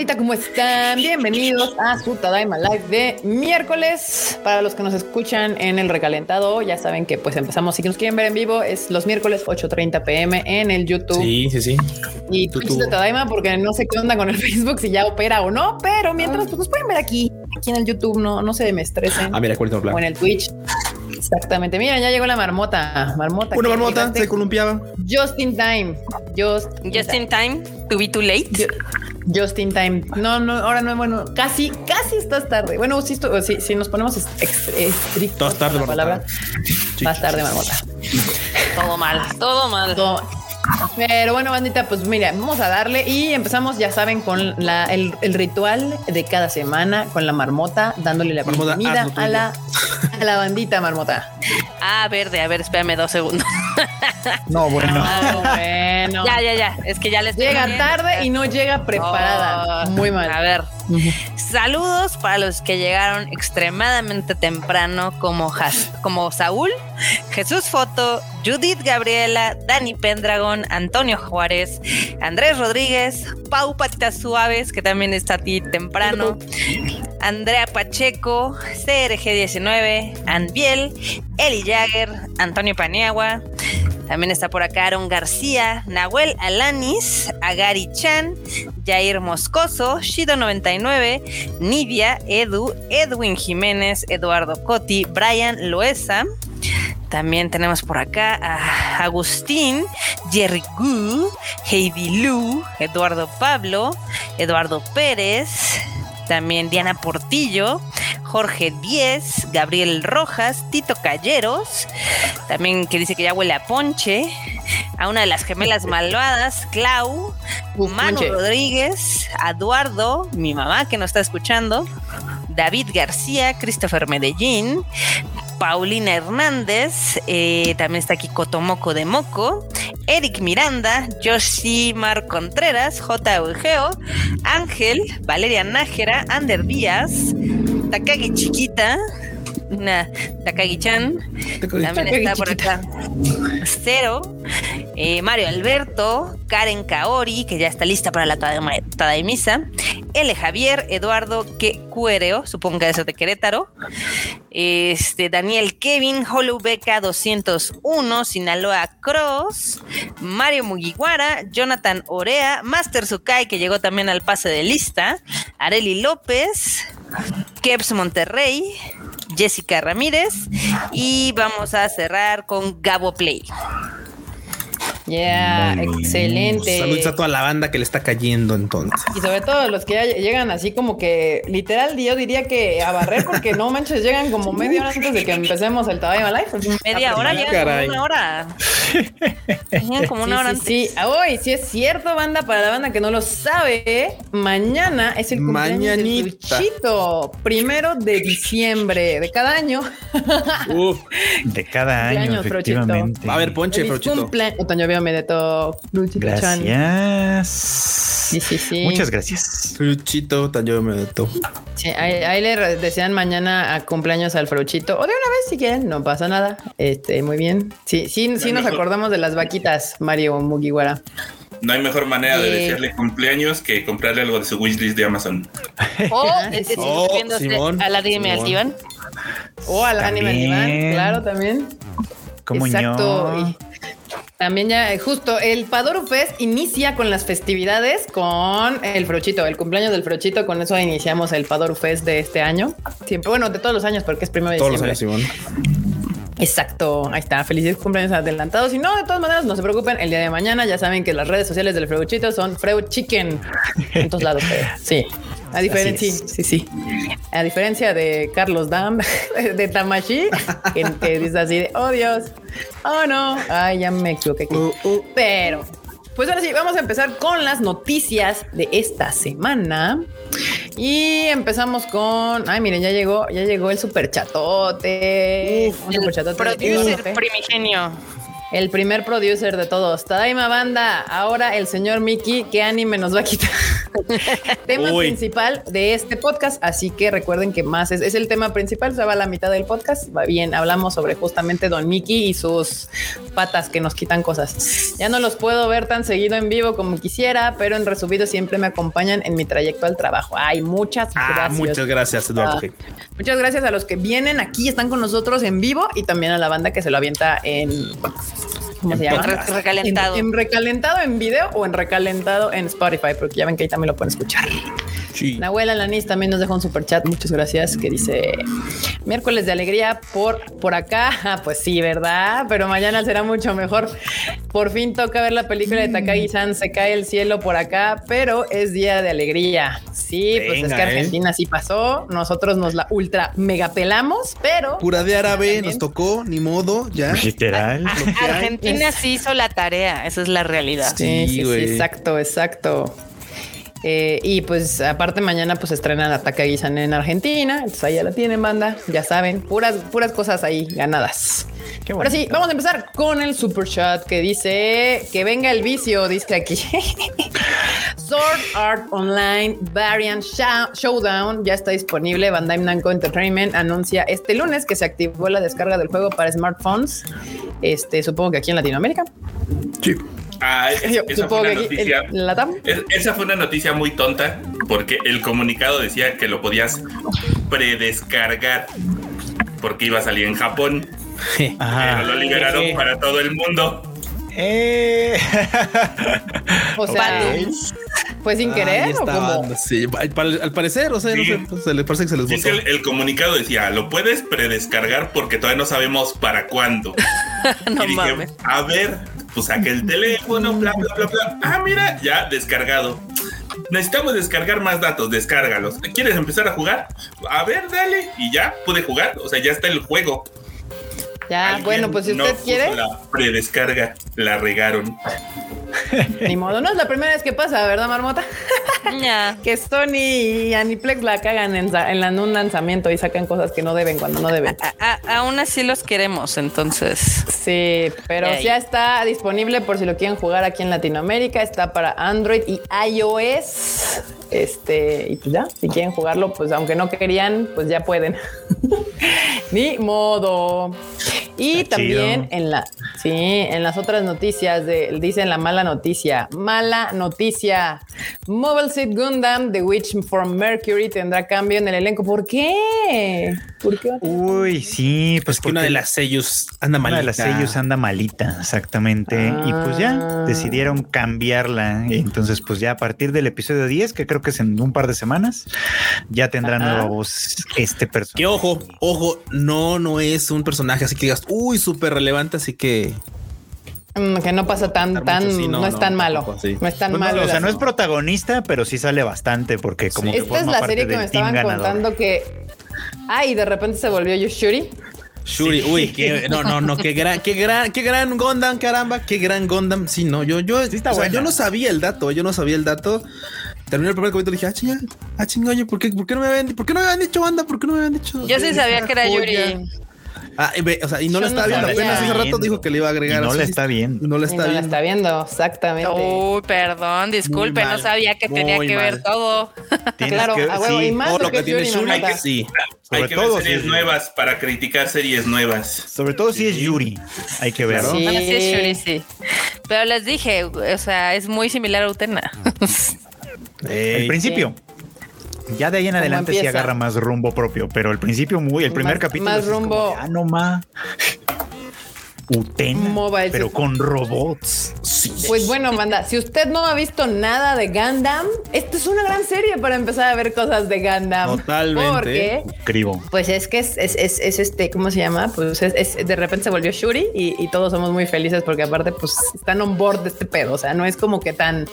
bandita? ¿Cómo están? Bienvenidos a su Tadaima Live de miércoles. Para los que nos escuchan en el recalentado, ya saben que pues empezamos. Si nos quieren ver en vivo, es los miércoles 8:30 pm en el YouTube. Sí, sí, sí. Y Twitch de Tadaima, porque no sé qué onda con el Facebook, si ya opera o no, pero mientras pues nos pueden ver aquí, aquí en el YouTube, no, no se me estresen. Ah, mira, cuál O en el Twitch. Exactamente. Mira, ya llegó la marmota. Marmota. Una marmota se columpiaba. Just in time. Just, Just in time. To be too late. In time. No, no, ahora no es bueno. Casi, casi estás tarde. Bueno, si, si, nos ponemos estrictos. tarde, la palabra. Más tarde, marmota. Todo mal, todo mal. Todo, pero bueno, bandita, pues mira, vamos a darle y empezamos, ya saben, con la, el, ritual de cada semana, con la marmota, dándole la bienvenida a la, a la bandita marmota. Ah, verde, a ver, espérame dos segundos. No, bueno. Ah, bueno. Ya, ya, ya. Es que ya les Llega tarde y no llega preparada. Oh, Muy mal. A ver. Saludos para los que llegaron extremadamente temprano, como, como Saúl, Jesús Foto, Judith Gabriela, Dani Pendragon, Antonio Juárez, Andrés Rodríguez, Pau Patitas Suaves, que también está a ti temprano, Andrea Pacheco, CRG19, Anbiel, Eli Jagger, Antonio Paniagua, también está por acá Aaron García, Nahuel Alanis, Agari Chan, Jair Moscoso, Shido99, Nivia, Edu, Edwin Jiménez, Eduardo Coti, Brian Loesa. También tenemos por acá a Agustín, Jerry Gu, Heidi Lu, Eduardo Pablo, Eduardo Pérez, también Diana Portillo, Jorge Díez, Gabriel Rojas, Tito Calleros, también que dice que ya huele a ponche, a una de las gemelas malvadas, Clau, Manu Rodríguez, Eduardo, mi mamá que nos está escuchando, David García, Christopher Medellín, Paulina Hernández, eh, también está aquí Cotomoco de Moco, Eric Miranda, Mar Contreras, J. Eugeo, Ángel, Valeria Nájera, Ander Díaz, Takagi Chiquita, una Takagi-chan, también está por acá. Cero, eh, Mario Alberto, Karen Kaori, que ya está lista para la Tadaimisa, L. Javier, Eduardo que Cuereo, supongo que es de Querétaro, este, Daniel Kevin, Hollow Beca 201, Sinaloa Cross, Mario Mugiwara, Jonathan Orea, Master Sukai, que llegó también al pase de lista, Areli López, Kevs Monterrey, Jessica Ramírez y vamos a cerrar con Gabo Play. Ya, excelente. Saludos a toda la banda que le está cayendo entonces. Y sobre todo los que ya llegan así como que literal, yo diría que a barrer, porque no manches, llegan como media hora antes de que empecemos el Tadaima Live. Pues, media hora, ya como una hora. como una hora sí, Sí, hoy sí es cierto, banda, para la banda que no lo sabe, mañana es el cumpleaños del primero de diciembre de cada año. de cada año, efectivamente. Va a haber ponche, Fruchito todo Gracias. Sí, sí, sí. Muchas gracias. Fruchito, todo. Sí, ahí, le desean mañana a cumpleaños al Fruchito. O de una vez si quieren, no pasa nada. Este, muy bien. Sí, sí, sí nos acordamos de las vaquitas, Mario Mugiwara. No hay mejor manera de eh, desearle cumpleaños que comprarle algo de su wishlist de Amazon. O oh, al anime al diván. O al anime al diván, claro, también. Como Exacto. También ya, eh, justo, el Padoru Fest inicia con las festividades con el Frochito, el cumpleaños del Frochito. Con eso iniciamos el Padoru Fest de este año. Siempre, bueno, de todos los años, porque es primero de todos Los años, Simón. Exacto, ahí está. Felices cumpleaños adelantados. Y no, de todas maneras, no se preocupen. El día de mañana ya saben que las redes sociales del Freuchito son Freud Chicken en todos lados. sí. A diferencia, sí, sí, A diferencia de Carlos Dam, de Tamashi, que, dice así de, oh Dios, oh no, ay, ya me equivoqué. Uh, uh. Pero, pues ahora sí, vamos a empezar con las noticias de esta semana. Y empezamos con, ay, miren, ya llegó, ya llegó el super chatote. un super chatote. Producer primigenio. El primer producer de todos. Tadaima Banda. Ahora el señor Mickey, ¿qué anime nos va a quitar? tema principal de este podcast. Así que recuerden que más es, el tema principal. Se va a la mitad del podcast. Va bien. Hablamos sobre justamente Don Mickey y sus patas que nos quitan cosas. Ya no los puedo ver tan seguido en vivo como quisiera, pero en resumido siempre me acompañan en mi trayecto al trabajo. Hay muchas ah, gracias. Muchas gracias, Eduardo. Ah, muchas gracias a los que vienen aquí, están con nosotros en vivo y también a la banda que se lo avienta en ¿cómo se llama? recalentado. En, recalentado en video o en recalentado en Spotify, porque ya ven que ahí también lo pueden escuchar. Sí. Nahuela Lanis también nos dejó un super chat. Muchas gracias. Que dice miércoles de alegría por, por acá. Ah, pues sí, ¿verdad? Pero mañana será mucho mejor. Por fin toca ver la película de. Takagi-san. Se cae el cielo por acá, pero es día de alegría. Sí, pues es que ¿eh? Argentina sí pasó. Nosotros nos la ultra mega pelamos, pero. Pura de árabe, nos tocó, ni modo, ya. Literal. Argentina sí hizo la tarea. Esa es la realidad. Sí, sí, sí exacto, exacto. Eh, y pues aparte mañana pues estrenan Ataque a Guisan en Argentina. Entonces ahí ya la tienen, banda. Ya saben, puras, puras cosas ahí ganadas. Ahora sí, vamos a empezar con el super chat que dice que venga el vicio, dice aquí. Sword Art Online Variant Showdown ya está disponible. Bandai Namco Entertainment anuncia este lunes que se activó la descarga del juego para smartphones. Este, supongo que aquí en Latinoamérica. Sí. Ah, esa, fue una noticia, esa fue una noticia muy tonta porque el comunicado decía que lo podías predescargar porque iba a salir en Japón. Pero lo liberaron para todo el mundo. Eh. o sea, fue sin querer o como. Sí, al, parecer, o sea, no sé, pues, se le parece que se les botó. El, el, comunicado decía, lo puedes predescargar porque todavía no sabemos para cuándo. no y dije, mames. a ver, pues saqué el teléfono, bla, bla, bla, bla. Ah, mira, ya descargado. Necesitamos descargar más datos, descárgalos. ¿Quieres empezar a jugar? A ver, dale. Y ya pude jugar, o sea, ya está el juego. Ya, bueno, pues si usted quiere. La predescarga la regaron. Ni modo, no es la primera vez que pasa, ¿verdad, Marmota? que Sony y Aniplex la cagan en, en, un lanzamiento y sacan cosas que no deben cuando no deben. aún así los queremos, entonces. Sí, pero ya está disponible por si lo quieren jugar aquí en Latinoamérica. Está para Android y iOS. Este, y pues ya, si quieren jugarlo, pues aunque no querían, pues ya pueden. Ni modo. Y también en la, sí, en las otras noticias de, dicen la mala noticia, mala noticia. Mobile Suit Gundam The Witch from Mercury tendrá cambio en el elenco. ¿Por qué? ¿Por qué? Uy, sí, pues que una de las sellos anda malita. Una de las sellos anda malita, exactamente. Y pues ya ah. decidieron cambiarla. Entonces, pues ya a partir del episodio 10, que creo que es en un par de semanas, ya tendrá nueva voz este personaje. Que ojo, ojo, no, no es un personaje así que digas, uy, súper relevante, así que que no pasa tan, tan, no, es tan malo. No es tan pues malo. o sea, no es protagonista, pero sí sale bastante porque como que Esta es la serie que me estaban contando que, ay, de repente se volvió Yushuri. Shuri, uy, qué, no, no, no, qué gran, qué gran, qué gran Gondam, caramba, qué gran Gondam. Sí, no, yo, yo, yo no sabía el dato, yo no sabía el dato. Terminé el primer comentario y dije, ah, chinga, ah, chinga, oye, ¿por qué, por qué no me habían, por qué no me habían dicho banda? ¿Por qué no me habían dicho? Yo sí sabía que era Yuri. Ah, o sea, y no lo está viendo. Apenas hace rato dijo que le iba a agregar. no le está viendo. No le está, viendo. está viendo. Exactamente. Uy, perdón, disculpe, no sabía que tenía que ver todo. claro, a huevo, y más lo que tiene Yuri, hay que, sí. Sobre hay que todo, ver series nuevas para criticar series nuevas. Sobre todo si es Yuri. Hay que verlo. Sí. sí es Yuri, sí. Pero les dije, o sea, es muy similar a Utena. El principio. Ya de ahí en adelante sí agarra más rumbo propio, pero el principio muy, el primer capítulo. Más rumbo. ah, no más. Utena, pero con robots. Pues bueno, manda, si usted no ha visto nada de Gundam, esta es una gran serie para empezar a ver cosas de Gundam. Totalmente. Porque, Escribo. pues es que es, es, es, este, ¿cómo se llama? Pues es, de repente se volvió Shuri y, todos somos muy felices porque aparte, pues están on board de este pedo. O sea, no es como que tan,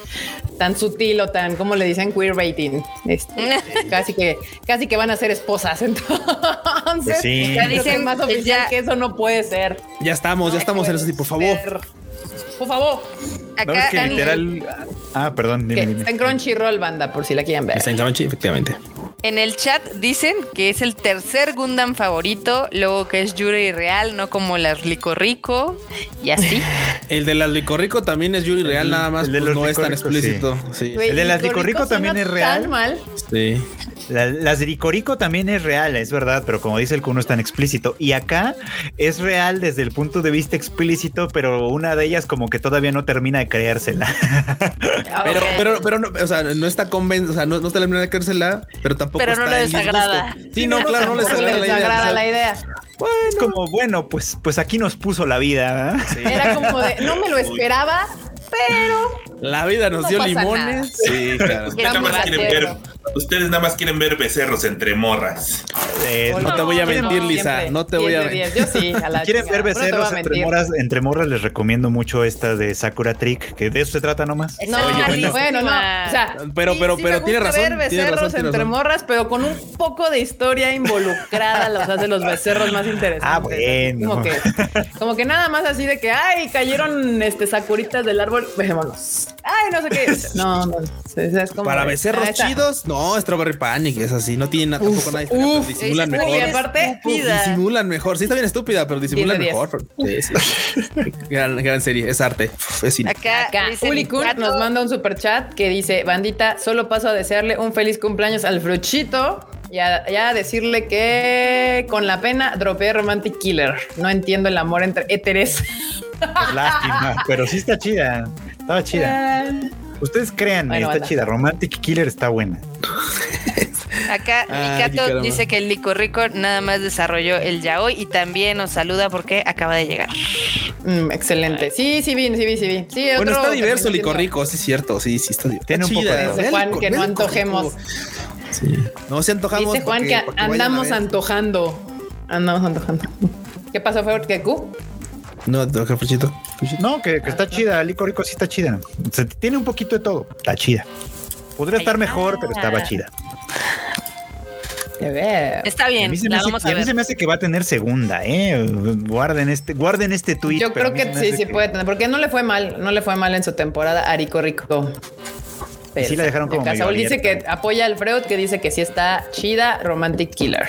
tan sutil o tan, como le dicen, queer rating. Este, casi que, casi que van a ser esposas. Entonces, sí. ya dicen más oficial que eso no puede ser. Ya estamos ya estamos en eso, por favor. Por favor. Acá literal. Ah, perdón, dime, Está en Crunchyroll, banda, por si la quieren ver. Está en Crunchy, efectivamente. En el chat dicen que es el tercer Gundam favorito, luego que es Yuri Real, no como las Rico y así. el de las Rico también es Yuri Real, nada más pues, no es tan explícito. el de las Rico también es real. mal. Sí. Las de Ricorico también es real, es verdad, pero como dice el Kuno es tan explícito. Y acá es real desde el punto de vista explícito, pero una de ellas como que todavía no termina de creérsela. pero, pero, pero no, o sea, no está convencida, o sea, no, no termina de creérsela, pero tampoco pero no le desagrada. Sí, no, claro, no le desagrada, la idea. Bueno. Es como, bueno, pues, pues aquí nos puso la vida. Era como de, no me lo esperaba, pero la vida nos dio limones. Sí, claro. Ustedes nada, más quieren ver becerros entre morras. Eh, no, te voy a mentir, Lisa. No te voy a mentir. Yo sí, ¿Quieren ver becerros entre morras? Entre morras les recomiendo mucho esta de Sakura Trick, que de eso se trata nomás. No, bueno, no. O sea, pero, pero, pero tiene razón. Ver becerros entre morras, pero con un poco de historia involucrada, los hace los becerros más interesantes. Ah, bueno. Como que, como que nada más así de que, ay, cayeron este sakuritas del árbol, dejémonos. Ay, no sé qué. No, no. Es como Para becerros chidos, no, Strawberry Panic es así. No tiene tampoco nada diferente, pero disimulan mejor. Y aparte, disimulan mejor. Sí, está bien estúpida, pero disimulan mejor. Gran, gran, serie, es arte. Es cine. Acá, Acá Uli Kun nos manda un super chat que dice: Bandita, solo paso a desearle un feliz cumpleaños al Fruchito. Y a, ya decirle que con la pena dropeé Romantic Killer. No entiendo el amor entre éteres. Lástima, pero sí está chida. Estaba chida. Ustedes crean, está chida. Romantic Killer está buena. Acá ah, dice que el Lico Rico nada más desarrolló el yaoi y también nos saluda porque acaba de llegar. Mm, excelente. Sí, sí, vi, sí, vi, sí, vi. Sí, bueno, está diverso Lico Rico, sí es cierto. Sí, sí está diverso. Tiene un poco de Juan, que no antojemos. Sí. No se antojamos. Dice Juan que andamos antojando. Andamos antojando. ¿Qué pasó, fue? ¿Qué Q? No, Frechito. No, que, está chida. Lico Rico sí está chida. Se tiene un poquito de todo. Está chida. Podría estar mejor, pero estaba chida. Está bien, la vamos a, ver. a mí se me hace que va a tener segunda, ¿eh? Guarden este, guarden este tweet. Yo creo que sí, sí puede tener, porque no le fue mal, no le fue mal en su temporada a Rico Rico. sí la dejaron como Saúl dice que apoya al Freud, que dice que sí está chida, Romantic Killer.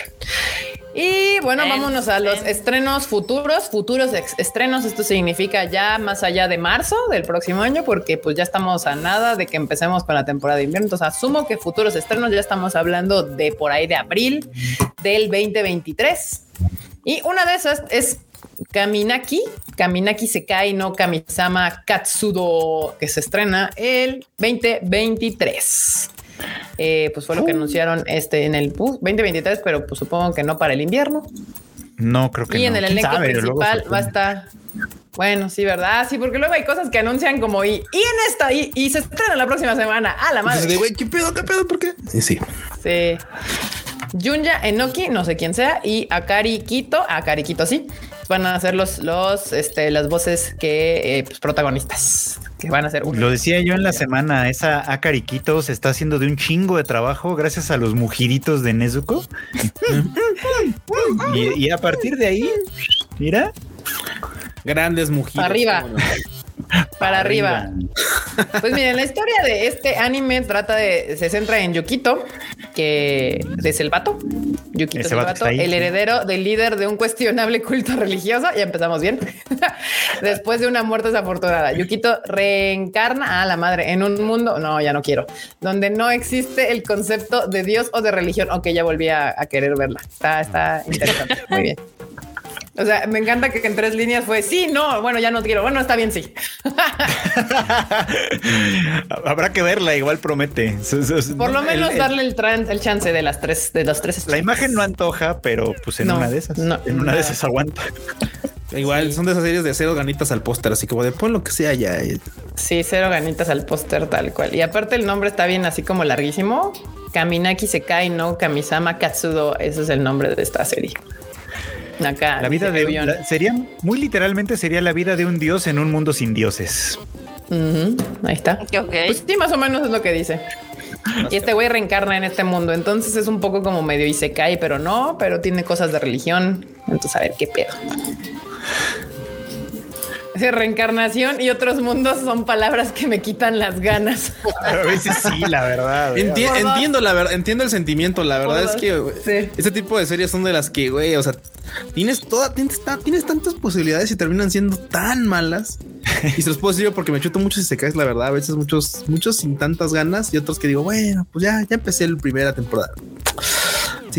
Y bueno, vámonos a los estrenos futuros, futuros estrenos. Esto significa ya más allá de marzo del próximo año, porque pues ya estamos a nada de que empecemos con la temporada de invierno. Entonces asumo que futuros estrenos ya estamos hablando de por ahí de abril del 2023. Y una de esas es Kaminaki, Kaminaki Sekai no Kamisama Katsudo, que se estrena el 2023. Eh, pues fue lo que anunciaron este en el 2023, pero pues supongo que no para el invierno. No, creo que y en el elenco principal va a estar. Bueno, sí, ¿verdad? Sí, porque luego hay cosas que anuncian como y, y en esta y, y, se estrena la próxima semana. A la madre. ¿qué pedo? ¿Qué pedo? ¿Por qué? Sí, sí. Sí. Junya Enoki, no sé quién sea, y Akari Kito, Akari Kito sí, van a ser los, los, este, las voces que, eh, pues, protagonistas que van a ser. Lo decía yo en la semana, esa Akariquito se está haciendo de un chingo de trabajo gracias a los mujiritos de Nezuko. y, a partir de ahí, mira. Grandes mujeres. Arriba. Para arriba. Pues miren, la historia de este anime trata de, se centra en Yukito, que es el vato. Yukito es el vato, el heredero del líder de un cuestionable culto religioso. Ya empezamos bien. Después de una muerte desafortunada, Yukito reencarna a la madre en un mundo, no, ya no quiero, donde no existe el concepto de Dios o de religión. Ok, ya volví a, a querer verla. Está, está interesante. Muy bien. O sea, me encanta que en tres líneas fue sí, no, bueno, ya no quiero. Bueno, está bien, sí. Habrá que verla, igual promete. Por lo menos darle el, el, chance de las tres, de las tres. La imagen no antoja, pero pues en una de esas, en una de esas aguanta. Igual son de esas series de cero ganitas al póster, así como de pon lo que sea ya. Sí, cero ganitas al póster tal cual. Y aparte el nombre está bien así como larguísimo. Kaminaki Sekai no Kamisama Katsudo. Ese es el nombre de esta serie. Acá. La vida de sería muy literalmente sería la vida de un dios en un mundo sin dioses. Ahí está. Pues sí, más o menos es lo que dice. Y este güey reencarna en este mundo. Entonces es un poco como medio y se cae, pero no, pero tiene cosas de religión. Entonces, a ver qué pedo. Reencarnación y otros mundos son palabras que me quitan las ganas. A veces sí, la verdad. entiendo la verdad, entiendo el sentimiento. La verdad es que ese tipo de series son de las que, güey, o sea, tienes toda, tienes, tienes tantas posibilidades y terminan siendo tan malas. y se los puedo decir porque me chuto mucho si se caes, la verdad. A veces muchos, muchos sin tantas ganas y otros que digo, bueno, pues ya, ya empecé la primera temporada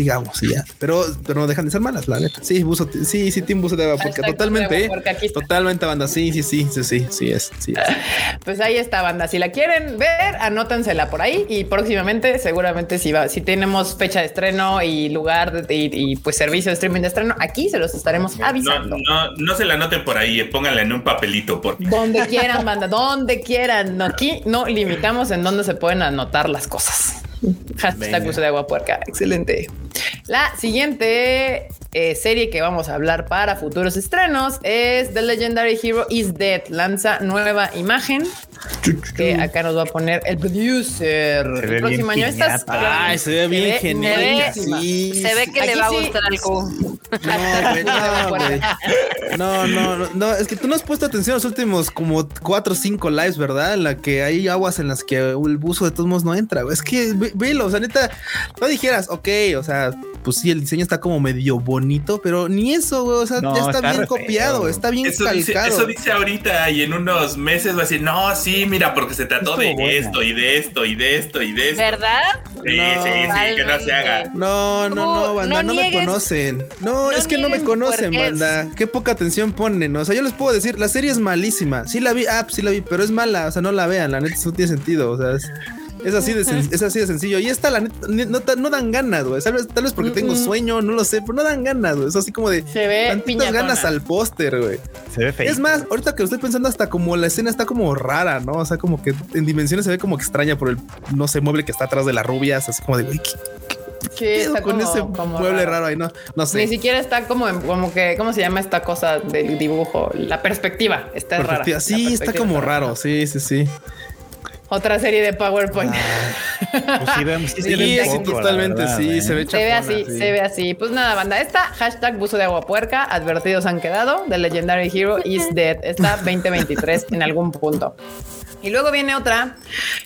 sigamos y ya. Pero, pero no dejan de ser malas, la neta. Sí, buzo, sí, sí, Team Buzo de Agua, porque totalmente, totalmente banda. Sí, sí, sí, sí, sí, sí es, sí Pues ahí está, banda. Si la quieren ver, anótensela por ahí y próximamente, seguramente si va, si tenemos fecha de estreno y lugar y, pues servicio de streaming de estreno, aquí se los estaremos avisando. No, no, se la anoten por ahí, pónganla en un papelito. Por... Donde quieran, banda, donde quieran. Aquí no limitamos en dónde se pueden anotar las cosas. Hashtag uso de agua puerca. Excelente. La siguiente eh, serie que vamos a hablar para futuros estrenos es The Legendary Hero is Dead. Lanza nueva imagen que acá nos va a poner el producer. El próximo año estás. Ay, se ve bien genial. Se ve que le va a gustar algo. No, no, no, no, es que tú no has puesto atención a los últimos como cuatro o cinco lives, ¿verdad? En la que hay aguas en las que el buzo de todos modos no entra. Es que velo, o sea, neta, no dijeras, ok, o sea, pues sí, el diseño está como medio bonito, pero ni eso, güey. O sea, ya está, bien copiado, está bien eso calcado. eso dice ahorita y en unos meses va a decir, no, sí, mira, porque se trató de esto y de esto y de esto y de esto. ¿Verdad? Sí, sí, sí, que no se haga. No, no, no, banda, no, me conocen. No, es que no me conocen, banda. Qué poca atención ponen. O sea, yo les puedo decir, la serie es malísima. Sí la vi, ah, pues sí la vi, pero es mala. O sea, no la vean, la neta, no tiene sentido. O sea, es es así de, es así de sencillo. Y esta, la neta, no, dan ganas, güey. Tal vez, porque tengo sueño, no lo sé, pero no dan ganas, güey. Es así como de. Se ve ganas al póster, güey. Se ve feo. Es más, ahorita que lo estoy pensando, hasta como la escena está como rara, ¿no? O sea, como que en dimensiones se ve como extraña por el, no sé, mueble que está atrás de las rubias. Así como de, güey, ¿qué, está con ese mueble raro. ahí, no, no sé. Ni siquiera está como, como que, ¿cómo se llama esta cosa del dibujo? La perspectiva está rara. Sí, está como raro. Sí, sí, sí. Otra serie de PowerPoint. pues sí, sí, totalmente, sí, ¿eh? se ve Se ve así, se ve así. Pues nada, banda, esta hashtag buzo de agua puerca, advertidos han quedado, The Legendary Hero is dead. Está 2023 en algún punto. Y luego viene otra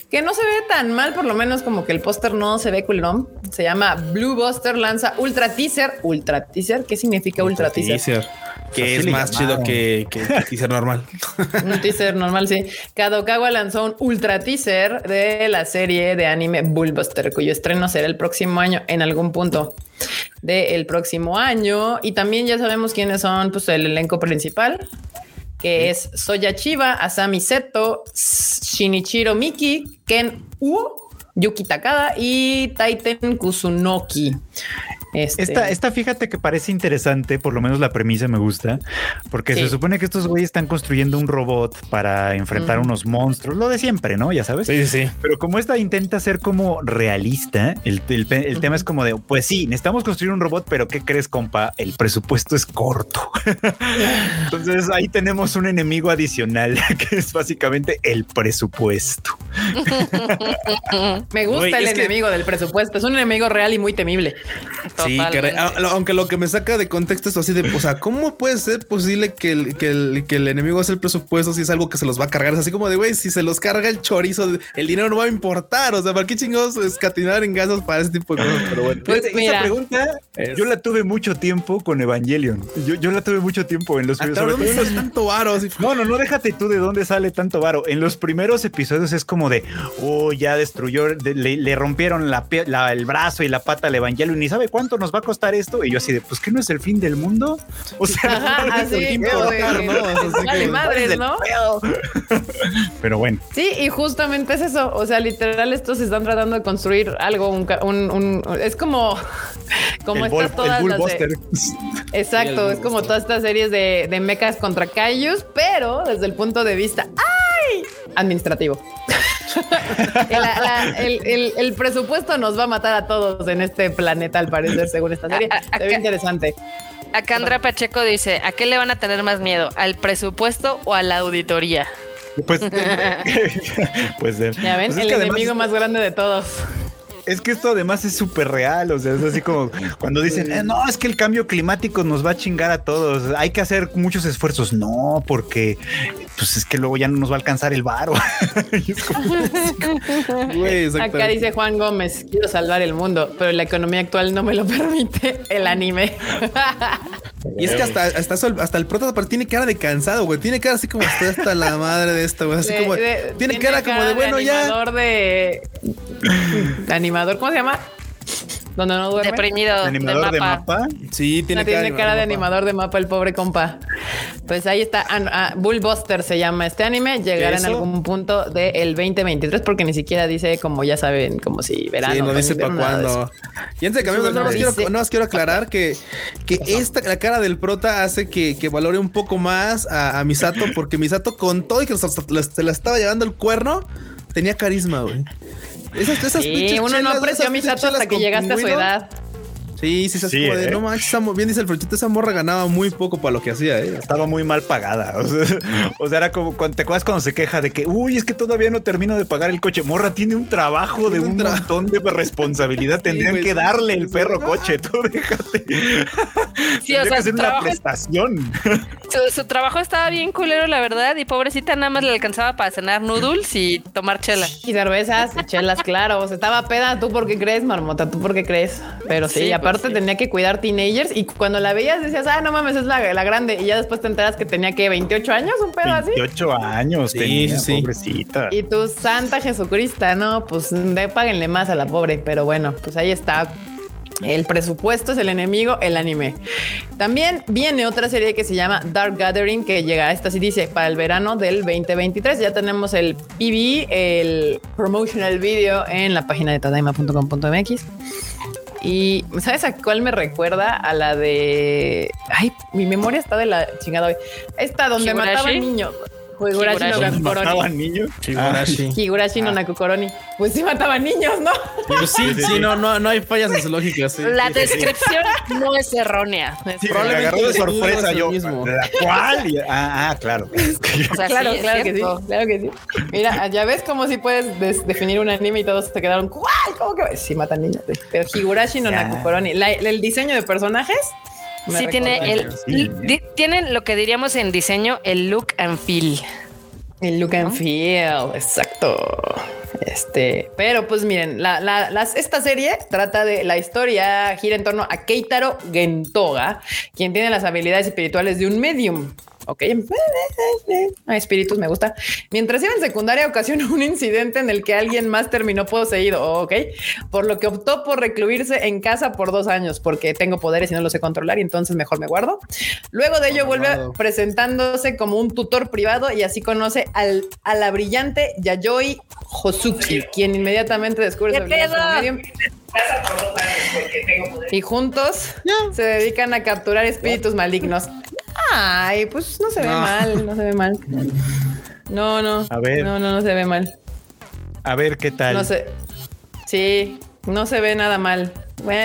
que no se ve tan mal, por lo menos como que el póster no se ve culón. Se llama Blue Buster, lanza Ultra Teaser. Ultra Teaser, ¿qué significa Ultra, Teaser? que es más chido que, que, teaser normal. un teaser normal, sí. Kadokawa lanzó un ultra teaser de la serie de anime Bullbuster, cuyo estreno será el próximo año en algún punto del próximo año. Y también ya sabemos quiénes son pues, el elenco principal, que es Soya Chiba, Asami Seto, Shinichiro Miki, Ken Uo, Yuki Takada y Taiten Kusunoki. Este... Esta, esta, fíjate que parece interesante, por lo menos la premisa me gusta, porque se supone que estos güeyes están construyendo un robot para enfrentar unos monstruos, lo de siempre, ¿no? Ya sabes. Sí, sí. Pero como esta intenta ser como realista, el, tema es como de, pues sí, necesitamos construir un robot, pero ¿qué crees, compa? El presupuesto es corto. Entonces ahí tenemos un enemigo adicional, que es básicamente el presupuesto. me gusta el enemigo del presupuesto, es un enemigo real y muy temible. Sí, aunque lo que me saca de contexto es así de, o sea, ¿cómo puede ser posible que el, que el, que el enemigo hace el presupuesto si es algo que se los va a cargar? Es así como de, güey, si se los carga el chorizo, el dinero no va a importar. O sea, ¿para qué chingados escatinar en gastos para ese tipo de cosas? Pero bueno. Pues, esa pregunta yo la tuve mucho tiempo con Evangelion. Yo, yo la tuve mucho tiempo en los primeros episodios. tanto varo? No, no, no, déjate tú de dónde sale tanto varo. En los primeros episodios es como de, oh, ya destruyó, le, rompieron la, el brazo y la pata al Evangelion. Ni sabe cuánto nos va a costar esto. Y yo así de, pues que no es el fin del mundo. O sea, no vale madres, ¿no? Pero bueno. Sí, y justamente es eso. O sea, literal, estos están tratando de construir algo, un, un, es como, como estas todas Exacto, es como todas estas series de, de mechas contra Kaijus, pero desde el punto de vista ¡ay! Administrativo. el, presupuesto nos va a matar a todos en este planeta, al parecer, según esta serie. Se ve interesante. Acá Andrea Pacheco dice: ¿A qué le van a tener más miedo? ¿Al presupuesto o a la auditoría? Pues, pues Ya ven, pues el enemigo más grande de todos. Es que esto además es súper real. O sea, es así como cuando dicen, eh, no, es que el cambio climático nos va a chingar a todos. Hay que hacer muchos esfuerzos. No, porque pues es que luego ya no nos va a alcanzar el varo. Acá dice Juan Gómez, quiero salvar el mundo, pero la economía actual no me lo permite el anime. Y es que hasta, hasta, el prota tiene cara de cansado, güey. Tiene cara así como hasta la madre de esto, güey. Así como tiene, cara, como de bueno, ya. Animador de animador, ¿cómo se llama? Donde no duerme. Deprimido. ¿Animador de mapa? Sí, tiene, cara, tiene cara, de, animador de mapa el pobre compa. Pues ahí está. Ah, ah, Bullbuster se llama este anime. Llegará en algún punto del 2023 porque ni siquiera dice, como ya saben, como si verano. Sí, no dice para cuándo. Y antes de cambiar, no, más quiero, aclarar que, que esta, la cara del prota hace que, que valore un poco más a, Misato porque Misato con todo y que se la estaba llevando el cuerno, tenía carisma, güey. Esas, esas sí, uno no apreció a Misato hasta que llegaste a su edad. Sí, sí, sí, ¿eh? no manches, bien dice el Frochito, esa morra ganaba muy poco para lo que hacía, ¿eh? Estaba muy mal pagada. O sea, era como cuando te acuerdas cuando se queja de que, uy, es que todavía no termino de pagar el coche. Morra tiene un trabajo de un, montón de responsabilidad. Tendrían que darle el perro coche. Tú déjate. Sí, o sea, que hacer una prestación. Su, trabajo estaba bien culero, la verdad. Y pobrecita nada más le alcanzaba para cenar noodles y tomar chela. Y cervezas, chelas, claro. O sea, estaba peda. ¿Tú por qué crees, marmota? ¿Tú por qué crees? Pero sí, aparte aparte tenía que cuidar teenagers y cuando la veías decías, ah, no mames, es la, la grande. Y ya después te enteras que tenía que 28 años, un pedo así. 28 años tenía, pobrecita. Y tu santa Jesucristo, no, pues de, páguenle más a la pobre. Pero bueno, pues ahí está. El presupuesto es el enemigo, el anime. También viene otra serie que se llama Dark Gathering, que llega, esta sí dice, para el verano del 2023. Ya tenemos el PV, el promotional video en la página de tadaima.com.mx. Y ¿sabes a cuál me recuerda? A la de. Ay, mi memoria está de la chingada hoy. Esta donde mataban niños. Higurashi no Nakukoroni. ¿Mataban niños? Higurashi. Higurashi no ah. Nakukoroni. Pues sí mataban niños, ¿no? Pues sí, sí, no, no, no hay fallas en su lógica. Sí. La descripción no es errónea. Sí, me agarró de sorpresa yo. Mismo. ¿Cuál? Ah, ah, claro. O sea, claro, claro que sí. Claro que sí. Mira, ya ves cómo si puedes definir un anime y todos se quedaron, ¿cuál? ¿Cómo que? Sí, matan niños. Pero Higurashi no Nakukoroni. el diseño de personajes sí, tiene el, tienen lo que diríamos en diseño el look and feel. El look and feel, exacto. Este, pero pues miren, esta serie trata de la historia, gira en torno a Keitaro Gentoga, quien tiene las habilidades espirituales de un medium. Ok, espíritus me gusta. Mientras iba en secundaria, ocasionó un incidente en el que alguien más terminó poseído. Ok, por lo que optó por recluirse en casa por dos años porque tengo poderes y no los sé controlar y entonces mejor me guardo. Luego de ello, vuelve presentándose como un tutor privado y así conoce al, a la brillante Yayoi Hosuki, quien inmediatamente descubre su medium y juntos se dedican a capturar espíritus malignos. Ay, pues no se ve mal, no se ve mal. No, no. A ver. No, no, no se ve mal. A ver qué tal. No sé. Sí, no se ve nada mal.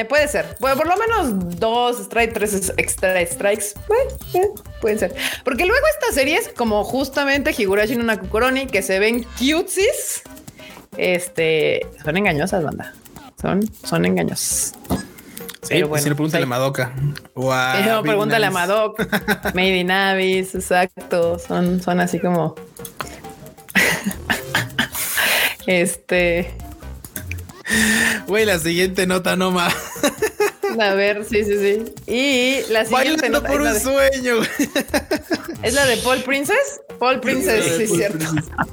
puede ser. Bueno, por lo menos dos strikes, tres extra strikes. pueden ser. Porque luego estas series, como justamente Higurashi no Nakukoroni, que se ven cutesies, este, son engañosas, banda. Son, son engañosas. Sí, bueno, si le pregúntale a Madoka. no, pregúntale a Madoka. Made in Abyss, exacto. Son, son así como. este. Güey, la siguiente nota no más. A ver, sí, sí, sí. Y la siguiente nota. por un sueño. ¿Es la de Paul Princess? Paul Princess, sí, sí cierto.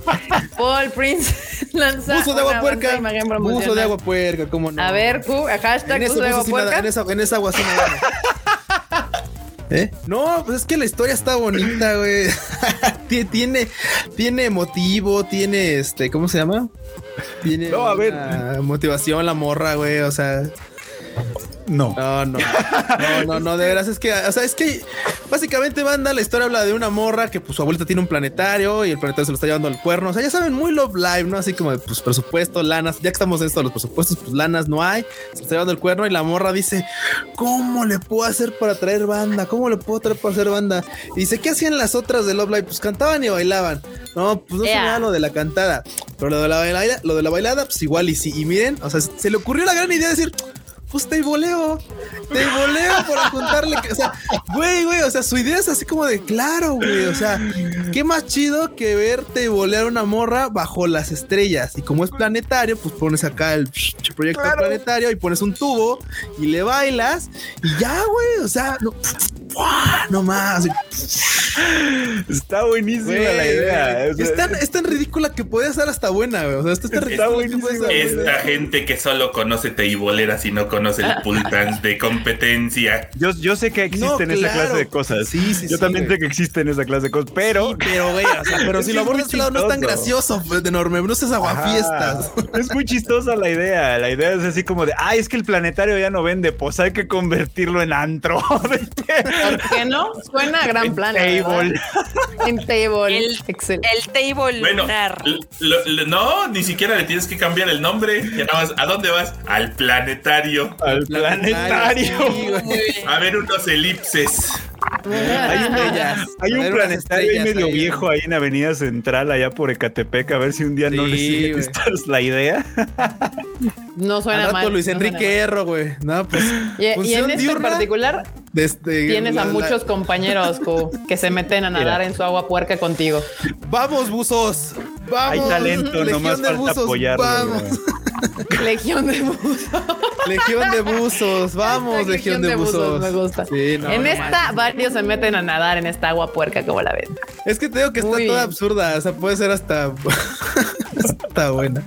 Paul Princess lanza. Uso de agua puerca. Uso de agua puerca, ¿cómo no? A ver, hashtag en uso de agua puerca. en, esa, en esa agua sí ¿Eh? No, pues es que la historia está bonita, güey. tiene, tiene motivo, tiene este, ¿cómo se llama? Tiene no, a ver. motivación la morra, güey. O sea, no. No, no. No, no, no, de veras es que, o sea, es que básicamente banda, la historia habla de una morra que pues su abuelita tiene un planetario y el planetario se lo está llevando al cuerno. O sea, ya saben, muy Love Live, ¿no? Así como de pues presupuesto, lanas. Ya que estamos en esto, los presupuestos, pues lanas no hay. Se está llevando el cuerno y la morra dice, ¿cómo le puedo hacer para traer banda? ¿Cómo le puedo traer para hacer banda? Y dice, ¿qué hacían las otras de Love Live? Pues cantaban y bailaban. No, pues no se lo de la cantada. Pero lo de la bailada, lo de la bailada, pues igual y sí. Y miren, o sea, se le ocurrió la gran idea de decir, pues te voleo, te voleo por juntarle. O sea, güey, güey, o sea, su idea es así como de claro, güey. O sea, qué más chido que verte volear una morra bajo las estrellas. Y como es planetario, pues pones acá el proyecto planetario y pones un tubo y le bailas y ya, güey. O sea, no, no más. Está buenísima la idea. es, tan, ridícula que puede ser hasta buena, güey. O sea, esto está, está buenísima. Esta gente que solo conoce teiboleras y no conoce el pool dance de competencia. Yo, yo sé que existen esa clase de cosas. Sí, sí, yo también sé que existen esa clase de cosas, pero. pero, güey, o sea, pero si lo abordas este lado no es tan gracioso, pues, de enorme. No es aguafiestas. Es muy chistosa la idea. La idea es así como de, ay, es que el planetario ya no vende, pues hay que convertirlo en antro. ¿Por qué no? Suena a gran plan. Table. En table. El, el table bueno, no, ni siquiera le tienes que cambiar el nombre. Ya nada más, ¿a dónde vas? Al planetario. Al planetario. a ver unos elipses. Hay, un planetario medio viejo ahí en Avenida Central, allá por Ecatepec, a ver si un día no le sigue la idea. No suena mal. Luis Enrique Erro, güey. No, pues. Y, en este en particular, este, tienes a muchos compañeros que se meten a nadar en su agua puerca contigo. Vamos, buzos. Vamos. Hay talento, nomás falta apoyarlo. Vamos. Legión de buzos. Legión de buzos. Vamos, Legión, de, buzos. Me gusta. en esta, varios se meten a nadar en esta agua puerca, como la ven. Es que te digo que está toda absurda. O sea, puede ser hasta. está buena.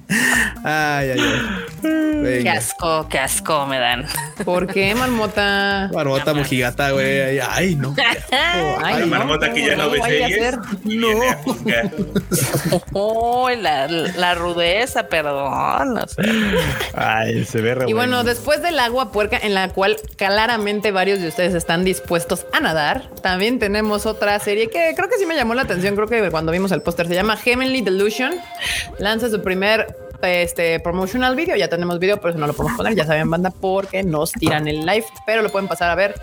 Ay, ay, ay. Qué asco, qué asco me dan. ¿Por qué, marmota? Marmota mojigata, güey. Ay, no. Ay, marmota que ya no, ve series. No. Oh, la, la rudeza, perdón. No sé. Ay, se ve re Y bueno, después del agua puerca, en la cual claramente varios de ustedes están dispuestos a nadar, también tenemos otra serie que creo que sí me llamó la atención. Creo que cuando vimos el póster se llama Heavenly Delusion. Lanza su primer este promotional video. Ya tenemos video, pero eso no lo podemos poner. Ya saben, banda, porque nos tiran el live, pero lo pueden pasar a ver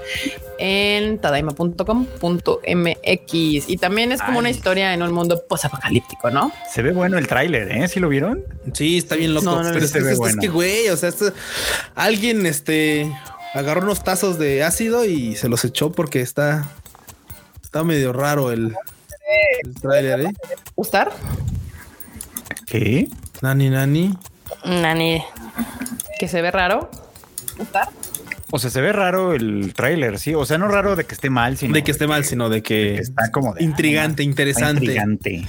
en tadaima.com.mx. Y también es como una historia en un mundo posapocalíptico, ¿no? Se ve bueno el tráiler, ¿eh? ¿Sí lo vieron? Sí, está bien loco. pero es, que, güey, o sea, alguien este agarró unos tazos de ácido y se los echó porque está, está medio raro el, el tráiler, ¿eh? ¿Gustar? ¿Qué? Nani, nani. Nani. Que se ve raro. O sea, se ve raro el tráiler, sí. O sea, no raro de que esté mal, sino de que esté mal, sino de que, está como intrigante, interesante. Intrigante.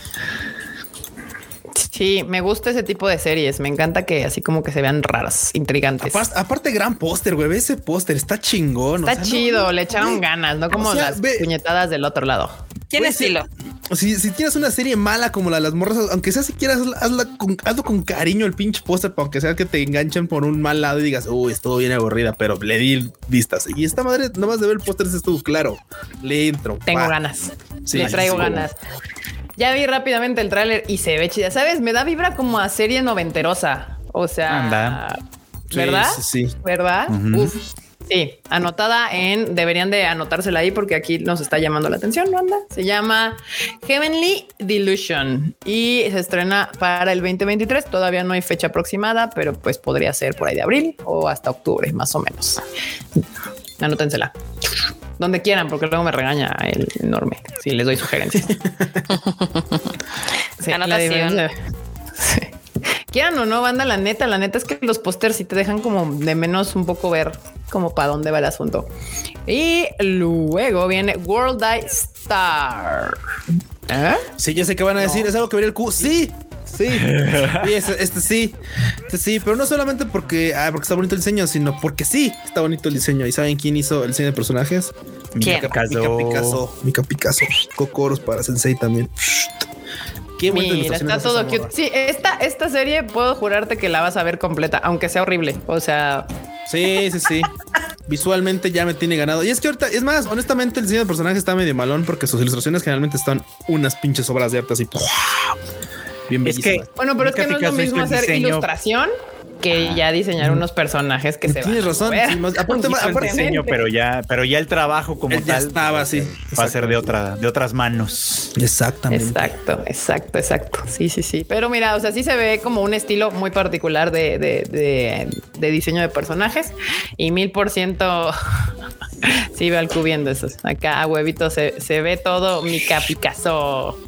Sí, me gusta ese tipo de series. Me encanta que así como que se vean raras, intrigantes. Aparte, gran póster, güey. Ese póster está chingón. Está chido, le echaron ganas, no como las puñetadas del otro lado. Tiene estilo. Si, si, tienes una serie mala como la de las morras, aunque sea si quieras, hazla con, hazlo con cariño el pinche póster, para aunque sea que te enganchen por un mal lado y digas, uy, estuvo bien aburrida, pero le di vistas. Y esta madre, nomás de ver el póster, estuvo claro. Le entro. Tengo ganas. le traigo ganas. Ya vi rápidamente el tráiler y se ve chida. ¿Sabes? Me da vibra como a serie noventerosa. O sea, Anda. ¿verdad? Sí, sí, ¿Verdad? Uf. Sí, anotada en, deberían de anotársela ahí porque aquí nos está llamando la atención, ¿no anda? Se llama Heavenly Delusion y se estrena para el 2023. Todavía no hay fecha aproximada, pero pues podría ser por ahí de abril o hasta octubre, más o menos. Anótensela. Donde quieran, porque luego me regaña el enorme si les doy sugerencias. sí, Anotación. Quieran o no, banda, la neta, la neta es que los pósters sí te dejan como de menos un poco ver como para dónde va el asunto. Y luego viene World Eye Star. ¿Eh? Sí, ya sé qué van a decir. Es algo que vería el Q. Sí, Sí, este, este, sí, este sí, pero no solamente porque, ah, porque está bonito el diseño, sino porque sí está bonito el diseño. ¿Y saben quién hizo el diseño de personajes? ¿Quién? Mika Picasso. Mika Picasso. Cocoros para Sensei también. Qué Mira, está todo cute. Sí, esta, esta serie puedo jurarte que la vas a ver completa, aunque sea horrible. O sea. Sí, sí, sí. Visualmente ya me tiene ganado. Y es que ahorita, es más, honestamente, el diseño de personaje está medio malón porque sus ilustraciones generalmente están unas pinches obras de arte así. bien es que, bueno, pero es que no es lo mismo hacer ilustración que ya diseñar unos personajes que se Tienes razón. aparte, diseño, pero ya, pero ya el trabajo como tal estaba así. Va a ser de otra, de otras manos. Exactamente. Exacto, exacto, exacto. Sí, sí, sí. Pero mira, o sea, sí se ve como un estilo muy particular de, de, de, diseño de personajes y mil por ciento sí veo al cubiendo esos. Acá a huevito se, se ve todo mi Picasso.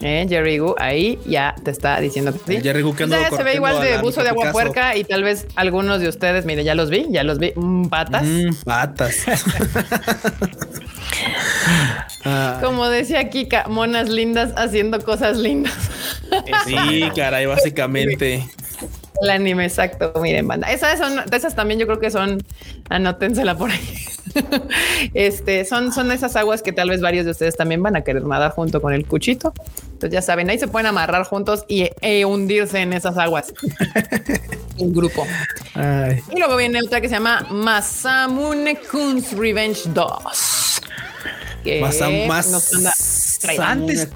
¿Eh? Jerry Gu, ahí ya te está diciendo que sí. Jerry Gu que se ve igual de buzo de agua puerca y tal vez algunos de ustedes, mire, ya los vi, ya los vi, mm, patas. Mm, patas. Como decía Kika, monas lindas haciendo cosas lindas. sí, caray, básicamente. El anime, exacto. Miren, banda. Esas son, esas también yo creo que son, anótensela por ahí. este son, son esas aguas que tal vez varios de ustedes también van a querer nadar junto con el cuchito. Entonces ya saben, ahí se pueden amarrar juntos y e hundirse en esas aguas. Un grupo. Y luego viene otra que se llama Masamune Kun's Revenge 2. más, más, antes,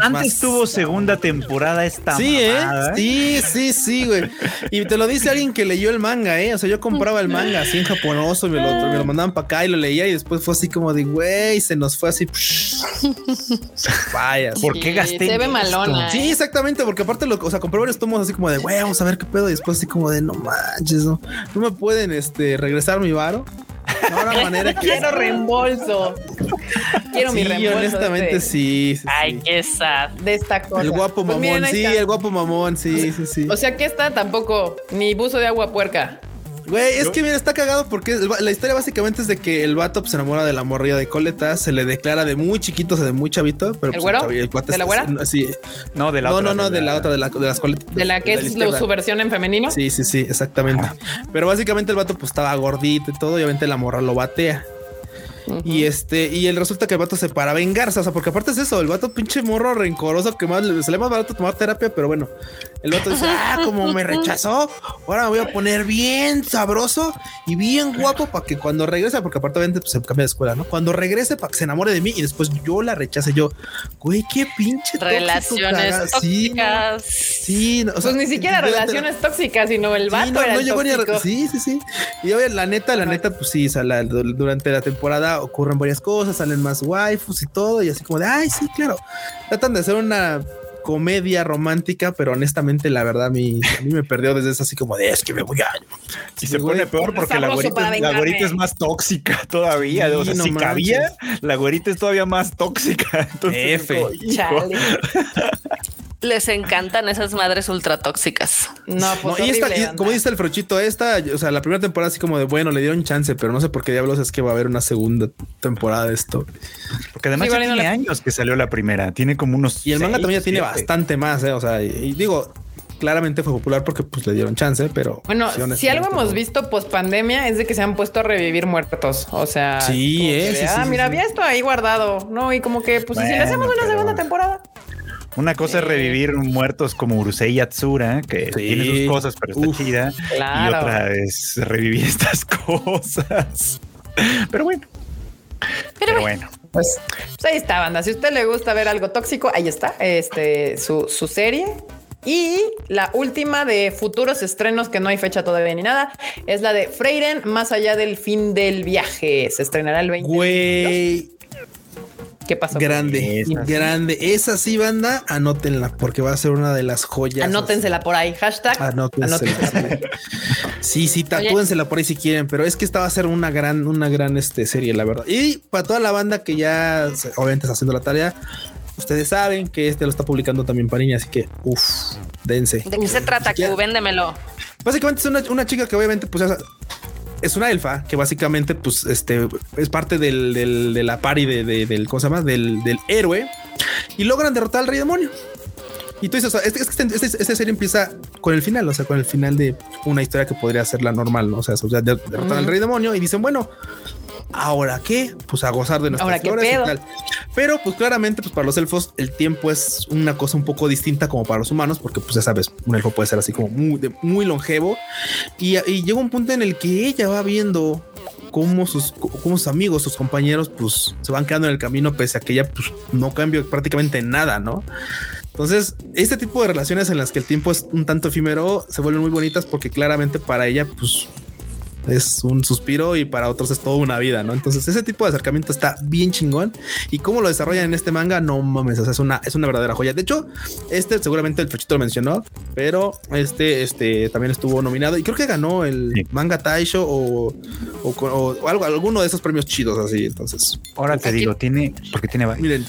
antes tuvo segunda temporada esta Sí, ¿eh? Sí, sí, sí, güey. Y te lo dice alguien que leyó el manga, ¿eh? O sea, yo compraba el manga así en japonoso, me lo, me lo mandaban para acá y lo leía y después fue así como de, güey, se nos fue así. Vaya. ¿Por qué gasté? Se ve malona. Sí, exactamente, porque aparte, lo, o sea, compré varios tomos así como de, güey, vamos a ver qué pedo. Y después así como de, no manches, no, no me pueden este, regresar mi varo. No habrá manera que. Quiero reembolso. Quiero mi reembolso. Honestamente, sí, Ay, qué sad de esta cosa. El guapo pues mamón, sí, el guapo mamón, sí, sí, sí. O sea que está tampoco ni buzo de agua puerca. Güey, es que mira, está cagado porque la historia básicamente es de que el vato pues, se enamora de la morrilla de Coleta, se le declara de muy chiquito, o sea, de muy chavito. Pero, ¿El pues, güero? ¿De la güera? Sí. No, de la no, otra. No, no, de la, otra, de, la, de las coletas. De la que es su versión en femenino. Sí, sí, sí, exactamente. Pero básicamente el vato pues estaba gordito y todo, y obviamente la morra lo batea. Y este, y el resulta que el vato se para vengarse, o sea, porque aparte es eso, el vato pinche morro rencoroso que más se le más barato tomar terapia, pero bueno, el vato dice, ah, como me rechazó, ahora me voy a poner bien sabroso y bien guapo para que cuando regrese, porque aparte pues, se cambia de escuela, ¿no? Cuando regrese para que se enamore de mí y después yo la rechace yo, güey, qué pinche relaciones tóxicas. Sí, o sea, pues ni siquiera relaciones tóxicas, sino el vato sí, no, era no llegó Ni a, sí, sí, sí. Y oye, la neta, la neta, pues sí, o sea, durante la temporada ocurren varias cosas, salen más waifus y todo, y así como de, ay, sí, claro. Tratan de hacer una comedia romántica, pero honestamente la verdad a mí, a mí me perdió desde eso así como de es que me voy a... Y se pone peor porque la güerita, es más tóxica todavía. o sea, si cabía, la güerita es todavía más tóxica. Entonces, F. les encantan esas madres ultra tóxicas. No, pues y esta, como dice el frochito, esta, o sea, la primera temporada así como de bueno, le dieron chance, pero no sé por qué diablos es que va a haber una segunda temporada de esto. Porque además ya tiene años que salió la primera, tiene como unos. Y el manga también ya tiene bastante más, ¿eh? o sea, y, digo, claramente fue popular porque pues le dieron chance, pero bueno, si algo hemos visto post pandemia es de que se han puesto a revivir muertos. O sea, sí, es. ah, mira, había esto ahí guardado, no? Y como que, pues, si le hacemos una segunda temporada. Una cosa es revivir muertos como Urusei Yatsura, que tiene sus cosas, pero está chida. Y otra es revivir estas cosas. Pero bueno. Pero, bueno. Pues, pues, ahí está, banda. Si a usted le gusta ver algo tóxico, ahí está. Este, su, su serie. Y la última de futuros estrenos que no hay fecha todavía ni nada es la de Freyren más allá del fin del viaje. Se estrenará el 20. Güey, ¿Qué pasó? Grande, grande. Esa sí, banda, anótenla porque va a ser una de las joyas. Anótensela por ahí. Hashtag. Anótensela. sí, sí, tatúensela por ahí si quieren, pero es que esta va a ser una gran, una gran este, serie, la verdad. Y para toda la banda que ya obviamente está haciendo la tarea, ustedes saben que este lo está publicando también Pariña, así que uff, dense. ¿De qué se trata, Q? Véndemelo. Básicamente es una, una chica que obviamente pues es una elfa que básicamente, pues, este es parte del, de la pari de, del, ¿cómo se llama? Del, héroe y logran derrotar al rey demonio. Y tú dices, o sea, este, este, este, esta serie empieza con el final, o sea, con el final de una historia que podría ser la normal, ¿no? O sea, o sea derrotan al rey demonio y dicen, bueno, ahora qué, pues a gozar de nuestras flores y tal. Pero pues claramente, pues para los elfos el tiempo es una cosa un poco distinta como para los humanos, porque pues ya sabes, un elfo puede ser así como muy, muy longevo. Y, llega un punto en el que ella va viendo cómo sus, cómo sus amigos, sus compañeros, pues se van quedando en el camino pese a que ella pues no cambia prácticamente nada, ¿no? Entonces, este tipo de relaciones en las que el tiempo es un tanto efímero se vuelven muy bonitas porque claramente para ella, pues es un suspiro y para otros es toda una vida, ¿no? Entonces ese tipo de acercamiento está bien chingón y cómo lo desarrollan en este manga, no mames, o sea, es una, es una verdadera joya. De hecho, este seguramente el Fechito lo mencionó, pero este, este también estuvo nominado y creo que ganó el manga Taisho o, o, algo, alguno de esos premios chidos así. Entonces, ahora te digo, tiene, porque tiene, miren,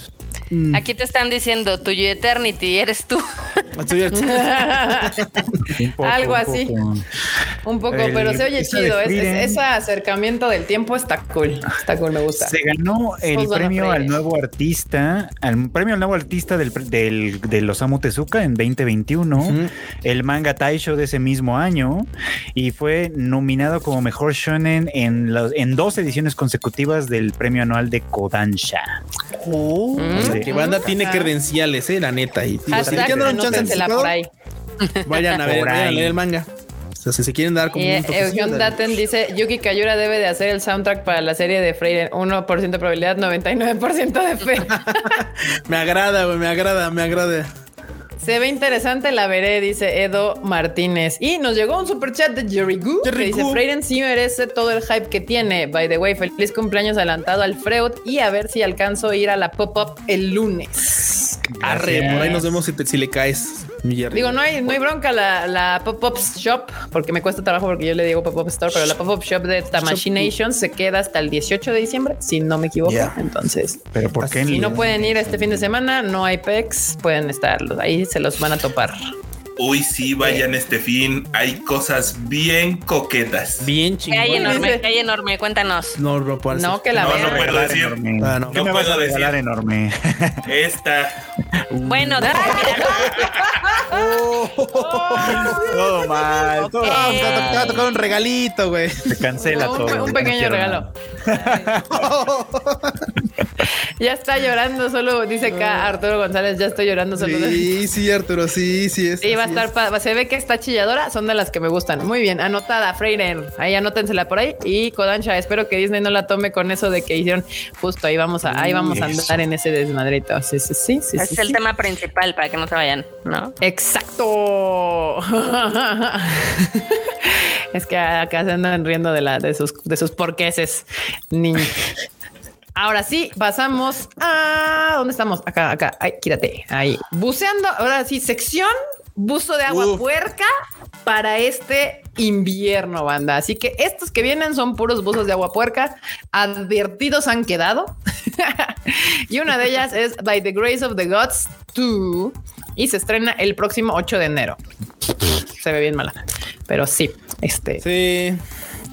Mm. Aquí te están diciendo, tuyo Eternity, eres tú. Algo así. Un poco, pero se oye chido. ese acercamiento del tiempo está cool. Está cool, me gusta. Se ganó el premio al nuevo artista, al premio al nuevo artista del, del, de Osamu Tezuka en 2021, el manga Taisho de ese mismo año, y fue nominado como mejor shonen en, en dos ediciones consecutivas del premio anual de Kodansha. Oh. Que banda tiene credenciales, eh, la neta. Y Vayan a ver, vayan a leer el manga. O sea, si se quieren dar como un Eugen Daten dice, Yuki Kayura debe de hacer el soundtrack para la serie de Freire. 1% de probabilidad, 99% de fe. me agrada, güey, me agrada, me agrada. Se ve interesante, la veré, dice Edo Martínez. Y nos llegó un super chat de Jerry Goo que dice: Freyden sí merece todo el hype que tiene. By the way, feliz cumpleaños adelantado al Freud y a ver si alcanzo a ir a la pop-up el lunes. Arre, por ahí nos vemos si, si le caes. Digo, no hay, no hay bronca la, la pop-up shop, porque me cuesta trabajo porque yo le digo pop-up store, pero la pop-up shop de Tamashii se queda hasta el 18 de diciembre, si no me equivoco. Entonces, pero ¿por qué? Si no pueden ir este fin de semana, no hay PEX, pueden estar ahí, se los van a topar. Uy, sí, vayan este fin. Hay cosas bien coquetas. Bien chingonas. hay enorme, hay enorme, cuéntanos. No, no, no que la no, no puedo decir. Enorme. Ah, no. ¿Qué me vas a decir? enorme. Esta. bueno, oh, todo mal. Todo mal. Te va a tocar un regalito, güey. Se cancela un, todo. Un pequeño regalo. ya está llorando solo, dice acá Arturo González, ya estoy llorando solo. Sí, sí, Arturo, sí, sí es. Sí, va a estar, se ve que está chilladora, son de las que me gustan. Muy bien, anotada, Freire, ahí anótensela por ahí. Y Kodansha, espero que Disney no la tome con eso de que hicieron justo ahí vamos a, ahí vamos a andar en ese desmadrito. Sí, sí, sí. sí es el tema principal para que no se vayan, ¿no? Exacto. es que acá se andan riendo de la de sus de sus porqueses. Ni Ahora sí, pasamos a dónde estamos? Acá, acá. Ay, quírate. Ahí. Buceando. Ahora sí, sección buzo de agua puerca para este invierno, banda. Así que estos que vienen son puros buzos de agua puerca. Advertidos han quedado. y una de ellas es By the Grace of the Gods 2 y se estrena el próximo 8 de enero. Se ve bien mala, pero sí, este. Sí.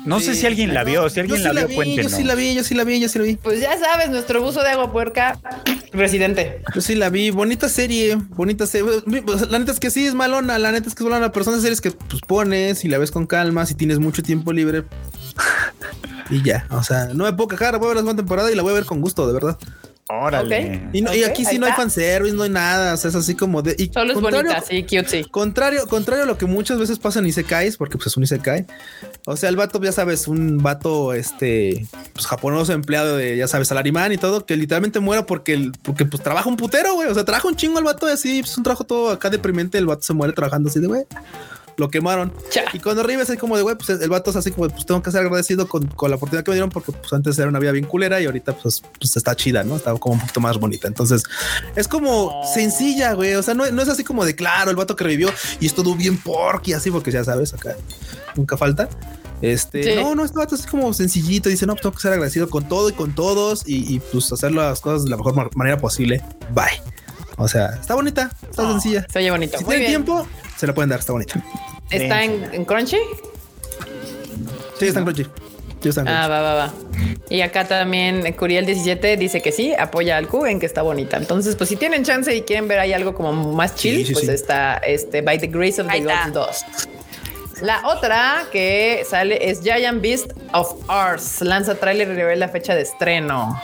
No sé si alguien la vio, si alguien la, vio, Yo sí la vi, yo sí la vi, yo sí la vi. Pues ya sabes, nuestro buzo de agua puerca residente. Yo sí la vi, bonita serie, bonita serie. La neta es que sí es malona, la neta es que es malona, pero son series que pues pones y la ves con calma, si tienes mucho tiempo libre. y ya, o sea, no me puedo quejar, voy a ver la segunda temporada y la voy a ver con gusto, de verdad. Órale. Y, aquí sí no hay fanservice, no hay nada. O sea, es así como de. Y Solo es bonita, sí, cute, sí. Contrario, contrario a lo que muchas veces pasa en Isekais, porque pues es un Isekai. O sea, el vato, ya sabes, un vato este pues, japonés empleado de, ya sabes, salarimán y todo, que literalmente muere porque, porque pues trabaja un putero, güey. O sea, trabaja un chingo el vato y así, pues un trabajo todo acá deprimente. El vato se muere trabajando así de güey lo quemaron. Y cuando arriba es como de, güey, pues el vato es así como, pues tengo que ser agradecido con, con, la oportunidad que me dieron porque pues antes era una vida bien culera y ahorita pues, pues está chida, ¿no? Está como un poquito más bonita. Entonces es como sencilla, güey. O sea, no, no, es así como de, claro, el vato que revivió y es todo bien porky, así, porque ya sabes, acá nunca falta. Este, no, no, este vato es como sencillito. Dice, no, pues tengo que ser agradecido con todo y con todos y, pues hacer las cosas de la mejor manera posible. Bye. O sea, está bonita, está sencilla. Se oye bonito. Si tiene tiempo, se la pueden dar, está bonita. ¿Está en, Crunchy? Sí, está en Crunchy. Ah, va, va, va. Y acá también Curiel17 dice que sí, apoya al Q en que está bonita. Entonces, pues si tienen chance y quieren ver ahí algo como más chill, pues está este By the Grace of the Gods 2. La otra que sale es Giant Beast of Ours. Lanza trailer y revela fecha de estreno.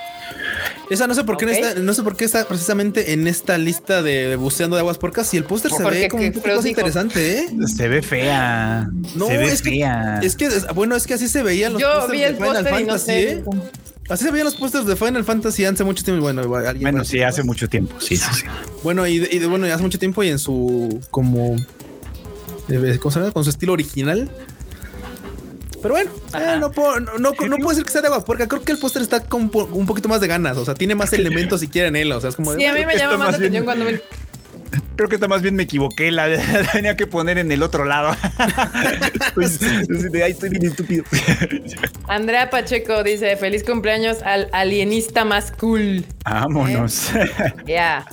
Esa no sé por qué está, no sé por qué está precisamente en esta lista de, buceando de aguas porcas y el póster se ve como un poco interesante, ¿eh? Se ve fea. No, se ve es fea. Que, es que bueno, es que así se veían los Yo vi el póster y no sé. ¿eh? Así se veían los pósters de Final Fantasy hace mucho tiempo. Bueno, bueno, sí, hace mucho tiempo. Sí, sí, sí. Bueno, y, y bueno, hace mucho tiempo y en su como eh, ¿cómo se llama? Con su estilo original. Pero bueno, eh, no, puedo, no, no, puedo decir que sea de agua porque creo que el póster está con un poquito más de ganas. O sea, tiene más elementos si quieren él. O sea, es como. Sí, a mí me llama más la atención cuando me Creo que está más bien me equivoqué, la, tenía que poner en el otro lado. pues, de ahí estoy bien estúpido. Andrea Pacheco dice: Feliz cumpleaños al alienista más cool. Vámonos. ¿Eh? Ya.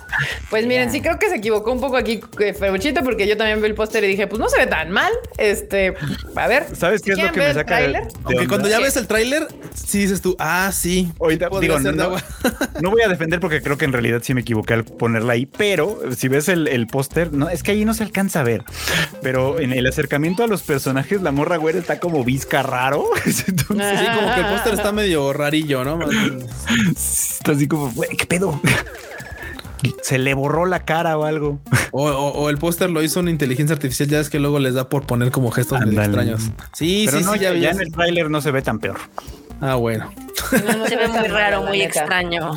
Pues miren, sí creo que se equivocó un poco aquí eh, Febuchito, porque yo también vi el póster y dije, pues no se ve tan mal. Este, a ver. ¿Sabes qué es lo que me saca? El Aunque cuando ya ves el tráiler, sí dices tú, ah, sí. Ahorita digo, no, no voy a defender porque creo que en realidad sí me equivoqué al ponerla ahí, pero si ves el, el póster, no, es que ahí no se alcanza a ver, pero en el acercamiento a los personajes, la morra güera está como visca raro. sí, como que el póster está medio rarillo, ¿no? está así como, güey, ¿qué pedo? se le borró la cara o algo. O, el póster lo hizo una inteligencia artificial. Ya es que luego les da por poner como gestos extraños. Sí, sí, sí, ya, ya en el tráiler no se ve tan peor. Ah, bueno. se ve muy raro, muy extraño.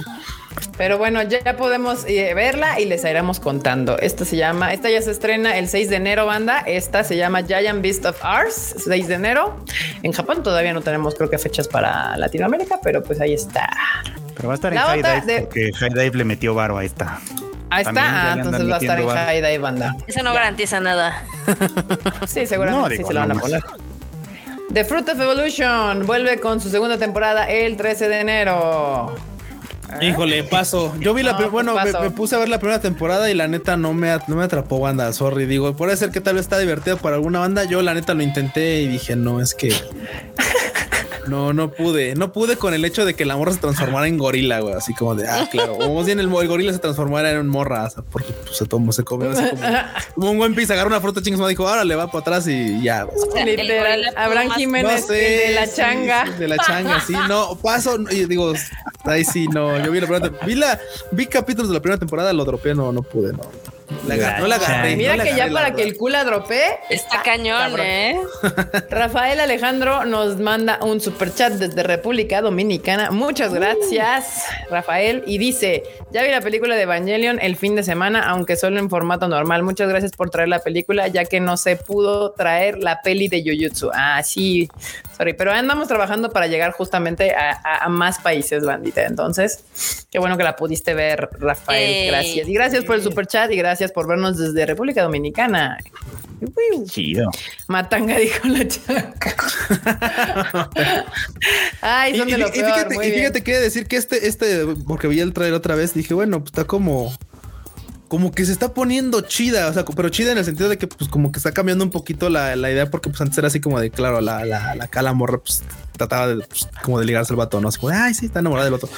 Pero bueno, ya podemos eh, verla y les iremos contando. Esta se llama, esta ya se estrena el 6 de enero, banda. Esta se llama Giant Beast of Ours, 6 de enero. En Japón todavía no tenemos, creo que fechas para Latinoamérica, pero pues ahí está. Pero va a estar en High Dive porque High Dive le metió varo a esta. Ahí está, ah, entonces va a estar en High Dive, banda. Eso no garantiza nada. sí, seguramente sí se lo van a poner. The Fruit of Evolution vuelve con su segunda temporada el 13 de enero. ¿Eh? Híjole, paso. Yo vi la bueno, me, puse a ver la primera temporada y la neta no me, no me atrapó banda, sorry. Digo, puede ser que tal vez está divertido para alguna banda. Yo la neta lo intenté y dije, no, es que no, no pude. No pude con el hecho de que la morra se transformara en gorila, güey. Así como de, ah, claro. O más bien el, gorila se transformara en morra, o sea, porque pues, se tomó, se comió así como, un buen pis, agarra una fruta chingas, me dijo, ahora le va para atrás y ya. Literal, Abraham Jiménez, de la changa. de la changa, sí, no, paso, y digo, ahí sí, no, yo vi la primera, vi la, vi capítulos de la primera temporada, lo dropeé, no, no pude, no. La, no la agarré. Mira que ya para que el culo dropee está, cañón, ¿eh? Rafael Alejandro nos manda un super chat desde República Dominicana. Muchas gracias, Rafael. Y dice: Ya vi la película de Evangelion el fin de semana, aunque solo en formato normal. Muchas gracias por traer la película, ya que no se pudo traer la peli de Jujutsu. Ah, sí, sorry, pero andamos trabajando para llegar justamente a, más países, bandita. Entonces, qué bueno que la pudiste ver, Rafael. Gracias. Y gracias por el super chat y gracias por vernos desde República Dominicana. Chido. Matanga dijo la chaca. Ay, son de lo y, fíjate, y fíjate que decir que este, este, porque vi el trailer otra vez, dije, bueno, pues está como como que se está poniendo chida, o sea, pero chida en el sentido de que pues como que está cambiando un poquito la, idea porque pues antes era así como de, claro, la, la, la cala morra pues trataba de, pues, como de ligarse al vato, ¿no? Así como, ay, sí, está enamorada del vato.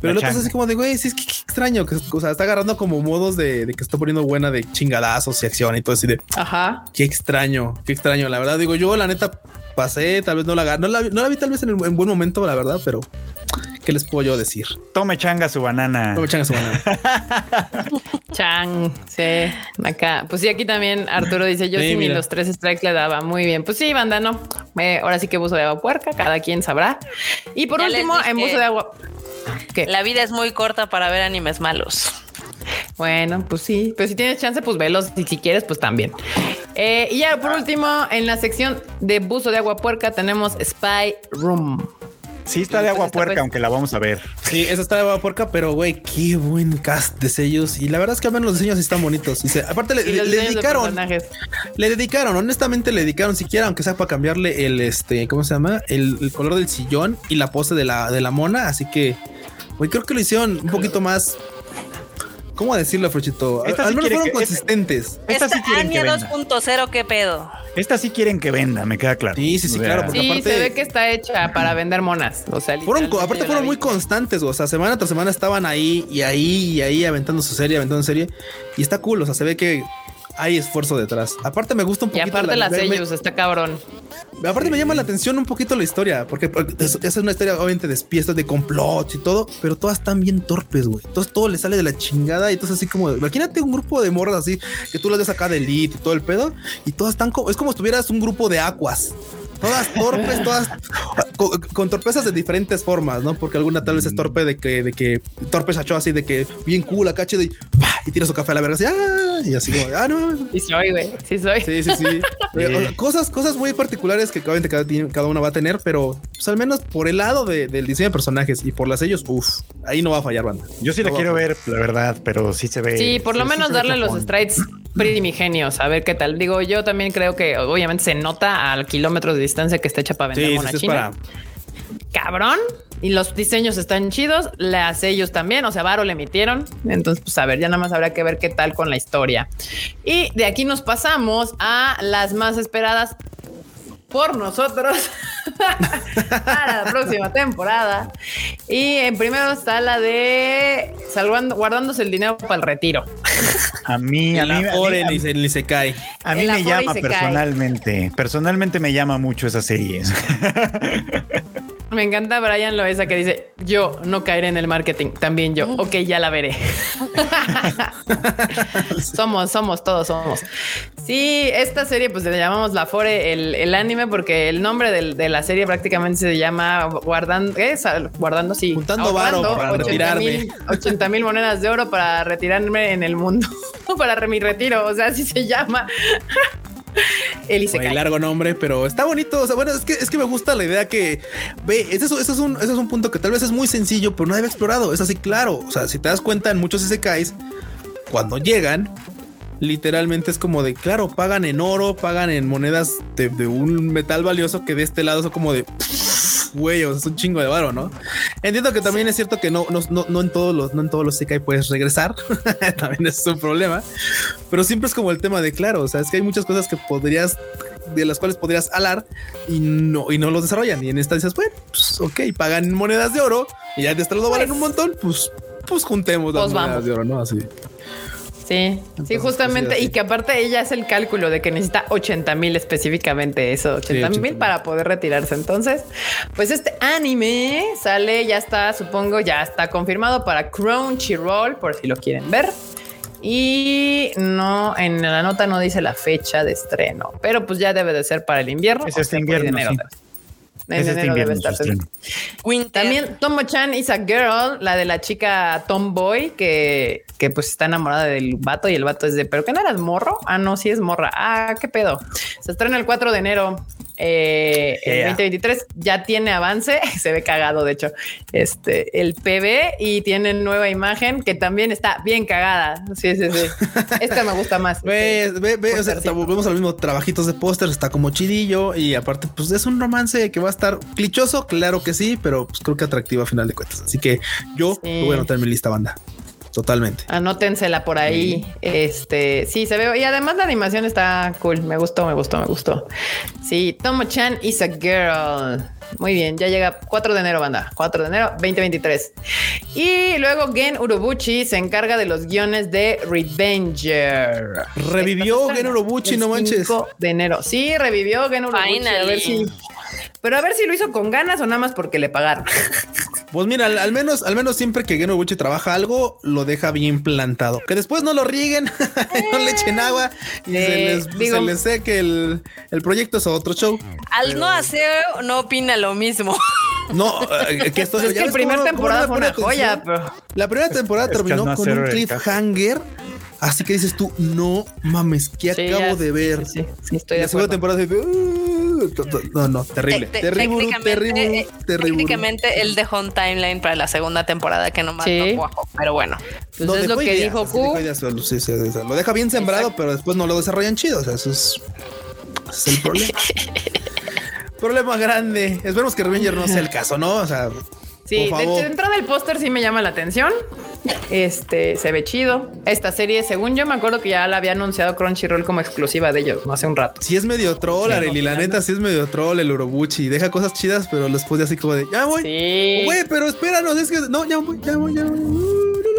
Pero el otro es así como de, güey, sí, es que qué extraño, que o sea, está agarrando como modos de, de, que está poniendo buena de chingadazos y acción y todo así de, ajá, qué extraño, qué extraño, la verdad, digo, yo la neta pasé, tal vez no la, no la, no la vi tal vez en, el, en buen momento, la verdad, pero ¿qué les puedo yo decir? Tome changa su banana. Tome changa su banana. Chang, sí, acá. Pues sí, aquí también Arturo dice, yo sí, ni los tres strikes le daba. Muy bien. Pues sí, banda, no. Eh, ahora sí que buzo de agua puerca, cada quien sabrá. Y por último, en buzo de agua... ¿Qué? La vida es muy corta para ver animes malos. Bueno, pues sí, pero si tienes chance, pues velos y si quieres, pues también. Eh, y ya por último, en la sección de buzo de agua puerca tenemos Spy Room. Sí, está de agua puerca, aunque la vamos a ver. Sí, esa está de agua puerca, pero güey, qué buen cast de sellos. Y la verdad es que a menos los diseños están bonitos. Y aparte le, dedicaron, le dedicaron, honestamente le dedicaron siquiera, aunque sea para cambiarle el, este, ¿cómo se llama? El, color del sillón y la pose de la, de la mona. Así que, güey, creo que lo hicieron un poquito más ¿Cómo decirlo, Frochito? Estas Al menos fueron consistentes. Esta, sí quieren que 2.0, ¿qué pedo? Esta sí quieren que venda, me queda claro. Sí, sí, sí, claro. Porque sí, se ve que está hecha para vender monas. O sea, fueron, aparte fueron muy constantes, o sea, semana tras semana estaban ahí y ahí y ahí aventando su serie, aventando su serie. Y está cool, o sea, se ve que hay esfuerzo detrás. Aparte me gusta un poquito. Y aparte las ellos, está cabrón. Aparte me llama la atención un poquito la historia, porque esa es una historia obviamente de espías, de complots y todo, pero todas están bien torpes, güey. Entonces todo le sale de la chingada y entonces así como, imagínate un grupo de morras así, que tú las ves acá de elite y todo el pedo, y todas están como, es como si tuvieras un grupo de aguas todas torpes, todas con, torpezas de diferentes formas, ¿no? Porque alguna tal vez es torpe de que, de que torpe Sacho así de que bien cool acá chido y, y tira su café a la verga así, ¡ah! y así como, ah, no. Sí soy, güey. Sí soy. Sí, sí, sí. cosas, cosas muy particulares que cada, cada uno va a tener, pero pues, al menos por el lado del diseño de personajes y por las ellos, uff, ahí no va a fallar, banda. Yo sí la quiero ver, la verdad, pero sí se ve. Sí, por lo menos darle los strides primigenios, a ver qué tal. Digo, yo también creo que obviamente se nota al kilómetro de distancia que está hecha para vender una china. Cabrón. Y los diseños están chidos, las ellos también, o sea, Varo le emitieron. Entonces, pues a ver, ya nada más habrá que ver qué tal con la historia. Y de aquí nos pasamos a las más esperadas por nosotros para la próxima temporada. Y en primero está la de salvando, guardándose el dinero para el retiro. A mí, a mí, ni, se, cae. A mí me llama personalmente. Personalmente me llama mucho esa serie. Me encanta Brian Loesa que dice, yo no caeré en el marketing, también yo, ok, ya la veré. somos, somos, todos somos. Sí, esta serie pues le llamamos La Fore, el, anime, porque el nombre de la serie prácticamente se llama Guardando, ¿qué es? Guardando, sí. Juntando varo para 80 retirarme. 80 mil monedas de oro para retirarme en el mundo, para mi retiro, o sea, así se llama. El largo nombre, pero está bonito. O sea, bueno, es que, es que me gusta la idea que ve. Ese es, es un, es un punto que tal vez es muy sencillo, pero no había explorado. Es así, claro. O sea, si te das cuenta, en muchos SKs, cuando llegan, literalmente es como de, claro, pagan en oro, pagan en monedas de, de un metal valioso que de este lado son como de güey, es un chingo de varo, ¿no? Entiendo que también es cierto que no, no, no, en todos los, no en todos los CKI puedes regresar. también es un problema, pero siempre es como el tema de claro. O sea, es que hay muchas cosas que podrías, de las cuales podrías alar y no, y no los desarrollan. Y en esta dices, bueno, pues ok, pagan monedas de oro y ya de este lado valen un montón, pues, pues juntemos las pues monedas de oro, ¿no? Así. Sí, sí, justamente. Y que aparte ella es el cálculo de que necesita 80 mil específicamente eso, 80 mil para poder retirarse. Entonces, pues este anime sale, ya está, supongo, ya está confirmado para Crunchyroll, por si lo quieren ver. Y no, en la nota no dice la fecha de estreno, pero pues ya debe de ser para el invierno. Es este invierno. En enero debe estar. También Tomo-chan is a girl, la de la chica Tomboy, que, que pues está enamorada del vato y el vato es de, pero que no eras morro. Ah, no, sí es morra. Ah, qué pedo. Se estrena el 4 de enero. Eh, el 2023 ya tiene avance, se ve cagado de hecho, este, el PB y tiene nueva imagen que también está bien cagada. Sí, sí, sí. Esta me gusta más. Ve, ve, ve, o sea, volvemos al mismo trabajitos de póster, está como chidillo y aparte pues es un romance que va a estar clichoso, claro que sí, pero pues creo que atractivo a final de cuentas. Así que yo voy a anotar en mi lista banda. Totalmente. Anótensela por ahí. Este, sí, se ve. Y además la animación está cool. Me gustó, me gustó, me gustó. Sí, Tomo-chan is a girl. Muy bien, ya llega 4 de enero, banda. 4 de enero 2023. Y luego Gen Urobuchi se encarga de los guiones de Revenger. Revivió Gen Urobuchi, no manches. de enero. Sí, revivió Gen Urobuchi. A ver si pero a ver si lo hizo con ganas o nada más porque le pagaron. Pues mira, al, menos, al menos siempre que Geno Buchi trabaja algo, lo deja bien plantado. Que después no lo rieguen, no le echen agua y se, les, sé que el, proyecto es otro show. Al no hacer, no opina lo mismo. No, eh, que esto es que la primera temporada fue una joya. La primera temporada terminó con un cliffhanger. Así que dices tú, no mames, ¿qué acabo de ver? Sí, sí, estoy de La segunda temporada de, no, no, terrible. terrible, terrible, Técnicamente él dejó un timeline para la segunda temporada que no sí. pero bueno. Pues es lo que dijo Q. lo deja bien sembrado, pero después no lo desarrollan chido. O sea, eso es, el problema. problema grande. Esperemos que Revenger no sea el caso, ¿no? O sea, Sí, dentro del póster sí me llama la atención. Este se ve chido. Esta serie, según yo me acuerdo que ya la había anunciado Crunchyroll como exclusiva de ellos, no hace un rato. Sí, es medio troll, Arely. La neta, sí es medio troll el Urobuchi. Deja cosas chidas, pero después de así como de ya voy. Sí. Güey, pero espéranos, es que no, ya voy, ya voy, ya voy.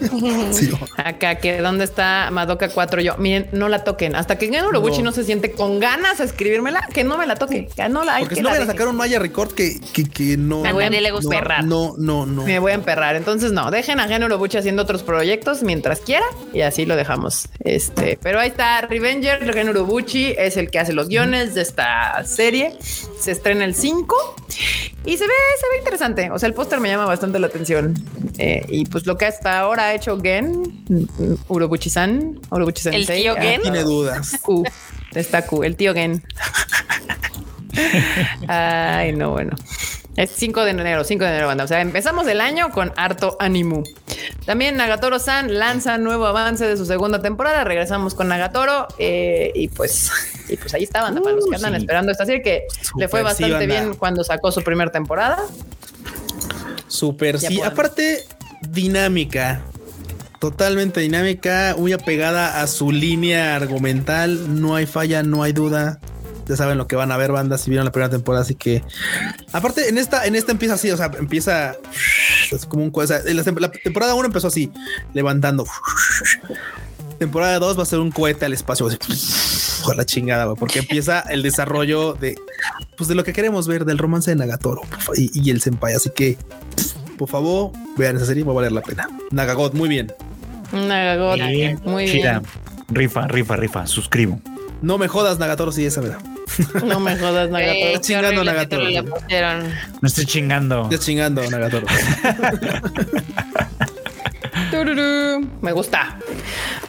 Acá que dónde está Madoka 4 yo. Miren, no la toquen hasta que Gen Urobuchi no. se siente con ganas a escribírmela, que no me la toque. Que no la hay Porque si no van a sacar un Maya Record que, que, no. A nadie le gusta. No, no, no, Me voy a emperrar. Entonces, no, dejen a Gen Urobuchi haciendo otros proyectos mientras quiera y así lo dejamos. Este, pero ahí está Revenger. Gen Urobuchi es el que hace los guiones de esta serie. Se estrena el 5 y se ve, se ve interesante. O sea, el póster me llama bastante la atención. Eh, y pues lo que hasta ahora ha hecho Gen, Urobuchi-san, Urobuchi El tío Gen. Tiene dudas. está Q, el tío Gen. Ay, no, bueno. Es 5 de enero, 5 de enero, banda. O sea, empezamos el año con harto ánimo. También Nagatoro-san lanza nuevo avance de su segunda temporada. Regresamos con Nagatoro eh, y pues y pues ahí está, banda, para los que andan esperando esta serie que le fue bastante bien cuando sacó su primera temporada. Súper, sí. Aparte, dinámica. Totalmente dinámica, muy apegada a su línea argumental. No hay falla, no hay duda ya saben lo que van a ver bandas si vieron la primera temporada, así que aparte en esta en esta empieza así, o sea, empieza es como un cosa, la, temporada 1 empezó así, levantando. Temporada 2 va a ser un cohete al espacio, por la chingada, porque empieza el desarrollo de pues de lo que queremos ver del romance de Nagatoro y, el senpai, así que por favor, vean esa serie, va a valer la pena. Nagagot, muy bien. Nagagot, muy bien. Rifa, rifa, rifa, suscribo. No me jodas, Nagatoro, sí, esa verdad. No me jodas, Nagatoro. Eh, chingando, Nagatoro. No estoy chingando. Estoy chingando, Nagatoro. me gusta.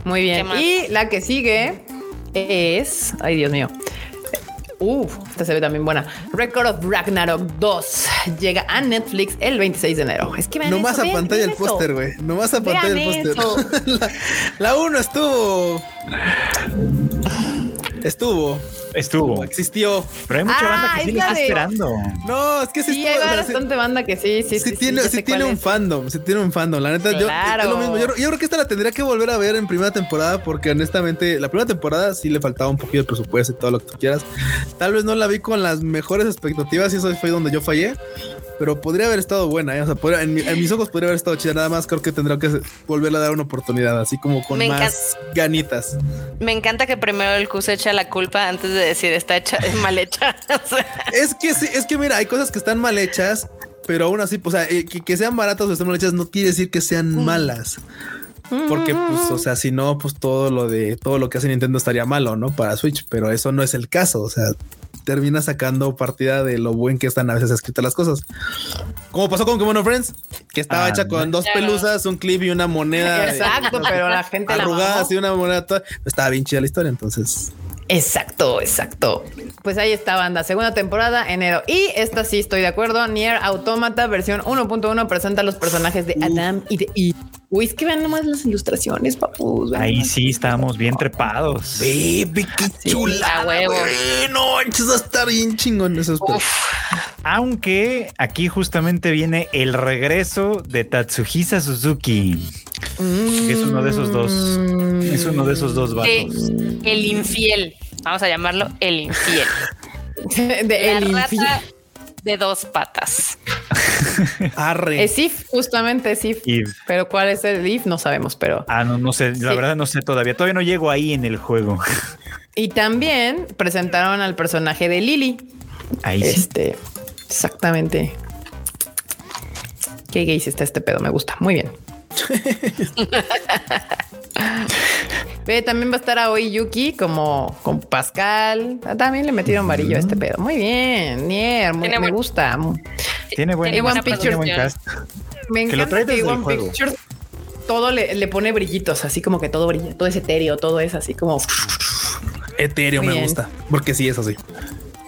Muy bien. Y la que sigue es. Ay, Dios mío. Uf, esta se ve también buena. Record of Ragnarok 2 llega a Netflix el 26 de enero. Es que No más a pantalla el póster, güey. No más a pantalla el póster. la 1 estuvo. Estuvo. Estuvo. Existió. Pero hay mucha banda que sí está esperando. No, es que sí, hay bastante banda que sí, sí, sí. tiene, sí, tiene un fandom, sí tiene un fandom. La neta, yo, lo mismo. Yo, creo que esta la tendría que volver a ver en primera temporada porque honestamente la primera temporada sí le faltaba un poquito de presupuesto y todo lo que tú quieras. Tal vez no la vi con las mejores expectativas y eso fue donde yo fallé pero podría haber estado buena. ¿eh? O sea, en, mis ojos podría haber estado chida. Nada más creo que tendría que volverle a dar una oportunidad, así como con más ganitas. Me encanta que primero el Q se echa la culpa antes de decir está hecha, es mal hecha. es que sí, es que mira, hay cosas que están mal hechas, pero aún así, pues, eh, que, sean baratas o estén mal hechas no quiere decir que sean mm. malas. Porque, pues, o sea, si no, pues todo lo de todo lo que hace Nintendo estaría malo, ¿no? Para Switch, pero eso no es el caso. O sea, termina sacando partida de lo buen que están a veces escritas las cosas. Como pasó con Kimono Friends, que estaba hecha con dos pelusas, un clip y una moneda. Exacto, pero la gente arrugada, así una moneda toda. Estaba bien chida la historia, entonces. Exacto, exacto. Pues ahí está, banda. Segunda temporada, enero. Y esta sí estoy de acuerdo. Nier Automata, versión 1.1, presenta los personajes de Adam y de Eve. Uy, es que vean nomás las ilustraciones, papus. Ahí sí estamos bien trepados. Baby, qué chula, huevo. No, va a estar bien chingón esos Aunque aquí justamente viene el regreso de Tatsuhisa Suzuki. es uno de esos dos. Es uno de esos dos vatos. el infiel. Vamos a llamarlo el infiel. de el infiel de dos patas. Arre. Es If, justamente es If. Pero cuál es el If no sabemos, pero. Ah, no, no sé. La verdad no sé todavía. Todavía no llego ahí en el juego. Y también presentaron al personaje de Lily. Ahí este, Exactamente. Qué gay está este pedo. Me gusta. Muy bien. Ve, también va a estar a hoy Yuki como con Pascal. Ah, también le metieron varillo a este pedo. Muy bien, Nier, me gusta. Tiene buen, tiene buen cast. Me encanta que, One Pictures todo le, pone brillitos, así como que todo brilla, todo es etéreo, todo es así como etéreo me gusta, porque sí es así.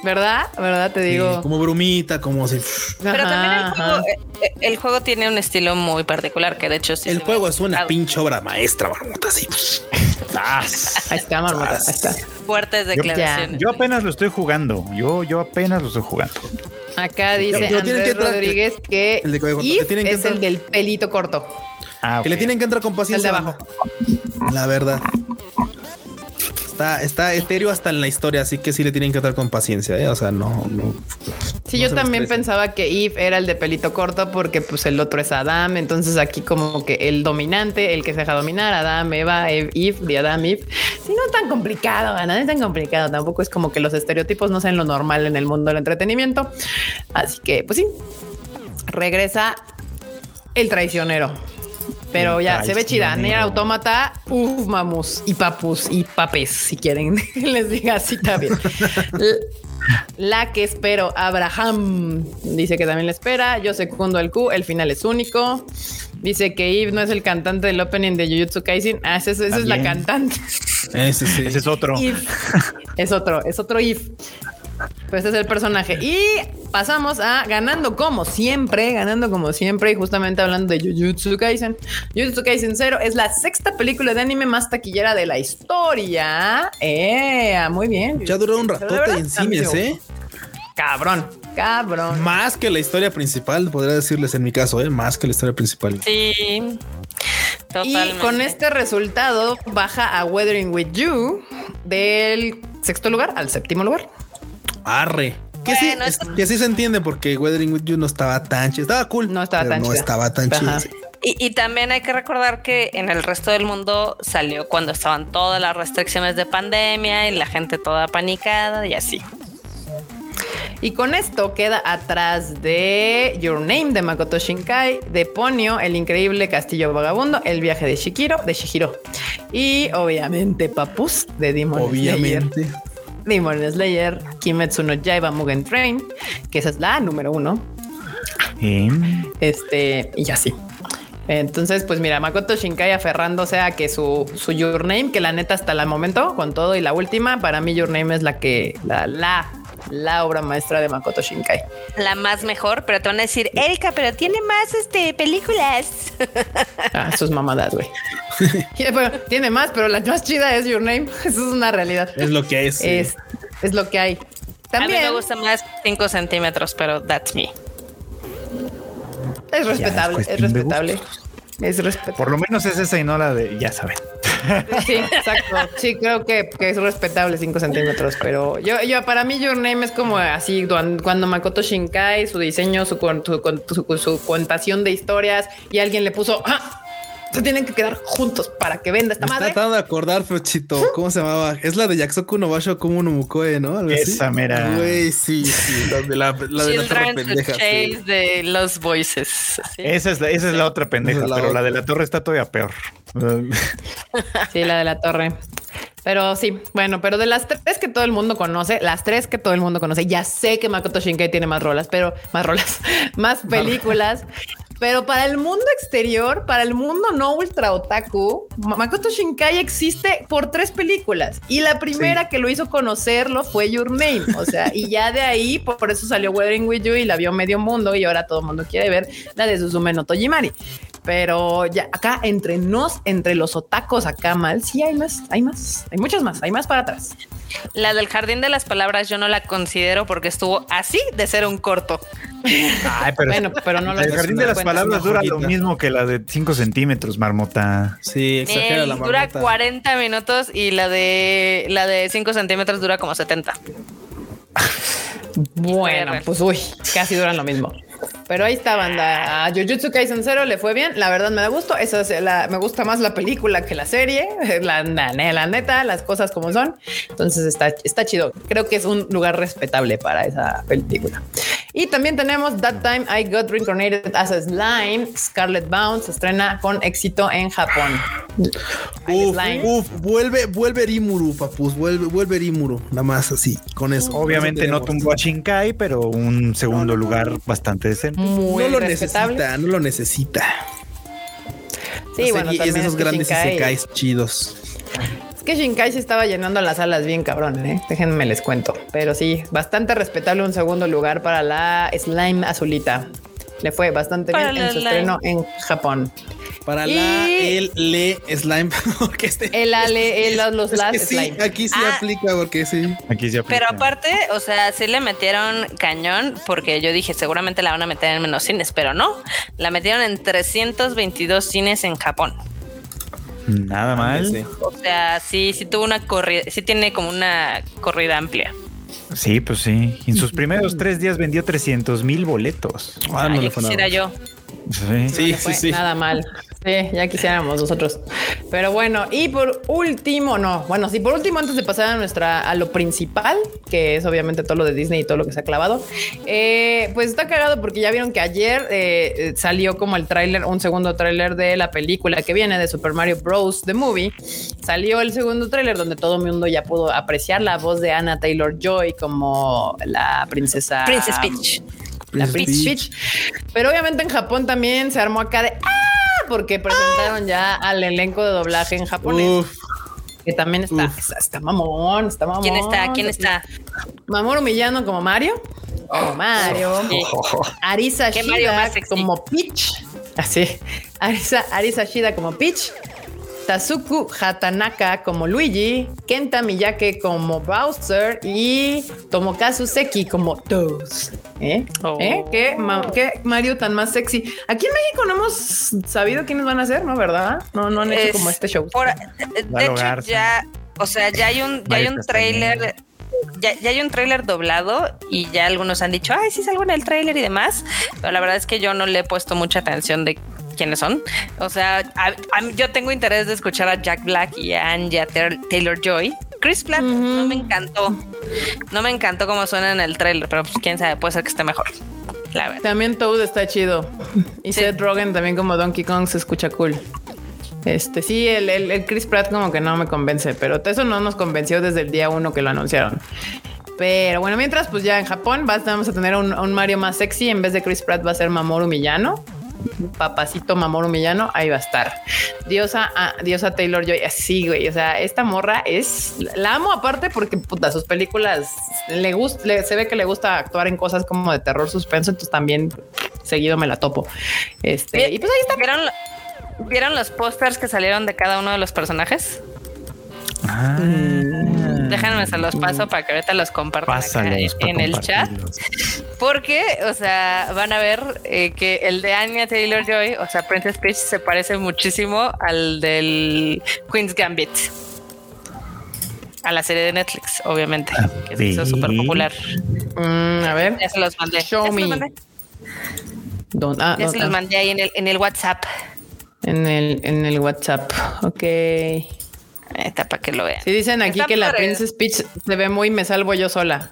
¿Verdad? ¿Verdad? Te digo. como brumita, como así. Pero también el juego, eh, eh, el juego, tiene un estilo muy particular que de hecho sí El juego es una pinche obra maestra, marmota, así. ahí está, marmota, ahí está. Fuertes declaraciones. Yo, apenas lo estoy jugando. Yo, yo apenas lo estoy jugando. Acá dice Andrés Rodríguez que, el es el del pelito corto. Ah, que le tienen que entrar con paciencia. El de abajo. La verdad. Está, etéreo hasta en la historia, así que sí le tienen que tratar con paciencia, ¿eh? O sea, no, no. Sí, yo también pensaba que Eve era el de pelito corto porque pues el otro es Adam, entonces aquí como que el dominante, el que se deja dominar, Adam, Eva, Eve, de Adam, Eve. Sí, no es tan complicado, no es tan complicado, tampoco es como que los estereotipos no sean lo normal en el mundo del entretenimiento. Así que pues sí, regresa el traicionero. Pero ya se ve chida. Nier Automata, uff, mamus y papus y papes, si quieren les diga así también. La que espero, Abraham, dice que también le espera. Yo secundo el Q, el final es único. Dice que Eve no es el cantante del opening de Jujutsu Kaisen. Ah, esa, es la cantante. Ese, sí. ese es otro. Es otro, es otro Eve. Pues es el personaje. Y pasamos a ganando como siempre, ganando como siempre. Y justamente hablando de Jujutsu Kaisen. Jujutsu Kaisen 0 es la sexta película de anime más taquillera de la historia. Eh, muy bien. Ya duró un ratote en cines, ¿eh? Cabrón, cabrón. Más que la historia principal, podría decirles en mi caso, ¿eh? Más que la historia principal. Sí. Totalmente. Y con este resultado baja a Weathering with You del sexto lugar al séptimo lugar. Arre. Que, sí, que sí se entiende porque Weathering with You no estaba tan chido. Estaba cool. No estaba tan no estaba tan chido. Y, también hay que recordar que en el resto del mundo salió cuando estaban todas las restricciones de pandemia y la gente toda panicada y así. Y con esto queda atrás de Your Name de Makoto Shinkai, de Ponyo, El Increíble Castillo Vagabundo, El Viaje de Shikiro, de Shihiro. Y obviamente Papus de Demon obviamente. Demon Slayer, Kimetsu no Yaiba Mugen Train, que esa es la número uno. Este, y así. Entonces, pues mira, Makoto Shinkai aferrándose a que su, su Your Name, que la neta hasta el momento, con todo y la última, para mí Your Name es la que, la, la, la obra maestra de Makoto Shinkai. La más mejor, pero te van a decir, Erika, pero tiene más este películas. Ah, sus mamadas, güey. tiene más, pero la más chida es Your Name. Eso es una realidad. Es lo que es. Es, es lo que hay. También. A mí me gusta más 5 centímetros, pero that's me. Es respetable, es, respetable. Es respetable. Por lo menos es esa y no la de, ya saben. Sí, exacto. Sí, creo que, es respetable 5 centímetros, pero yo, yo, para mí, Your Name es como así cuando Makoto Shinkai, su diseño, su, su, su, contación de historias y alguien le puso, ¡Ah! Se tienen que quedar juntos para que venda esta Me madre. tratando de acordar, Frochito, ¿cómo se llamaba? Es la de Yakusoku no Basho como no Mukoe, ¿no? Esa mera. Güey, sí, sí, la de la, la, de la torre pendeja. Sí. de los voices. Esa es la, esa es la otra pendeja, pero la de la torre está todavía peor. sí, la de la torre. Pero sí, bueno, pero de las tres que todo el mundo conoce, las tres que todo el mundo conoce, ya sé que Makoto Shinkai tiene más rolas, pero más rolas, más películas. Pero para el mundo exterior, para el mundo no ultra otaku, Makoto Shinkai existe por tres películas y la primera que lo hizo conocerlo fue Your Name. O sea, y ya de ahí, por eso salió Weathering with You y la vio medio mundo y ahora todo el mundo quiere ver la de Suzume no Tojimari. Pero ya acá entre nos, entre los otacos acá mal, sí hay más, hay más, hay muchas más, hay más para atrás. La del jardín de las palabras yo no la considero porque estuvo así de ser un corto. Ay, pero bueno, pero no El jardín de las palabras dura lo mismo que la de 5 centímetros, marmota. Sí, exagera la marmota. Dura 40 minutos y la de la de 5 centímetros dura como 70. bueno, pues uy, casi duran lo mismo. Pero ahí está, banda. A Jujutsu Kaisen Zero le fue bien. La verdad me da gusto. Esa es la, me gusta más la película que la serie. La, la, neta, las cosas como son. Entonces está, está chido. Creo que es un lugar respetable para esa película. Y también tenemos That Time I Got Reincarnated as a Slime. Scarlet Bound se estrena con éxito en Japón. Uf, uf, vuelve, vuelve Rimuru, papus. Vuelve, vuelve Rimuru. Nada más así, con eso. Obviamente no tumbó a Shinkai, pero un segundo lugar bastante muy no lo necesita, no lo necesita. Sí, bueno, es de esos grandes isekais chidos. Es que Shinkai se estaba llenando las alas bien cabrón, ¿eh? Déjenme les cuento. Pero sí, bastante respetable un segundo lugar para la Slime Azulita. Le fue bastante bien en su estreno en Japón. Para la, el, le, slime. Porque este, el, ale, el, los las, slime. aquí sí ah. aplica porque sí. Aquí sí aplica. Pero aparte, o sea, sí le metieron cañón porque yo dije seguramente la van a meter en menos cines, pero no. La metieron en 322 cines en Japón. Nada mal. O sea, sí, sí tuvo una corrida, sí tiene como una corrida amplia. Sí, pues sí. En sus primeros tres días vendió 300 mil boletos. Ah, no le fue nada. yo. Sí, sí, sí, Nada mal. Sí, ya quisiéramos nosotros. Pero bueno, y por último, no, bueno, sí, por último, antes de pasar a nuestra, a lo principal, que es obviamente todo lo de Disney y todo lo que se ha clavado, eh, pues está cagado porque ya vieron que ayer eh, salió como el tráiler, un segundo tráiler de la película que viene de Super Mario Bros. The Movie. Salió el segundo tráiler donde todo el mundo ya pudo apreciar la voz de Anna Taylor Joy como la princesa. Princess Peach la Princess Peach. Pero obviamente en Japón también se armó acá de ¡Ah! Porque presentaron ya al elenco de doblaje en japonés. Que también está, está, mamón, está mamón. ¿Quién está? ¿Quién está? Mamoru Millano como Mario. Como Mario. Arisa Shida como Peach. Así. Arisa, Arisa Shida como Peach. Tazuku Hatanaka como Luigi, Kenta Miyake como Bowser y Tomokazu Seki como Toes. ¿Eh? Oh. ¿Eh? ¿Qué, Mario tan más sexy? Aquí en México no hemos sabido quiénes van a ser, ¿no? ¿Verdad? No, no han hecho como este show. de hecho, ya, o sea, ya hay un, ya hay un trailer. Ya, ya, hay un tráiler doblado y ya algunos han dicho, ay, sí salgo en el tráiler y demás, pero la verdad es que yo no le he puesto mucha atención de quiénes son. O sea, yo tengo interés de escuchar a Jack Black y a Anja Taylor Joy. Chris Pratt no me encantó. No me encantó cómo suena en el trailer, pero pues, quién sabe, puede ser que esté mejor. También Toad está chido. Y Seth Rogen también como Donkey Kong se escucha cool. Este sí, el, el, Chris Pratt como que no me convence, pero eso no nos convenció desde el día uno que lo anunciaron. Pero bueno, mientras, pues ya en Japón vamos a tener un, un Mario más sexy. En vez de Chris Pratt va a ser Mamoru Millano papacito Mamoru Millano, ahí va a estar. Diosa, ah, Diosa Taylor Joy, así, güey. O sea, esta morra es, la amo aparte porque puta, sus películas le gusta, se ve que le gusta actuar en cosas como de terror suspenso, entonces también seguido me la topo. Este, y pues ahí está. ¿Vieron, ¿Vieron los pósters que salieron de cada uno de los personajes? Ah. Déjenme se los paso para que ahorita los compartan en el chat. Porque, o sea, van a ver eh, que el de Anya Taylor Joy, o sea, Princess Peach, se parece muchísimo al del Queen's Gambit. A la serie de Netflix, obviamente, que se hizo súper popular. Mm, a ver. Ya se los mandé. Show me. Ah, ya se los mandé ahí en el, en el WhatsApp. En el, en el WhatsApp. Ok. Está para que lo vean. Sí, dicen aquí que la Princess Peach se ve muy me salvo yo sola.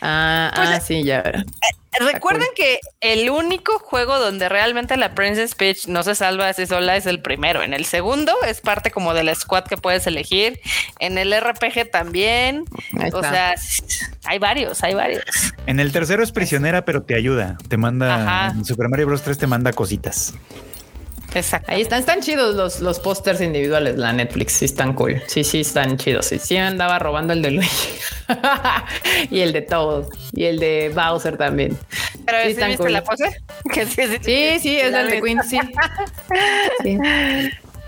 Ah, pues, ah sí, ya. Eh, recuerden que el único juego donde realmente la Princess Peach no se salva así sola es el primero. En el segundo es parte como del squad que puedes elegir. En el RPG también. O sea, hay varios, hay varios. En el tercero es prisionera, pero te ayuda. Te manda. En Super Mario Bros. 3 te manda cositas. Exacto. Ahí están, están chidos los, los pósters individuales, la Netflix, sí están cool. Sí, sí, están chidos. Sí, sí andaba robando el de Luigi y el de todos y el de Bowser también. Pero sí, están viste la pose? sí, sí, es el de Queen, sí.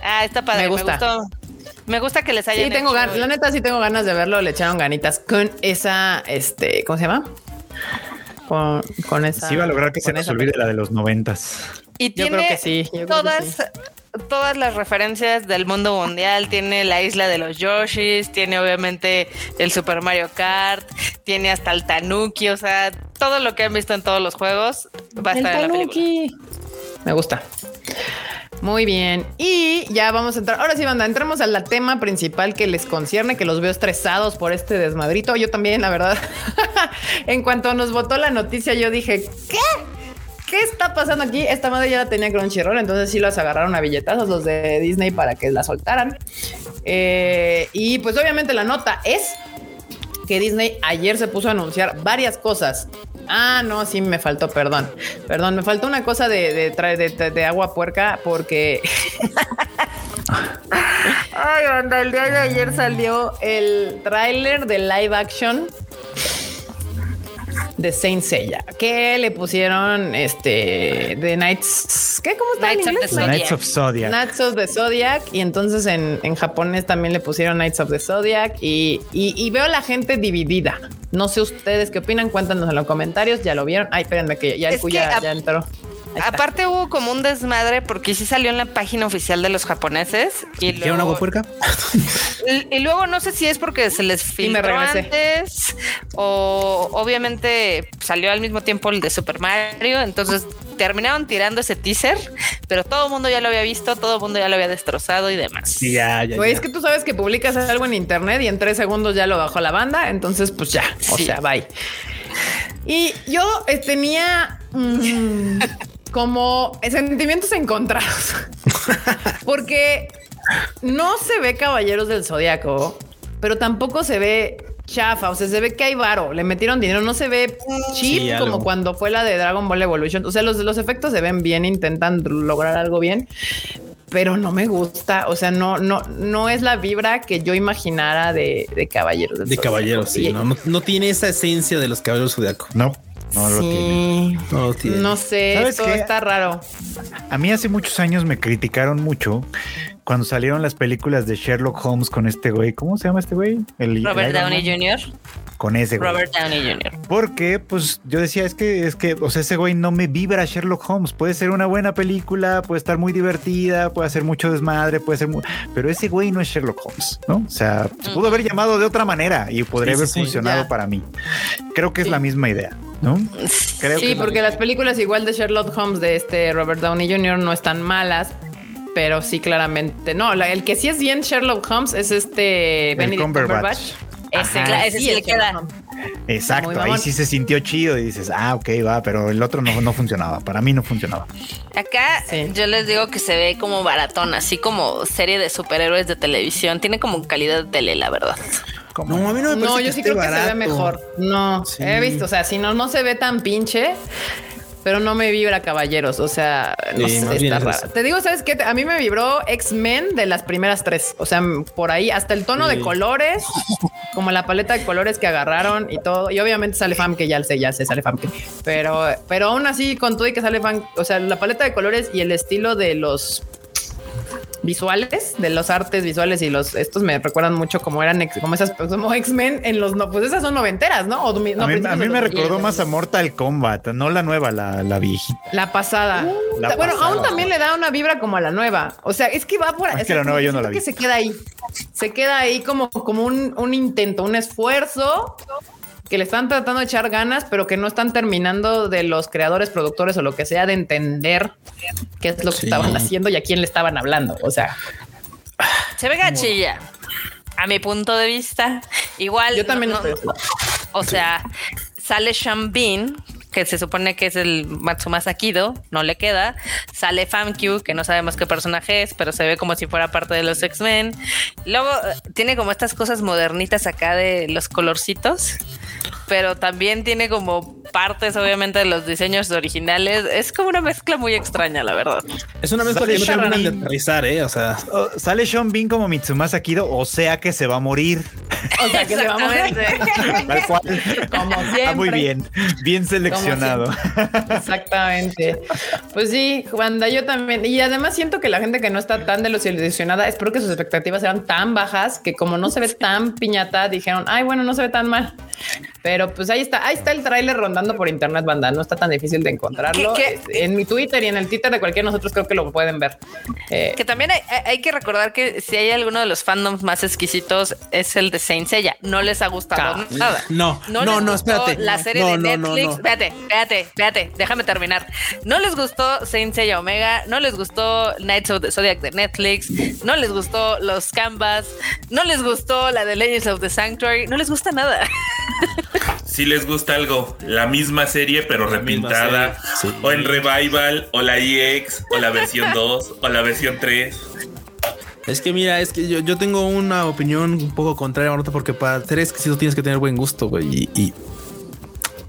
Ah, está padre. Me gusta. Me, gusta que les hayan Sí, tengo ganas, la neta sí tengo ganas de verlo, le echaron ganitas con esa, este, ¿cómo se llama? Con, con esa. Sí, va a lograr que se nos olvide la de los noventas. Y tiene todas, todas las referencias del mundo mundial. Tiene la isla de los Yoshis, tiene obviamente el Super Mario Kart, tiene hasta el Tanuki, o sea, todo lo que han visto en todos los juegos va a estar en la película. Me gusta. Muy bien. Y ya vamos a entrar. Ahora sí, banda, entramos al tema principal que les concierne, que los veo estresados por este desmadrito. Yo también, la verdad. en cuanto nos votó la noticia, yo dije, ¿qué? ¿Qué está pasando aquí? Esta madre ya la tenía Crunchyroll, entonces sí las agarraron a billetazos los de Disney para que la soltaran. Eh, y pues obviamente la nota es que Disney ayer se puso a anunciar varias cosas. Ah, no, sí me faltó, perdón. Perdón, me faltó una cosa de, de, agua puerca porque... Ay, banda, el día de ayer salió el tráiler de live action de Saint Seiya, que le pusieron este The Knights, ¿qué? ¿Cómo está Knights en inglés? Of Knights of Zodiac. Knights of the Zodiac y entonces en, en japonés también le pusieron Knights of the Zodiac y, y, veo a la gente dividida. No sé ustedes qué opinan, cuéntanos en los comentarios, ya lo vieron. Ay, espérenme que ya el ya, ya entró. Aparte hubo como un desmadre porque sí salió en la página oficial de los japoneses. Y luego, agua puerca? Y, luego no sé si es porque se les filtró antes o obviamente salió al mismo tiempo el de Super Mario. Entonces terminaron tirando ese teaser, pero todo el mundo ya lo había visto, todo el mundo ya lo había destrozado y demás. ya, ya, Es que tú sabes que publicas algo en internet y en tres segundos ya lo bajó la banda, entonces pues ya, o sea, bye. Y yo eh, tenía mm, como sentimientos encontrados, porque no se ve Caballeros del Zodiaco, pero tampoco se ve chafa, o sea, se ve que hay varo, le metieron dinero, no se ve cheap como cuando fue la de Dragon Ball Evolution, o sea, los, los efectos se ven bien, intentan lograr algo bien, pero no me gusta, o sea, no, no, no es la vibra que yo imaginara de, de Caballeros. de Caballeros, sí, no, no, tiene esa esencia de los Caballeros Zodiaco. No. No lo tiene. No, tiene. no sé, esto está raro. A mí hace muchos años me criticaron mucho cuando salieron las películas de Sherlock Holmes con este güey, ¿cómo se llama este güey? El, Robert Downey Jr. Con ese güey. Robert Downey Jr. Porque, pues, yo decía, es que, es que, o sea, ese güey no me vibra Sherlock Holmes. Puede ser una buena película, puede estar muy divertida, puede hacer mucho desmadre, puede ser muy... Pero ese güey no es Sherlock Holmes, ¿no? O sea, se pudo haber llamado de otra manera y podría haber funcionado para mí. Creo que es la misma idea. ¿No? sí, porque las películas igual de Sherlock Holmes de este Robert Downey Jr. no están malas, pero sí, claramente. No, el que sí es bien Sherlock Holmes es este Benedict Cumberbatch. Ese, ese sí, le queda. Exacto, ahí sí se sintió chido y dices, ah, ok, va, pero el otro no, no funcionaba. Para mí no funcionaba. Acá yo les digo que se ve como baratón, así como serie de superhéroes de televisión. Tiene como calidad de tele, la verdad. No, a mí no me No, yo sí creo que se ve mejor. No, he visto, o sea, si no, no se ve tan pinche, pero no me vibra Caballeros. O sea, no sé, está raro. Te digo, ¿sabes qué? A mí me vibró X-Men de las primeras tres. O sea, por ahí hasta el tono de colores, como la paleta de colores que agarraron y todo. Y obviamente sale Fam, que ya sé, ya sé, sale Fam. Pero, pero aún así, con todo y que sale Fam, o sea, la paleta de colores y el estilo de los visuales, de los artes visuales y los estos me recuerdan mucho como eran como esas como X-Men en los no, pues esas son noventeras, ¿no? a mí, me recordó más a Mortal Kombat, no la nueva, la, la viejita. La pasada. bueno, aún también le da una vibra como a la nueva. O sea, es que va por es que la nueva yo no la vi. Que se queda ahí. Se queda ahí como, como un, un intento, un esfuerzo que le están tratando de echar ganas, pero que no están terminando de los creadores, productores o lo que sea de entender qué es lo que estaban haciendo y a quién le estaban hablando. O sea, se ve gachilla. A mi punto de vista, igual. Yo también. o sea, sale Sean Bean, que se supone que es el Matsumasa Kido, no le queda. Sale Famkyu, que no sabemos qué personaje es, pero se ve como si fuera parte de los X-Men. Luego eh, tiene como estas cosas modernitas acá de los colorcitos pero también tiene como partes, obviamente, de los diseños originales. Es como una mezcla muy extraña, la verdad. Es una mezcla que no de aterrizar, ¿eh? O sea, sale Sean Bean como Mitsumasa Kido, o sea que se va a morir. O sea que se va a morir. Tal cual. Como siempre. muy bien, bien seleccionado. Exactamente. Pues sí, Wanda, yo también. Y además siento que la gente que no está tan desilusionada, espero que sus expectativas sean tan bajas que como no se ve tan piñata, dijeron, ay, bueno, no se ve tan mal. Pero pues ahí está, ahí está el tráiler rondando por internet, banda. No está tan difícil de encontrarlo. En mi Twitter y en el Twitter de cualquier de nosotros creo que lo pueden ver. Eh, que también hay, que recordar que si hay alguno de los fandoms más exquisitos es el de Saint Seiya. No les ha gustado nada. No, no, no, espérate. La serie de Netflix. Espérate, espérate, espérate. Déjame terminar. No les gustó Saint Seiya Omega. No les gustó Knights of the Zodiac de Netflix. No les gustó los Canvas. No les gustó la de Legends of the Sanctuary. No les gusta nada. si les gusta algo, la misma serie pero repintada, o en revival, o la EX, o la versión 2, o la versión 3. Es que mira, es que yo, tengo una opinión un poco contraria, ahorita porque para ser exquisito tienes que tener buen gusto, güey. Y,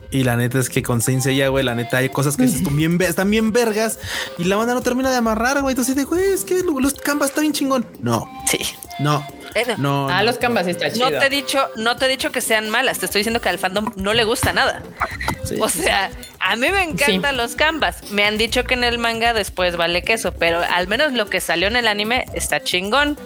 y, la neta es que con Saint ya, güey, la neta hay cosas que están bien, están bien vergas y la banda no termina de amarrar, güey. Entonces, güey, es que los canvas está bien chingón. No. Sí. No. No, ah, los canvas está chido. No te he dicho, no te he dicho que sean malas, te estoy diciendo que al fandom no le gusta nada. o sea, a mí me encantan los canvas. Me han dicho que en el manga después vale queso, pero al menos lo que salió en el anime está chingón.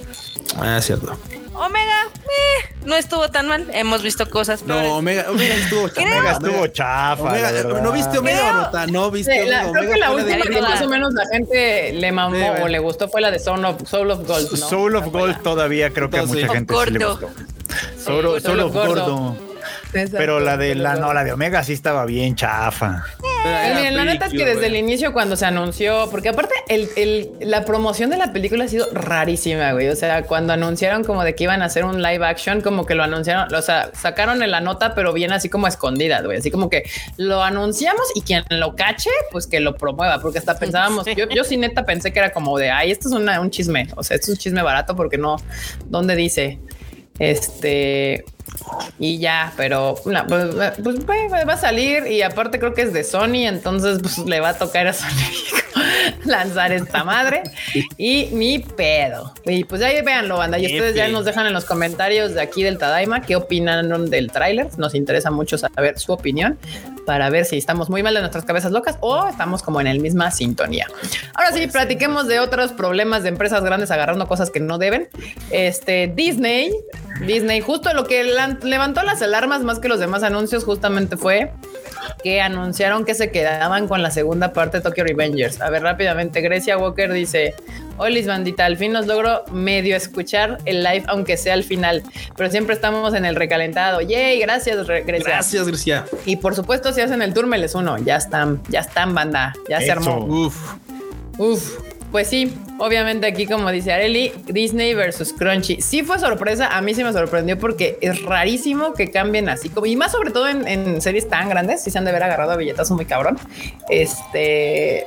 Ah, cierto. Omega eh, no estuvo tan mal. Hemos visto cosas. No, Omega, Omega estuvo chafa. Omega estuvo chafa. no viste Omega, No viste Omega. creo que la última que más o menos la gente le mamó o le gustó fue la de Soul of, Soul of Gold. Soul of Gold todavía creo que a mucha gente sí le gustó. Soul, Soul of Gordo. Pero la de la no, la de Omega sí estaba bien chafa. Eh, la neta es que desde el inicio cuando se anunció, porque aparte el, la promoción de la película ha sido rarísima, güey. O sea, cuando anunciaron como de que iban a hacer un live action, como que lo anunciaron, o sea, sacaron en la nota, pero bien así como escondida, güey. Así como que lo anunciamos y quien lo cache, pues que lo promueva, porque hasta pensábamos, yo, yo sí neta pensé que era como de, ay, esto es un chisme, o sea, esto es un chisme barato porque no, ¿dónde dice? Este, y ya, pero pues, pues, va a salir y aparte creo que es de Sony, entonces pues le va a tocar a Sony lanzar esta madre y mi pedo. Y pues ahí véanlo, banda. Y ustedes ya nos dejan en los comentarios de aquí del Tadaima qué opinaron del tráiler. Nos interesa mucho saber su opinión para ver si estamos muy mal de nuestras cabezas locas o estamos como en el misma sintonía. Ahora sí, platiquemos de otros problemas de empresas grandes agarrando cosas que no deben. Este Disney, Disney, justo lo que levantó las alarmas más que los demás anuncios, justamente fue que anunciaron que se quedaban con la segunda parte de Tokyo Revengers. A ver, rápidamente, Grecia Walker dice: Olis bandita, al fin nos logro medio escuchar el live, aunque sea al final, pero siempre estamos en el recalentado. Yay, gracias, Grecia. Gracias, Grecia. Y por supuesto, si hacen el tour, me les uno. Ya están, ya están, banda. Ya se armó. Uf. Uf. Pues sí, obviamente aquí como dice Areli, Disney versus Crunchy. Sí fue sorpresa, a mí sí me sorprendió porque es rarísimo que cambien así como y más sobre todo en, series tan grandes, si se han de haber agarrado a billetazo muy cabrón. Este,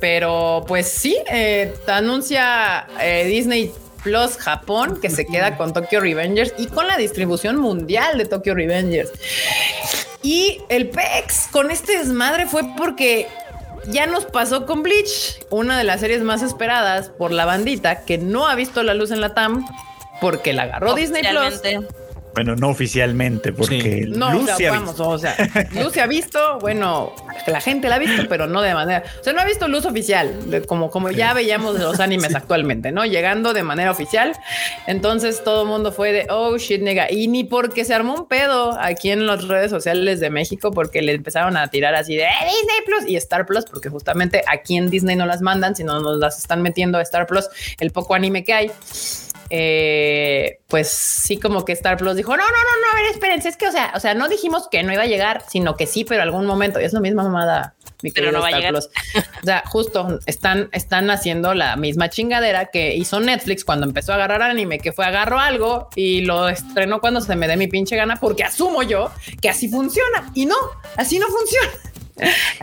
pero pues sí, eh, anuncia eh, Disney Plus Japón que se queda con Tokyo Revengers y con la distribución mundial de Tokyo Revengers. Y el PEX con este desmadre fue porque ya nos pasó con Bleach, una de las series más esperadas por la bandita que no ha visto la luz en la TAM porque la agarró Disney Plus. Bueno, no oficialmente, porque no, Lucy ha visto. o sea, Lucy ha visto, bueno, la gente la ha visto, pero no de manera, o sea, no ha visto luz oficial, como, como ya veíamos los animes actualmente, ¿no? Llegando de manera oficial. Entonces todo el mundo fue de, oh shit, nega, y ni porque se armó un pedo aquí en las redes sociales de México, porque le empezaron a tirar así de Disney Plus y Star Plus, porque justamente aquí en Disney no las mandan, sino nos las están metiendo a Star Plus, el poco anime que hay eh, pues sí, como que Star Plus dijo: No, no, no, no, a ver, espérense, es que, o sea, o sea, no dijimos que no iba a llegar, sino que sí, pero algún momento es la misma mamada. Mi pero no va a Plus. O sea, justo están, están haciendo la misma chingadera que hizo Netflix cuando empezó a agarrar anime, que fue agarro algo y lo estrenó cuando se me dé mi pinche gana, porque asumo yo que así funciona y no, así no funciona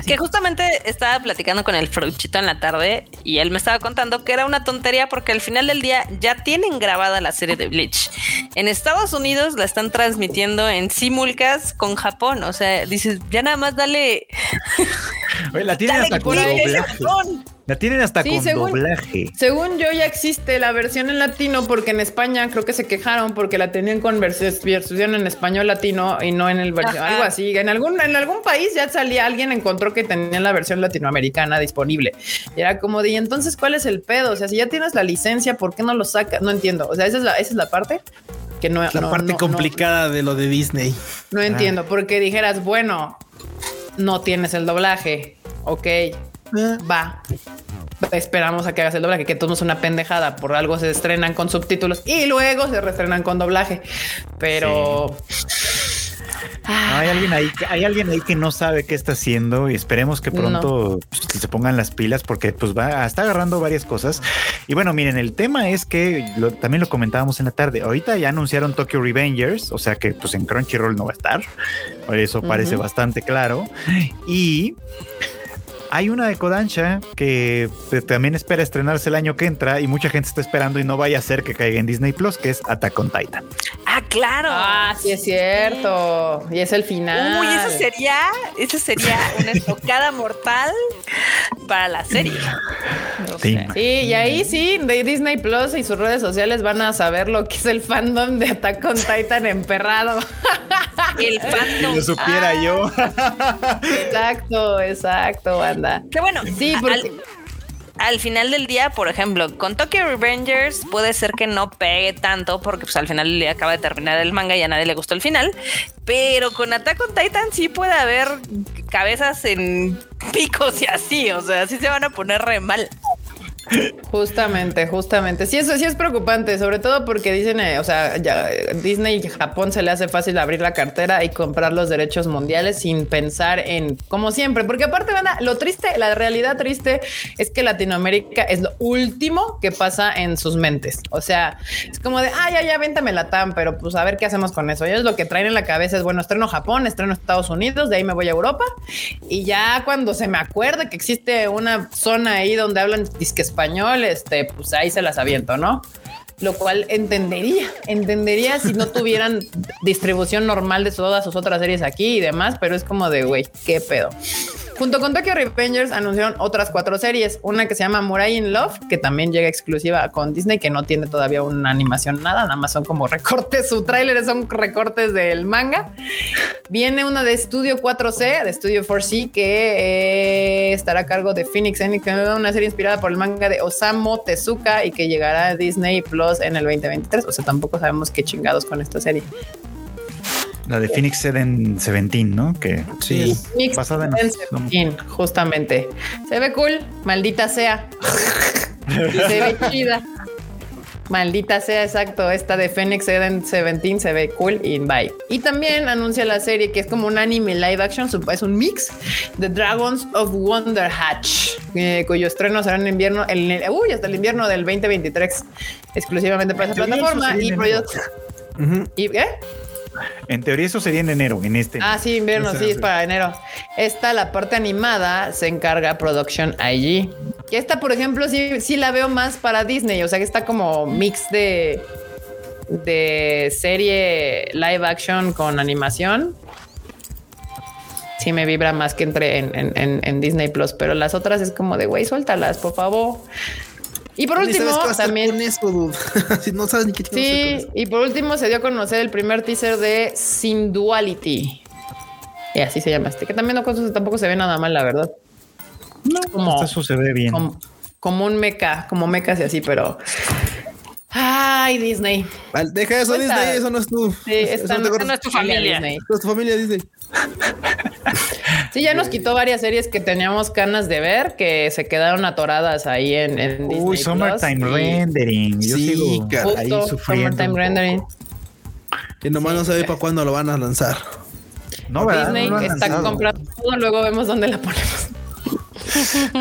que justamente estaba platicando con el Fruchito en la tarde y él me estaba contando que era una tontería porque al final del día ya tienen grabada la serie de Bleach. En Estados Unidos la están transmitiendo en simulcast con Japón. O sea, dices, ya nada más dale. la tienen hasta con la tienen hasta con doblaje. Según yo, ya existe la versión en latino, porque en España creo que se quejaron porque la tenían con versión en español latino y no en el versión, algo así. En algún, en algún país ya salía alguien, encontró que tenían la versión latinoamericana disponible. Y era como de, ¿y entonces cuál es el pedo? O sea, si ya tienes la licencia, ¿por qué no lo sacas? No entiendo. O sea, esa es la, esa es la parte que no. La parte complicada de lo de Disney. No entiendo, ah. porque dijeras, bueno, no tienes el doblaje. Ok, va. Esperamos a que hagas el doblaje, que todo es una pendejada. Por algo se estrenan con subtítulos y luego se reestrenan con doblaje. Pero hay alguien ahí, hay alguien ahí que no sabe qué está haciendo y esperemos que pronto pues, se pongan las pilas porque pues va, está agarrando varias cosas. Y bueno, miren, el tema es que también lo comentábamos en la tarde. Ahorita ya anunciaron Tokyo Revengers, o sea que pues en Crunchyroll no va a estar. Eso parece bastante claro. Y hay una de Kodansha que también espera estrenarse el año que entra y mucha gente está esperando y no vaya a ser que caiga en Disney Plus, que es Attack on Titan. Ah, claro. Ah, sí es cierto. Y es el final. Uy, eso sería, eso sería una estocada mortal para la serie. Sí. y ahí sí, de Disney Plus y sus redes sociales van a saber lo que es el fandom de Attack on Titan emperrado. el fandom. Si lo supiera yo. exacto, exacto, banda. Qué bueno. Sí, porque... al final del día, por ejemplo, con Tokyo Revengers puede ser que no pegue tanto porque pues al final del día acaba de terminar el manga y a nadie le gustó el final, pero con Attack on Titan sí puede haber cabezas en picos y así, o sea, sí se van a poner re mal. Justamente, justamente. Sí, eso sí es preocupante, sobre todo porque dicen, eh, o sea, ya Disney y Japón se le hace fácil abrir la cartera y comprar los derechos mundiales sin pensar en, como siempre, porque aparte, van a, lo triste, la realidad triste es que Latinoamérica es lo último que pasa en sus mentes. O sea, es como de, ah, ya, ya, véntame la TAM, pero pues a ver qué hacemos con eso. Ellos lo que traen en la cabeza es, bueno, estreno Japón, estreno Estados Unidos, de ahí me voy a Europa y ya cuando se me acuerde que existe una zona ahí donde hablan disque español, este, pues ahí se las aviento, ¿no? Lo cual entendería, entendería si no tuvieran distribución normal de todas sus otras series aquí y demás, pero es como de, güey, qué pedo. Junto con Tokyo Revengers anunciaron otras cuatro series, una que se llama Murai in Love, que también llega exclusiva con Disney, que no tiene todavía una animación nada, nada más son como recortes, su tráiler son recortes del manga. Viene una de Studio 4C, de Studio 4C, que eh, estará a cargo de Phoenix Enix, una serie inspirada por el manga de Osamu Tezuka y que llegará a Disney Plus en el 2023. O sea, tampoco sabemos qué chingados con esta serie. La de Phoenix Seven Seventeen, ¿no? Que sí, es basada en justamente. Se ve cool, maldita sea. se ve chida. Maldita sea, exacto. Esta de Phoenix Eden 17 se ve cool y bye. Y también anuncia la serie que es como un anime live action, es un mix de Dragons of Wonder Hatch, eh, cuyo estreno será en invierno, el, uy, hasta el invierno del 2023, exclusivamente para esa plataforma. Y, ¿Y qué? En teoría eso sería en enero, en este. Ah, sí, invierno, sí, es para enero. Esta, la parte animada, se encarga Production IG. Y esta, por ejemplo, sí, sí la veo más para Disney, o sea que está como mix de, de serie live action con animación. Sí me vibra más que entre en, en Disney Plus, pero las otras es como de, güey, suéltalas, por favor. Y por último, también. no sabes ni qué Sí, y por último se dio a conocer el primer teaser de Sin Duality. Y así se llama este, que también no tampoco se ve nada mal, la verdad. No, como, eso se ve bien. Como, un meca, como mecas y así, pero. Ay, Disney. deja eso, Disney, eso no es tu. Sí, esta, no, no, es tu familia. Disney. No es tu familia, Disney. Sí, ya nos quitó varias series que teníamos ganas de ver que se quedaron atoradas ahí en, en Disney. Uy, Summertime Rendering. Yo sí, sigo ahí sufriendo. Summertime Rendering. Que nomás no sabe para cuándo lo van a lanzar. No, ¿verdad? Disney no está comprando todo, luego vemos dónde la ponemos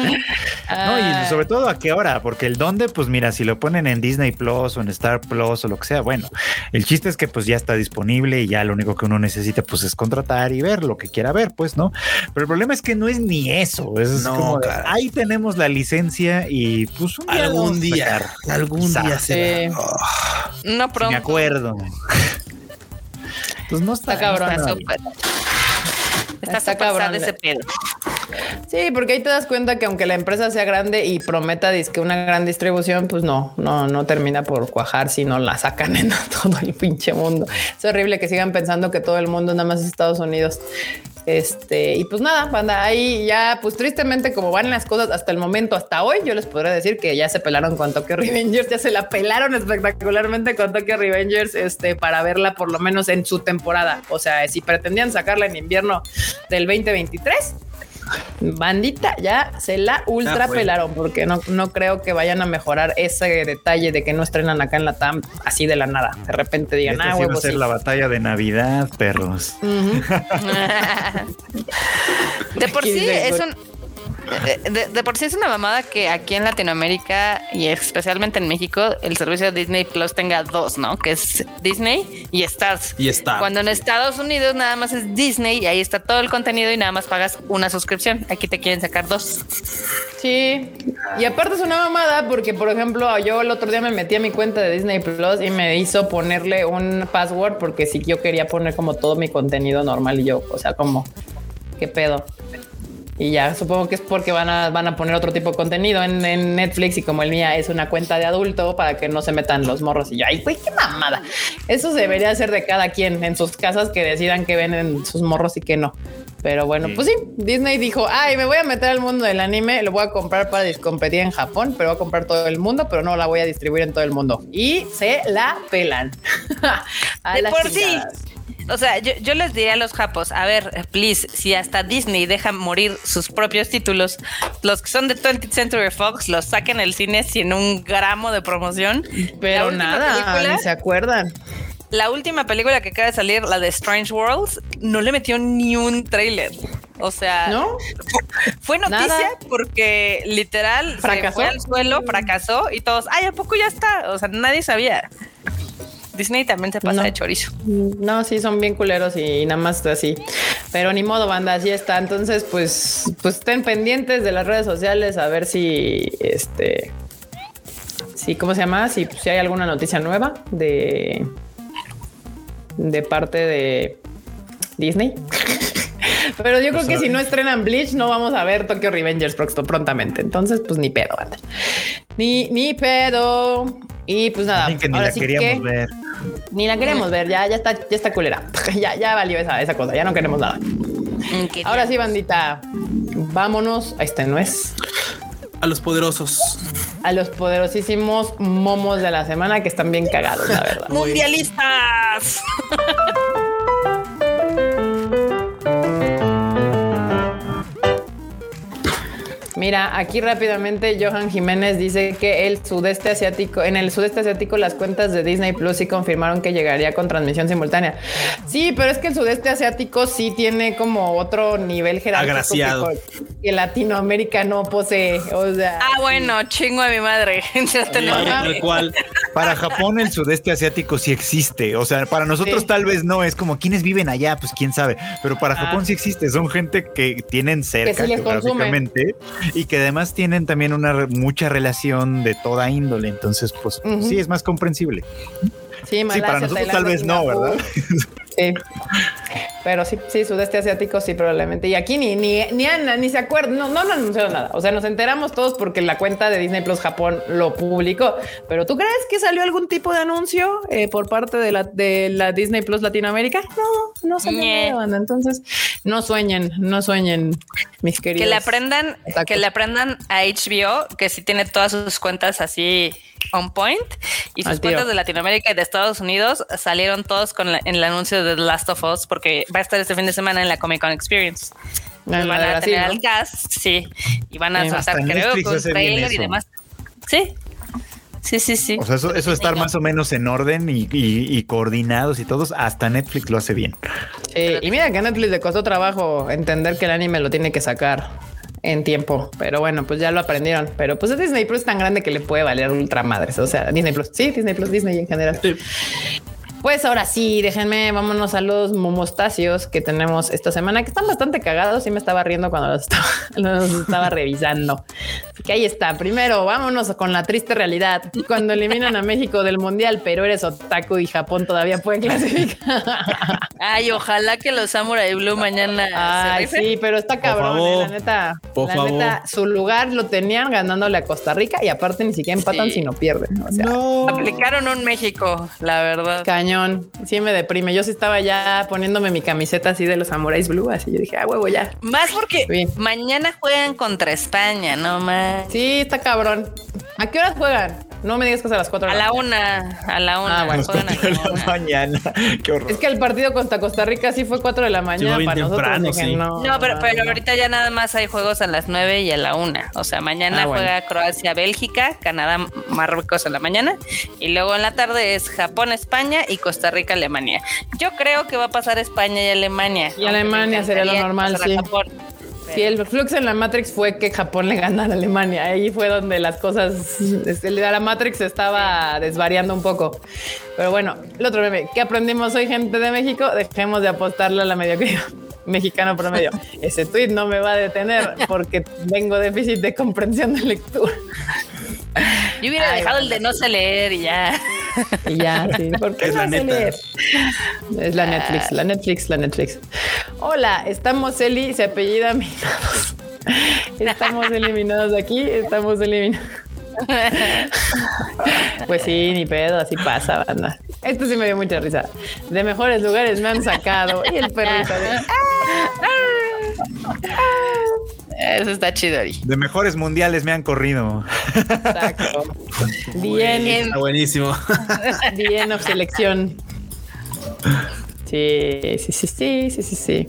no, y sobre todo a qué hora, porque el dónde, pues mira, si lo ponen en Disney Plus o en Star Plus o lo que sea, bueno, el chiste es que pues ya está disponible y ya lo único que uno necesita pues es contratar y ver lo que quiera ver, pues, ¿no? Pero el problema es que no es ni eso, es como, ahí tenemos la licencia y pues algún día, algún día se No pronto. me acuerdo. pues no está, cabrón. Está, está cabrón ese pedo. Sí, porque ahí te das cuenta que aunque la empresa sea grande y prometa que una gran distribución, pues no, no, no termina por cuajar si no la sacan en todo el pinche mundo. Es horrible que sigan pensando que todo el mundo nada más es Estados Unidos. Este, y pues nada, banda, ahí ya, pues tristemente, como van las cosas hasta el momento, hasta hoy, yo les podría decir que ya se pelaron con Tokyo Revengers, ya se la pelaron espectacularmente con Tokyo Revengers, este, para verla por lo menos en su temporada. O sea, si pretendían sacarla en invierno del 2023, bandita, ya se la ultra pelaron porque no, no creo que vayan a mejorar ese detalle de que no estrenan acá en la TAM así de la nada. De repente digan, ah, huevos. ser la batalla de Navidad, perros. de por sí es un de, por sí es una mamada que aquí en Latinoamérica y especialmente en México el servicio de Disney Plus tenga dos, ¿no? Que es Disney y Stars. Y Stars. Cuando en Estados Unidos nada más es Disney y ahí está todo el contenido y nada más pagas una suscripción. Aquí te quieren sacar dos. Sí. Y aparte es una mamada porque, por ejemplo, yo el otro día me metí a mi cuenta de Disney Plus y me hizo ponerle un password porque si yo quería poner como todo mi contenido normal y yo, o sea, como, ¿qué pedo? Y ya supongo que es porque van a, van a poner otro tipo de contenido en, en, Netflix y como el mía es una cuenta de adulto para que no se metan los morros y yo, ay, güey, qué mamada. Eso debería ser de cada quien en sus casas que decidan que ven en sus morros y que no. Pero bueno, pues sí, Disney dijo, ay, me voy a meter al mundo del anime, lo voy a comprar para competir en Japón, pero voy a comprar todo el mundo, pero no la voy a distribuir en todo el mundo. Y se la pelan. de por sí. O sea, yo, les diría a los japos, a ver, please, si hasta Disney deja morir sus propios títulos, los que son de 20th Century Fox los saquen el cine sin un gramo de promoción. Pero nada, ni se acuerdan la última película que acaba de salir, la de Strange Worlds, no le metió ni un trailer. O sea, ¿No? fue noticia porque literal fracasó. fue al suelo, fracasó y todos, ay, ¿a poco ya está? O sea, nadie sabía. Disney también se pasa de chorizo. No, sí, son bien culeros y nada más así. Pero ni modo, banda, así está. Entonces, pues, pues estén pendientes de las redes sociales a ver si este. Sí, ¿cómo se llama? Si, si hay alguna noticia nueva de, de parte de Disney. Pero yo creo que si no estrenan Bleach, no vamos a ver Tokyo Revengers prontamente. Entonces, pues ni pedo, Ni, ni pedo. Y pues nada. ni la queríamos ver. Ni la queremos ver. Ya, ya está, ya está culera. ya, ya valió esa, esa cosa. Ya no queremos nada. Ahora sí, bandita. Vámonos. Este no es. A los poderosos. A los poderosísimos momos de la semana que están bien cagados, la verdad. Mundialistas. Thank you. Mira, aquí rápidamente Johan Jiménez dice que el sudeste asiático, en el sudeste asiático las cuentas de Disney Plus sí confirmaron que llegaría con transmisión simultánea. Sí, pero es que el sudeste asiático sí tiene como otro nivel jerárquico Agraciado. que, Latinoamérica no posee. O sea, ah, bueno, chingo a mi madre. Para Japón el sudeste asiático sí existe. O sea, para nosotros tal vez no. Es como quienes viven allá, pues quién sabe. Pero para ah. Japón sí existe. Son gente que tienen cerca geográficamente y que además tienen también una mucha relación de toda índole. Entonces, pues sí es más comprensible. Sí, sí para nosotros tal vez no, ¿verdad? Sí. Pero sí, sí, sudeste asiático sí, probablemente. Y aquí ni, ni, ni Ana, ni se acuerdan, no, no, no anunciaron nada. O sea, nos enteramos todos porque la cuenta de Disney Plus Japón lo publicó. Pero ¿tú crees que salió algún tipo de anuncio eh, por parte de la, de la Disney Plus Latinoamérica? No, no salió nada, Entonces, no sueñen, no sueñen, mis queridos. Que le aprendan, que le aprendan a HBO, que sí tiene todas sus cuentas así on point y sus cuentas de Latinoamérica y de Estados Unidos salieron todos con el anuncio de The Last of Us porque va a estar este fin de semana en la Comic Con Experience. van a tener al cast, sí, y van a soltar, creo, con trailer y demás. Sí, Sí, sí, sí. O sea, eso, eso estar más o menos en orden y, coordinados y todos, hasta Netflix lo hace bien. y mira que a Netflix le costó trabajo entender que el anime lo tiene que sacar en tiempo. Pero bueno, pues ya lo aprendieron. Pero pues Disney Plus es tan grande que le puede valer ultra madres. O sea, Disney Plus, sí, Disney Plus, Disney en general. Pues ahora sí, déjenme, vámonos a los momostacios que tenemos esta semana, que están bastante cagados y me estaba riendo cuando los estaba, revisando. Así que ahí está. Primero, vámonos con la triste realidad. Cuando eliminan a México del Mundial, pero eres otaku y Japón todavía pueden clasificar. Ay, ojalá que los Samurai Blue mañana. Ay, sí, pero está cabrón, eh, la neta. la neta, su lugar lo tenían ganándole a Costa Rica y aparte ni siquiera empatan si no pierden. O sea, no. Aplicaron un México, la verdad. Cañón Sí me deprime. Yo sí estaba ya poniéndome mi camiseta así de los Samuráis Blue, así yo dije, ah, huevo, ya. Más porque mañana juegan contra España, no más. Sí, está cabrón. ¿A qué horas juegan? No me digas que es a las 4 A la una, a la una. Ah, bueno, juegan a la, mañana. Qué horror. Es que el partido contra Costa Rica sí fue 4 de la mañana para nosotros. No, pero, pero ahorita ya nada más hay juegos a las 9 y a la una. O sea, mañana ah, juega Croacia, Bélgica, Canadá, Marruecos en la mañana. Y luego en la tarde es Japón, España y Costa Rica, Alemania. Yo creo que va a pasar España y Alemania. Y Alemania sería lo normal, sí. Sí, el flux en la Matrix fue que Japón le gana a Alemania. Ahí fue donde las cosas, este, la Matrix estaba desvariando un poco. Pero bueno, el otro meme, ¿qué aprendimos hoy, gente de México? Dejemos de apostarle a la mediocridad mexicano promedio. Ese tweet no me va a detener porque tengo déficit de comprensión de lectura. Yo hubiera dejado el de no sé leer y ya. Y ya, sí. Porque es la neta. Es la Netflix, la Netflix, la Netflix. Hola, estamos Eli, se apellida Minados. Estamos eliminados de aquí, estamos eliminados. Pues sí, ni pedo, así pasa, banda. Esto sí me dio mucha risa. De mejores lugares me han sacado. Y el perrito de... Eso está chido ahí. De mejores mundiales me han corrido. Exacto. Bien. Está buenísimo. Bien of selección. Sí, sí, sí, sí, sí, sí, sí.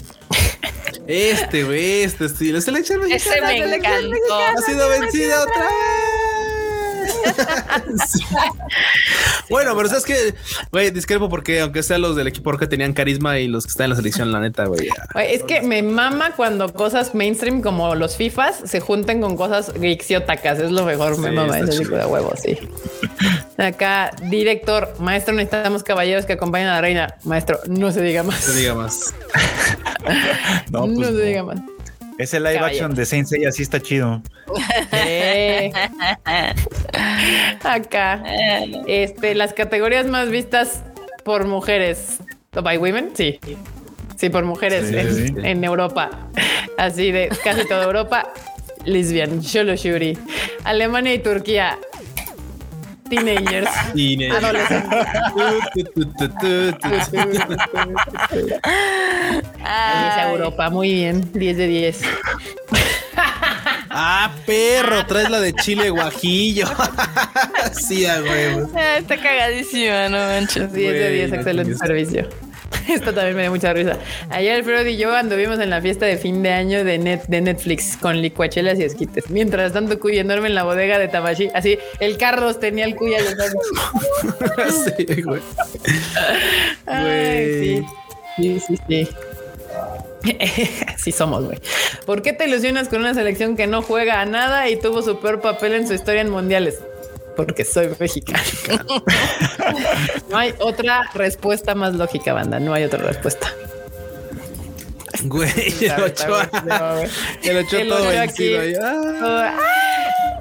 Este, güey, este estilo. Selección mexicana. Ese me encantó. Ha sido vencida otra vez. Bueno, pero sabes que, güey, discrepo porque aunque sean los del equipo que tenían carisma y los que están en la selección, la neta, güey. Es que me mama cuando cosas mainstream como los FIFAs se junten con cosas geeksiotacas. Es lo mejor, me mama ese tipo de huevos, sí. Acá, director, maestro, necesitamos caballeros que acompañen a la reina. Maestro, no se diga más. No se diga más. no, pues no se diga más. Ese live action de Saint Seiya sí está chido. Acá. Este, las categorías más vistas por mujeres. By women, sí. Sí, por mujeres en, Europa. Así de casi toda Europa. Lesbian, Sholo Shuri. Alemania y Turquía. Teenagers. Teenagers. Adolescentes. Europa, muy bien. 10 de 10. Ah, perro, traes la de chile guajillo. sí, a huevo. Ah, está cagadísima, no manches. 10 de 10, excelente servicio. Esto también me da mucha risa. Ayer Alfredo y yo anduvimos en la fiesta de fin de año de, net, de Netflix con licuachelas y esquites. Mientras tanto, Cuya enorme en la bodega de Tabashi. Así, el Carlos tenía el Cuya. sí, güey. Ay, sí. Sí, sí, sí. sí somos, güey. ¿Por qué te ilusionas con una selección que no juega a nada y tuvo su peor papel en su historia en mundiales? Porque soy mexicana. no hay otra respuesta más lógica, banda. No hay otra respuesta. Güey, el Ochoa. El Ochoa todo vencido.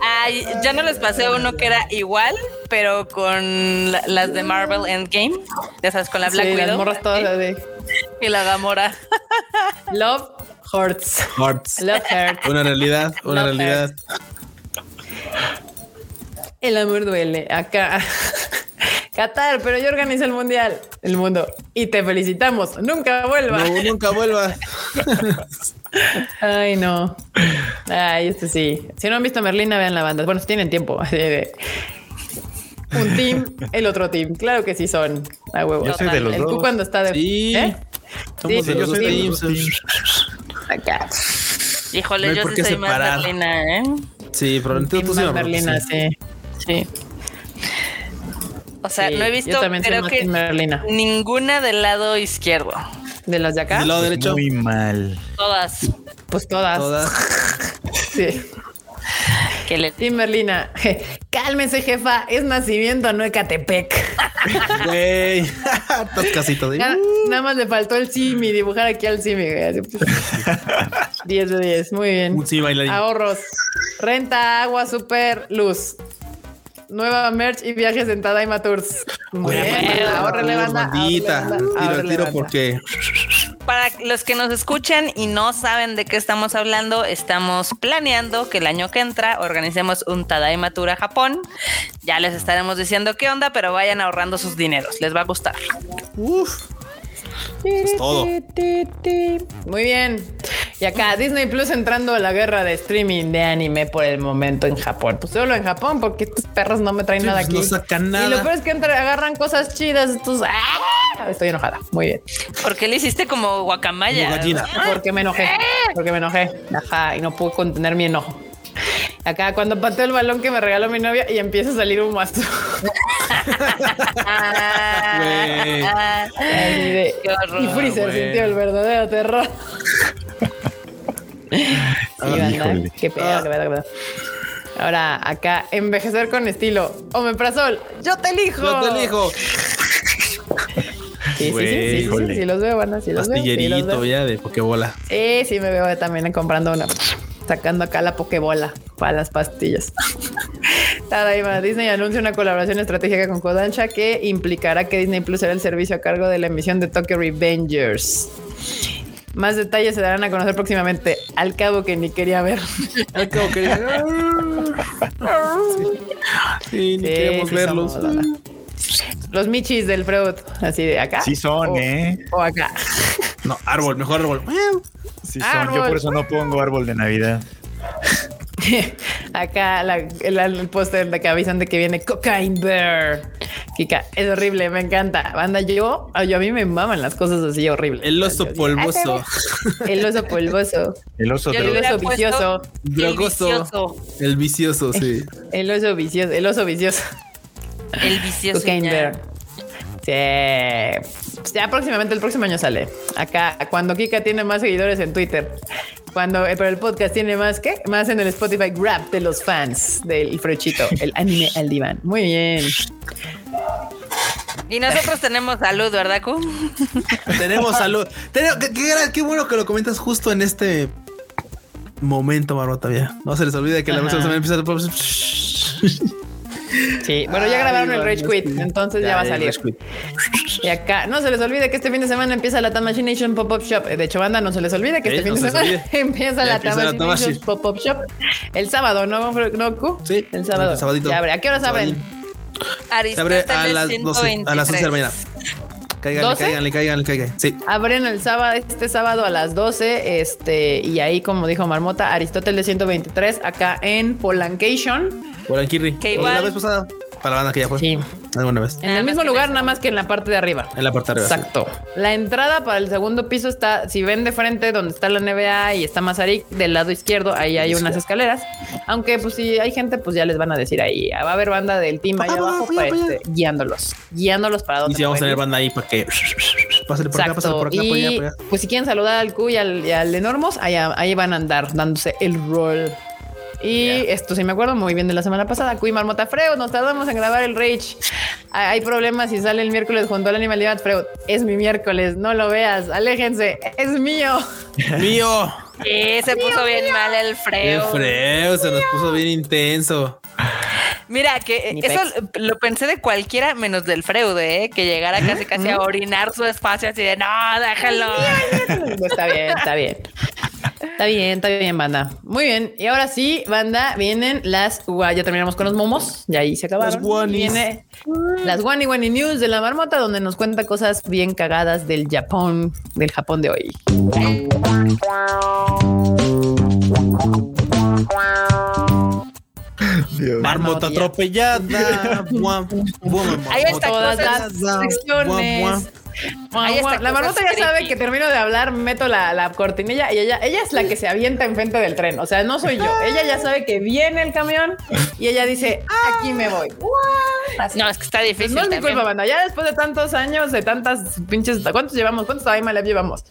Ay, ya no les pasé uno que era igual, pero con las de Marvel Endgame. Ya sabes, con la Black sí, Widow. Las todas de... Y la Gamora. Love Hearts. Hearts. Love Hearts. Una realidad, una realidad. El amor duele. Acá. Qatar, pero yo organizo el mundial, el mundo. Y te felicitamos. Nunca vuelva. No, nunca vuelva. Ay, no. Ay, este sí. Si no han visto Merlina, vean la banda. Bueno, si tienen tiempo. Un team, el otro team. Claro que sí son. A huevo. Yo soy de los el dos. cuando está de. Sí. ¿eh? Somos de los dos teams. Acá. Híjole, yo sí soy más Merlina, ¿eh? Sí, probablemente tú sí. Merlina, sí. Sí. O sea, no he visto creo que ninguna del lado izquierdo. ¿De las de acá? Del lado derecho. Muy mal. Todas. Pues todas. Todas. sí. Que le... Sí, Merlina. Cálmese, jefa. Es nacimiento, no Ecatepec. Güey. Estás casi todo. Nada, nada, más le faltó el simi, dibujar aquí al simi. 10 de 10. Muy bien. Sí bailarín. Ahorros. Renta, agua, super, luz. Nueva merch y viajes en Tadaima Tours. Bien. Ahorrele, banda. Tiro porque para los que nos escuchan y no saben de qué estamos hablando, estamos planeando que el año que entra organicemos un Tadaima Tour a Japón. Ya les estaremos diciendo qué onda, pero vayan ahorrando sus dineros, les va a gustar. Uf. Es todo. Muy bien. Y acá Disney Plus entrando a la guerra de streaming de anime por el momento en Japón. Pues solo en Japón, porque estos perros no me traen nada pues aquí. No sacan nada. Y lo peor es que agarran cosas chidas. Estos, ¡ah! Estoy enojada. Muy bien. ¿Por qué le hiciste como guacamaya? Porque me enojé. Porque me enojé. Ajá. Y no pude contener mi enojo. Acá cuando pateo el balón que me regaló mi novia y empieza a salir un mazo. Y Freezer sintió el verdadero terror. sí, qué pedo, qué pedo, qué pedo. Ahora, acá, envejecer con estilo. Omeprazol, yo te elijo. Yo te elijo. Sí, sí, sí, sí, sí, los veo, van así los veo. ya de Pokébola. Sí, sí, me veo también comprando una sacando acá la Pokébola para las pastillas. Disney anuncia una colaboración estratégica con Kodansha que implicará que Disney Plus será el servicio a cargo de la emisión de Tokyo Revengers. Más detalles se darán a conocer próximamente. Al cabo que ni quería ver. Al cabo que sí. ni queríamos verlos. Los michis del Freud, así de acá. Sí son, ¿eh? O acá. No, árbol, mejor árbol. Sí son. Yo por eso no pongo árbol de Navidad. Acá el, póster de que avisan de que viene Cocaine Bear. Kika, es horrible, me encanta. Banda, yo, yo a mí me maman las cosas así horribles. El oso polvoso. El oso polvoso. El oso, el oso vicioso. Drogoso. El vicioso, sí. El oso vicioso. El oso vicioso. El vicioso. Cocaine Bear. Sí. Ya próximamente el próximo año sale. Acá, cuando Kika tiene más seguidores en Twitter. Cuando eh, pero el podcast tiene más que más en el Spotify Grab de los fans del Frechito, el anime al diván. Muy bien. Y nosotros tenemos salud, ¿verdad, Ku? tenemos salud. qué, bueno que lo comentas justo en este momento, Marota. No se les olvide que la próxima semana empieza a... Sí, bueno, ya grabaron el Rage Quit, entonces ya, va a salir. Y acá, no se les olvide que este fin de semana empieza la Tamachination Pop-Up Shop. De hecho, banda, no se les olvide que este fin de semana empieza la Tamachination Pop-Up Shop. El sábado, ¿no, ¿no Sí, el sábado. Ya abre. ¿A qué horas abren? Se abre a las 12, a las 11 de la mañana. Cáiganle, cáiganle, cáiganle, cáiganle. Sí. Abren el sábado, este sábado a las 12. Este, y ahí, como dijo Marmota, Aristóteles 123, acá en Polancation. Polanquirri. La vez pasada. Para la banda que ya fue. Sí. Alguna vez. En el mismo lugar, nada más que en la parte de arriba. En la parte de arriba. Exacto. La entrada para el segundo piso está, si ven de frente donde está la NBA y está Mazarik, del lado izquierdo, ahí hay unas escaleras. Aunque, pues, si hay gente, pues ya les van a decir ahí. Va a haber banda del team ahí abajo para este, guiándolos. Guiándolos para donde. Y si vamos a tener banda ahí para que. Pásale por acá, pásale por acá, por allá, Pues si quieren saludar al Q y al, y al Enormos, ahí van a andar dándose el rol. Y esto sí me acuerdo muy bien de la semana pasada. Cuy Marmota Freud, nos tardamos en grabar el Rage. Hay problemas si sale el miércoles junto al Animalidad Freud. Es mi miércoles, no lo veas, aléjense, es mío. mío. Sí, se puso bien mal el Freud. El Freud se nos puso bien intenso. Mira, que eso lo pensé de cualquiera menos del Freud, ¿eh? que llegara casi casi a orinar su espacio así de no, déjalo. está bien, está bien. Está bien, está bien, banda. Muy bien. Y ahora sí, banda, vienen las. ya terminamos con los momos. Ya ahí se acabaron. Las Viene las Wani News de la marmota, donde nos cuenta cosas bien cagadas del Japón, del Japón de hoy. Marmota atropellada. Ahí está todas las secciones la marmota ya sabe que termino de hablar, meto la, cortinilla y ella, ella es la que se avienta enfrente del tren. O sea, no soy yo. Ella ya sabe que viene el camión y ella dice, aquí me voy. No, es que está difícil. No es mi culpa, banda. Ya después de tantos años, de tantas pinches. ¿Cuántos llevamos? ¿Cuántos Time llevamos?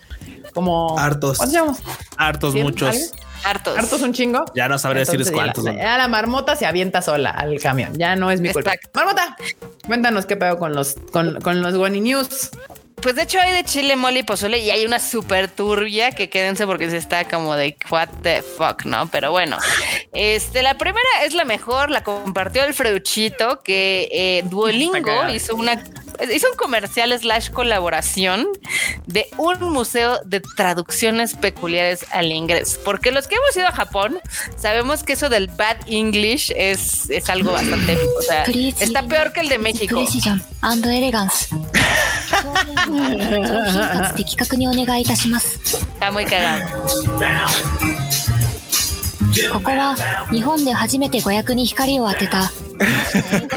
Como. Hartos. ¿Cuántos llevamos? Hartos, muchos. Hartos. Hartos un chingo. Ya no sabré decirles cuántos. Ya la, marmota se avienta sola al camión. Ya no es mi culpa. Marmota, cuéntanos qué pedo con los, con, con los Guani News. Pues de hecho hay de chile, mole y pozole y hay una super turbia que quédense porque se está como de what the fuck, ¿no? Pero bueno, este, la primera es la mejor, la compartió el Freuchito que eh, Duolingo hizo una hizo un comercial slash colaboración de un museo de traducciones peculiares al inglés. Porque los que hemos ido a Japón sabemos que eso del bad English es, es algo bastante, o sea, está peor que el de México. 商品かつ的確にお願いいたします。あ、もう一回だ。ここは日本で初めて誤訳に光を当てた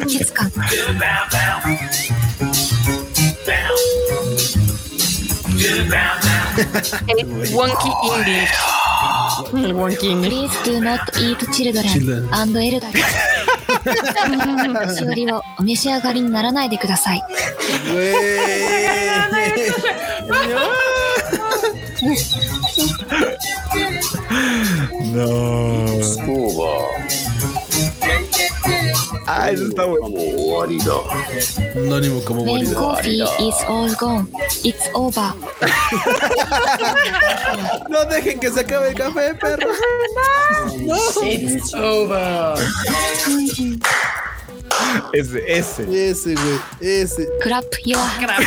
美術館。Wonky English. Wonky English. Please do not eat children and elderly. しおりをお召し上がりにならないでください。Ah, eso está bueno. Anónimo como When coffee is all gone, it's over. no dejen que se acabe el café, perro. no. It's over. Ese, ese. Ese, güey. Ese. Crap, yo. Crap.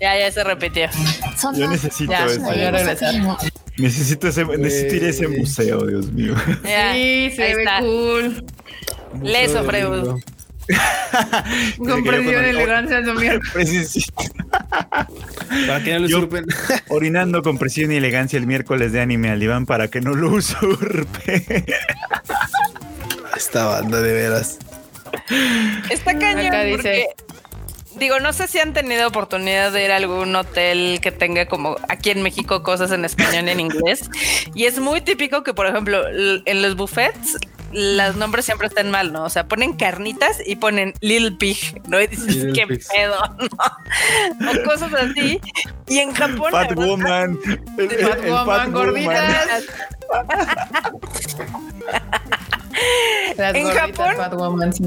Ya, ya se repitió. Yo necesito ya, eso. Necesito, ese, necesito ir a ese museo, Dios mío. Ya, sí, se ve cool. Museo Leso, Freud. Con presión y elegancia de mierda. Para que no lo usurpen. Orinando con presión y elegancia el miércoles de anime al Iván para que no lo usurpe. Esta banda de veras. Está cañón Acá dice- porque digo, no sé si han tenido oportunidad de ir a algún hotel que tenga como aquí en México cosas en español y en inglés. Y es muy típico que, por ejemplo, en los buffets los nombres siempre están mal, ¿no? O sea, ponen carnitas y ponen Little Pig, ¿no? Y dices, Little qué Pigs. pedo, ¿no? O cosas así. Y en Japón... Fat verdad, Woman. El, el- Fat el Woman, Fat gorditas. Las En gorditas Japón- Fat Woman, sí.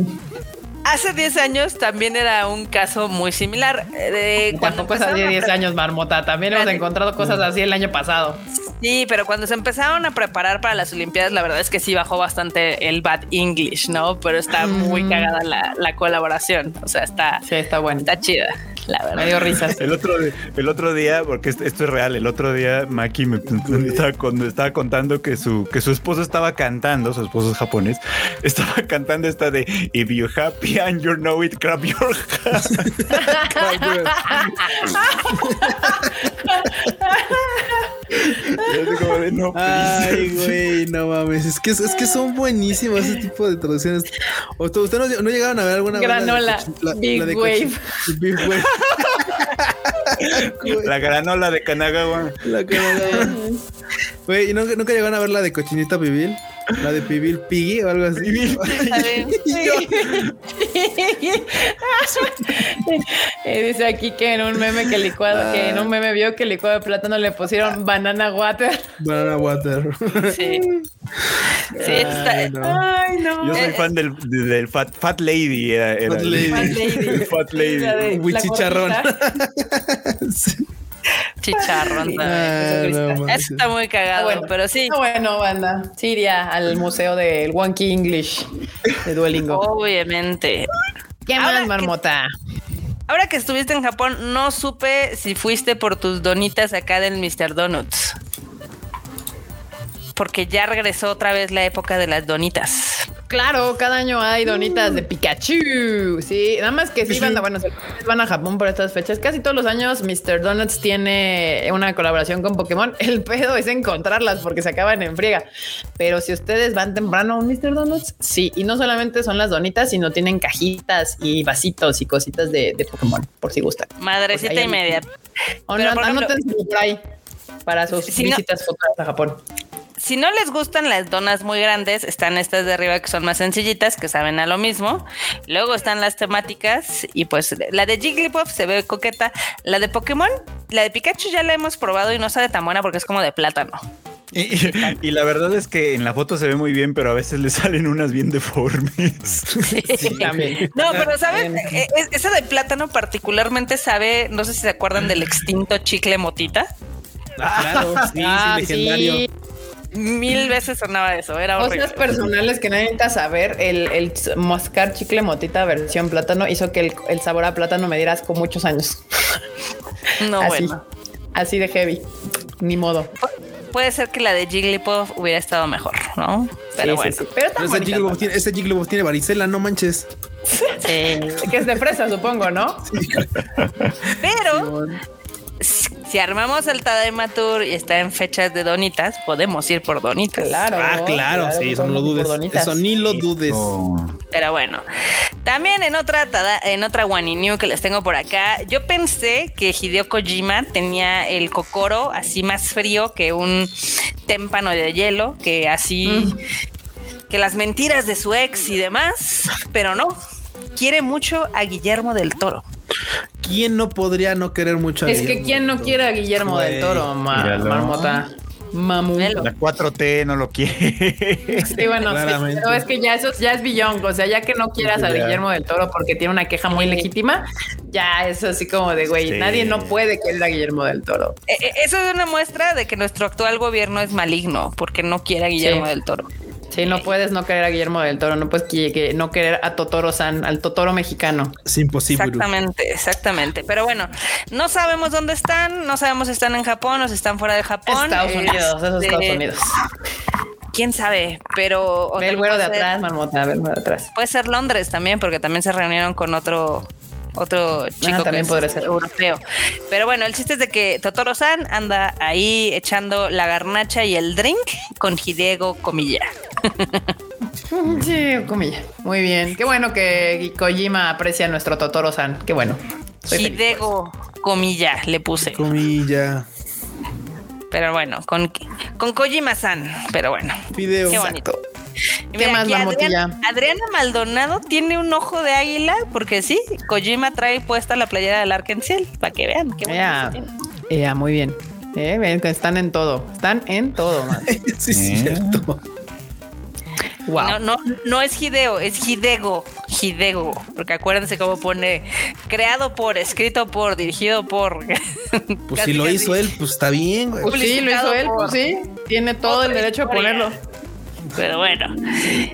Hace 10 años también era un caso muy similar. eh, Tampoco hace empezaron a 10 años, Marmota. También hemos encontrado cosas así el año pasado. Sí, pero cuando se empezaron a preparar para las Olimpiadas, la verdad es que sí bajó bastante el bad English, ¿no? Pero está muy cagada la, la colaboración. O sea, está, Sí, está bueno. está chida, la verdad. Me dio risas. El otro, el otro día, porque esto, esto es real, el otro día Maki me, me estaba, con- me estaba contando que su, que su esposo estaba cantando, su esposo es japonés, estaba cantando esta de If you happy and you know it, grab your de, no. Ay, güey, no mames. Es que, es que son buenísimos ese tipo de traducciones. ¿O ¿Ustedes usted no, no llegaron a ver alguna de Granola, cochi- la- Big la de Wave. Big Wave. La granola de Kanagawa. la cara- Güey, ¿y nunca, nunca llegaron a ver la de cochinita pibil? La de pibil piggy o algo así. Y dice aquí que en un meme que licuado, que en un meme vio que licuado de plátano le pusieron banana water. Banana water. Sí. Sí, está- Ay, no. Ay, no. Yo soy Eh, fan del, del Fat, Fat Lady. Era, era Fat el- Lady. Fat Lady. el Fat Lady. La de- Uy, chicharrón. gordita. chicharrón. también. Ay, no Eso está muy cagado, Bueno. pero sí. Ah, bueno, banda. Sí iría al museo del Wonky English de Duolingo. Obviamente. ¿Qué Ahora más, que- marmota? Ahora que estuviste en Japón, no supe si fuiste por tus donitas acá del Mr. Donuts. Porque ya regresó otra vez la época de las donitas. Claro, cada año hay donitas de Pikachu. Sí, nada más que sí, banda. Bueno, se van a Japón por estas fechas. Casi todos los años Mr. Donuts tiene una colaboración con Pokémon. El pedo es encontrarlas porque se acaban en friega. Pero si ustedes van temprano a un Mr. Donuts, sí. Y no solamente son las donitas, sino tienen cajitas y vasitos y cositas de, de Pokémon, por si gustan. Madrecita Pues y media. Pero, no, por ejemplo- anótenselo por ahí para sus Si no- visitas futuras a Japón. Si no les gustan las donas muy grandes, están estas de arriba que son más sencillitas, que saben a lo mismo. Luego están las temáticas y pues la de Jigglypuff se ve coqueta. La de Pokémon, la de Pikachu ya la hemos probado y no sabe tan buena porque es como de plátano. Y, la verdad es que en la foto se ve muy bien, pero a veces le salen unas bien deformes. También. No, pero ¿saben? E- e- Esa de plátano particularmente sabe, no sé si se acuerdan del extinto chicle motita. Claro, sí, Ah, sí, legendario. Mil veces sonaba eso, era horrible. Cosas personales que nadie necesita saber. El, el mascar chicle motita versión plátano hizo que el, el sabor a plátano me diera asco muchos años. No, así, bueno. así de heavy. Ni modo. Puede ser que la de Jigglypuff hubiera estado mejor, ¿no? Pero Sí, bueno. sí, sí. Pero Pero ese Jigglypuff tiene, ese Jigglypuff tiene varicela, no manches. Sí. Que es de fresa, supongo, ¿no? Pero si armamos el Tadaima Tour y está en fechas de donitas, podemos ir por donitas. Claro. Ah, claro, sí, eso no lo dudes. Eso ni lo dudes. Pero bueno, también en otra tada- en otra One New que les tengo por acá, yo pensé que Hideo Kojima tenía el Kokoro así más frío que un témpano de hielo, que así que las mentiras de su ex y demás, pero no. Quiere mucho a Guillermo del Toro. ¿Quién no podría no querer mucho a Es que Guillermo quién no del Toro? quiere a Guillermo del Toro, ma- míralo. marmota. Mamu. La 4T no lo quiere. Sí, bueno, pero es que ya eso ya es billón. O sea, ya que no quieras a Guillermo del Toro porque tiene una queja muy legítima, ya es así como de güey, nadie no puede querer a Guillermo del Toro. Eh, eh, eso es una muestra de que nuestro actual gobierno es maligno porque no quiere a Guillermo del Toro. Sí, no puedes no querer a Guillermo del Toro, no puedes que, no querer a Totoro San, al Totoro mexicano. Es imposible. Exactamente, exactamente. Pero bueno, no sabemos dónde están, no sabemos si están en Japón o si están fuera de Japón. Estados Unidos, esos Estados Unidos. Quién sabe, pero. Ve el güero de atrás, marmota, ve el güero de atrás. Puede ser Londres también, porque también se reunieron con otro otro ah, chico también podría ser europeo. Pero bueno, el chiste es de que Totoro San anda ahí echando la garnacha y el drink con Hidego Comilla. Sí, comilla. Muy bien. Qué bueno que Kojima aprecia a nuestro Totoro San. Qué bueno. Hidego Comilla le puse. Comilla. Pero bueno, con, con Kojima San. Pero bueno. Video. Qué bonito. ¿Qué más, Adriana, Maldonado tiene un ojo de águila porque sí, Kojima trae puesta la playera del Arkenciel para que vean. Qué ya, muy bien. Eh, están en todo, están en todo. sí, es eh. cierto. No, no, no es Hideo, es Hidego. Hidego. Porque acuérdense cómo pone creado por, escrito por, dirigido por. Pues si lo hizo él, pues está bien, Pues sí, lo hizo él, pues sí. Tiene todo el derecho a ponerlo. Pero bueno.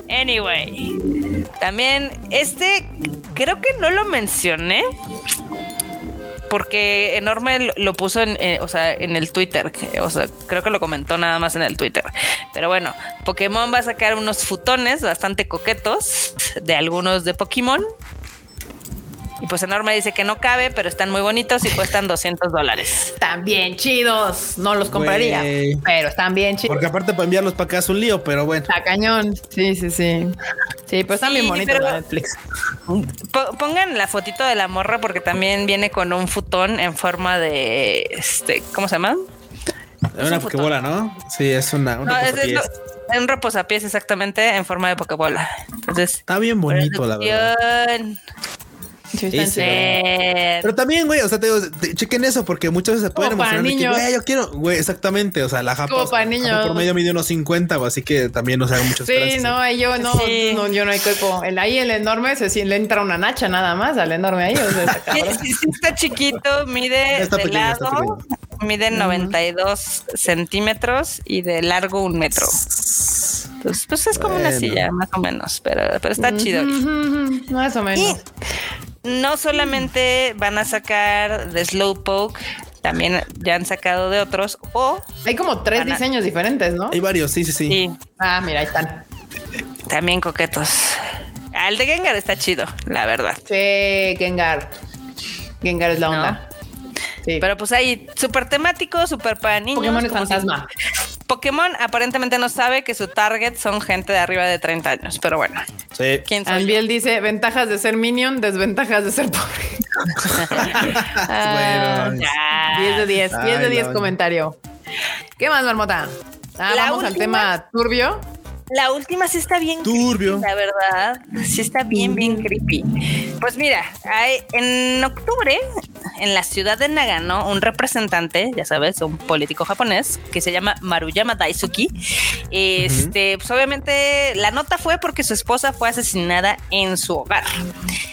Anyway. También este creo que no lo mencioné porque Enorme lo puso en, eh, o sea, en el Twitter, o sea, creo que lo comentó nada más en el Twitter. Pero bueno, Pokémon va a sacar unos futones bastante coquetos de algunos de Pokémon y pues Enorme dice que no cabe, pero están muy bonitos y cuestan 200 dólares. Están bien chidos. No los compraría, pero están bien chidos. Porque aparte para enviarlos para acá es un lío, pero bueno. Está cañón. Sí, sí, sí. Sí, pues están bien bonitos Netflix. Pongan la fotito de la morra porque también viene con un futón en forma de este, ¿cómo se llama? Es una pokebola, ¿no? Sí, es una, una no, es, un reposapiés exactamente en forma de pokebola. Entonces, está bien bonito, la verdad. Pero también, güey, o sea, te digo, chequen eso porque muchas veces se pueden emocionar de que, güey, yo quiero, güey, exactamente, o sea, la japa, para niños. por medio mide unos 50, así que también no se hagan muchas Sí, no, ahí yo no, no, yo no hay cuerpo. El, ahí el enorme se le entra una nacha nada más al enorme ahí. O sea, sí, sí, está chiquito, mide de lado, mide 92 centímetros y de largo un metro. Pues, pues es como una silla, más o menos, pero, pero está chido. Más o menos no solamente van a sacar de Slowpoke, también ya han sacado de otros o hay como tres diseños diferentes, ¿no? Hay varios, sí, sí, sí, Ah, mira, ahí están. También coquetos. El de Gengar está chido, la verdad. Sí, Gengar. Gengar es la onda. Sí. Pero pues ahí, súper temático, súper para niños. Pokémon es fantasma. Pokémon aparentemente no sabe que su target son gente de arriba de 30 años, pero bueno. Sí. ¿Quién Ambiel dice ventajas de ser minion, desventajas de ser pobre. Ah, bueno, 10 de 10, 10 de 10 comentario. ¿Qué más, Marmota? Ah, vamos al tema turbio. La última sí está bien turbio, la verdad. Sí está bien, bien creepy. Pues mira, en octubre, en la ciudad de Nagano, un representante, ya sabes, un político japonés que se llama Maruyama Daisuki. Este, pues obviamente la nota fue porque su esposa fue asesinada en su hogar.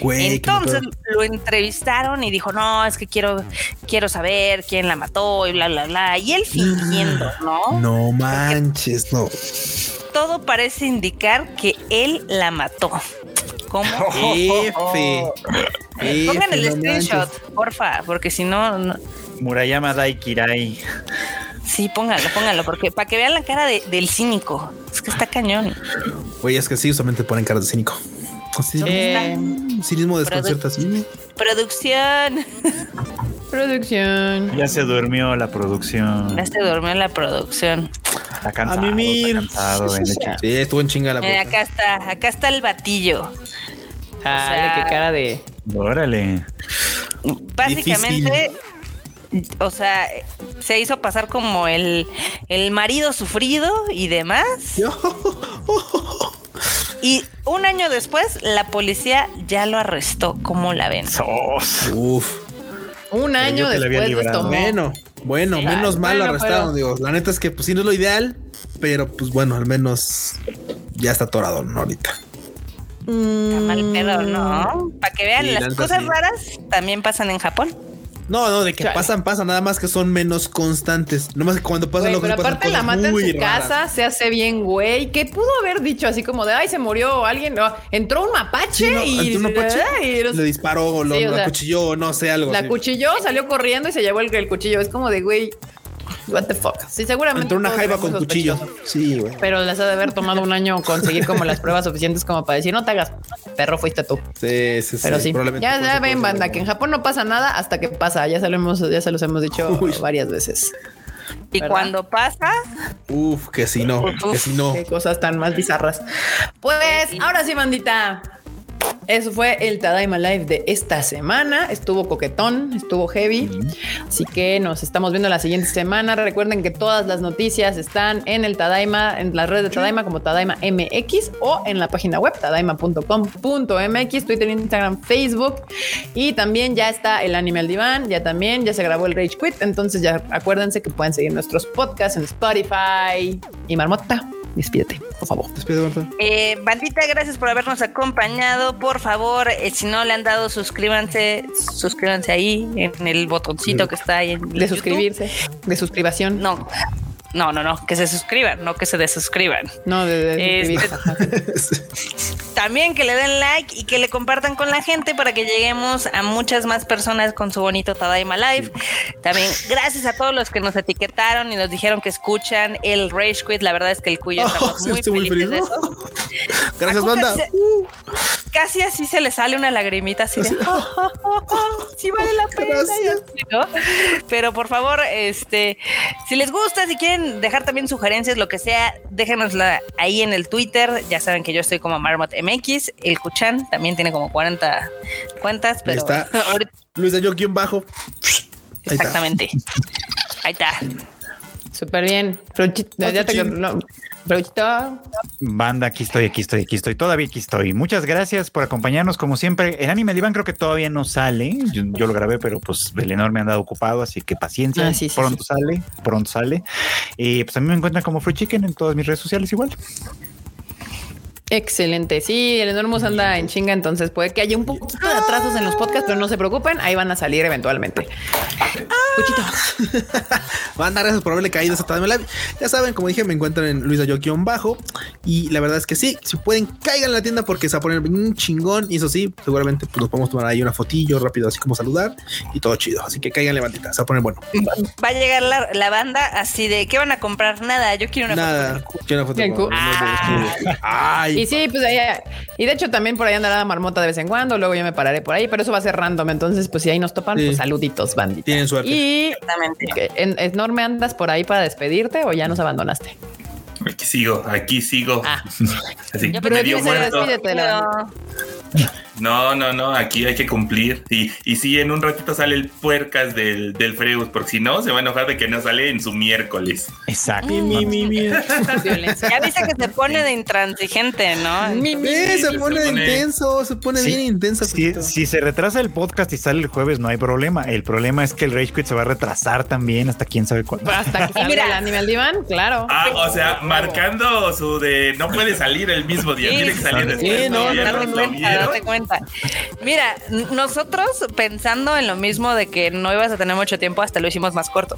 Entonces lo entrevistaron y dijo, no, es que quiero, quiero saber quién la mató y bla, bla, bla. Y él fingiendo, ¿no? No manches, no todo parece indicar que él la mató. ¿Cómo? F. Pongan el screenshot, porfa, porque si no, Murayama Daikirai. Sí, póngalo, póngalo, porque para que vean la cara del cínico. Es que está cañón. Oye, es que sí, usualmente ponen cara de cínico. Sí, eh, cinismo desconcertación. Producción. Producción. Ya se durmió la producción. Ya se durmió la producción. Está cansado. A mimir. sí, estuvo en chinga la eh, Acá está, acá está el batillo. Ah, qué cara de. Órale. Básicamente, o sea, se hizo pasar como el, el marido sufrido y demás. y un año después, la policía ya lo arrestó. ¿Cómo la ven? Uf. Un año después de esto. Bueno. Bueno, menos mal lo arrestaron, digo. La neta es que pues sí no es lo ideal, pero pues bueno, al menos ya está atorado ¿no? ahorita. Está mal pedo, ¿no? Para que vean, las cosas raras también pasan en Japón. No, no, de que pasan, pasan, nada más que son menos constantes. No más que cuando pasan lo que Pero aparte la mata en su casa, se hace bien, güey. ¿Qué pudo haber dicho así como de ay, se murió alguien? No, entró un mapache y, un mapache, le disparó, lo, la cuchilló, no sé, algo. La cuchilló, salió corriendo y se llevó el, el cuchillo. Es como de güey. What the fuck. Sí, seguramente. Entró una jaiba con cuchillo. Sí, güey. Pero les ha de haber tomado un año conseguir como las pruebas suficientes como para decir, no te hagas, perro, fuiste tú. Sí, sí, sí. Pero sí. Ya, ya ven, banda, que en Japón no pasa nada hasta que pasa. Ya se, lo hemos, ya se los hemos dicho varias veces. Y cuando pasa, uf, que si no, que si no. Qué cosas tan más bizarras. Pues ahora sí, bandita. Eso fue el Tadaima Live de esta semana. Estuvo coquetón, estuvo heavy. Así que nos estamos viendo la siguiente semana. Recuerden que todas las noticias están en el Tadaima, en las redes de Tadaima como Tadaima MX o en la página web tadaima.com.mx, Twitter, Instagram, Facebook. Y también ya está el Anime al Diván, ya también, ya se grabó el Rage Quit. Entonces ya acuérdense que pueden seguir nuestros podcasts en Spotify y Marmota. Despídete, por favor. Despídete, eh, bandita, gracias por habernos acompañado. Por favor, eh, si no le han dado, suscríbanse, suscríbanse ahí en el botoncito que está ahí en de suscribirse, de suscribación. No, no, no, no, que se suscriban, no que se desuscriban. No, de, este, También que le den like y que le compartan con la gente para que lleguemos a muchas más personas con su bonito Tadaima Live. También gracias a todos los que nos etiquetaron y nos dijeron que escuchan el Rage Quit. La verdad es que el cuyo estamos muy, felices de eso. Gracias, banda. Casi así se le sale una lagrimita así de sí vale la pena. Pero por favor, este, si les gusta, si quieren dejar también sugerencias, lo que sea, déjenosla ahí en el Twitter. Ya saben que yo estoy como Marmot MX. El Kuchan también tiene como 40 cuentas, pero. Ahí está. Luis de Yoki bajo. Exactamente. Ahí está. Súper bien. Banda, aquí estoy, aquí estoy, aquí estoy. Todavía aquí estoy. Muchas gracias por acompañarnos. Como siempre, el anime Iván creo que todavía no sale. Yo, lo grabé, pero pues el enorme me han dado ocupado, así que paciencia. Ah, pronto sale, pronto sale. Y pues a mí me encuentran como Free Chicken en todas mis redes sociales igual. Excelente. Sí, el Enormous anda en chinga, entonces puede que haya un poquito de atrasos en los podcasts, pero no se preocupen, ahí van a salir eventualmente. Cuchito. van a gracias por haberle caído esta tarde. Ya saben, como dije, me encuentran en Luis bajo. Y la verdad es que sí, si pueden, caigan en la tienda porque se va a poner un chingón. Y eso sí, seguramente pues, nos podemos tomar ahí una fotillo rápido, así como saludar y todo chido. Así que caigan levantita, se va a poner bueno. Va a llegar la, banda así de ¿qué van a comprar? Nada, yo quiero una Nada, quiero una foto. Ay, y sí, pues ahí, y de hecho también por ahí andará la marmota de vez en cuando, luego yo me pararé por ahí, pero eso va a ser random, entonces pues si ahí nos topan, pues saluditos, bandita. Tienen suerte. Y ¿en, ¿enorme andas por ahí para despedirte o ya nos abandonaste? Aquí sigo, aquí sigo. Ah. Así, medio muerto. No, no, no, aquí hay que cumplir. Y, y si en un ratito sale el puercas del, del Freus, porque si no, se va a enojar de que no sale en su miércoles. Exacto. Mi, mi, mi, ya dice que se pone de intransigente, ¿no? Mi, mi, se, pone de intenso, se pone bien intenso. Si, si, se retrasa el podcast y sale el jueves, no hay problema. El problema es que el Rage Quit se va a retrasar también hasta quién sabe cuándo. Hasta que salga el Animal Divan, claro. Ah, o sea, marcando su de no puede salir el mismo día, tiene que salir después. Sí, no, date cuenta, Mira, nosotros pensando en lo mismo de que no ibas a tener mucho tiempo, hasta lo hicimos más corto.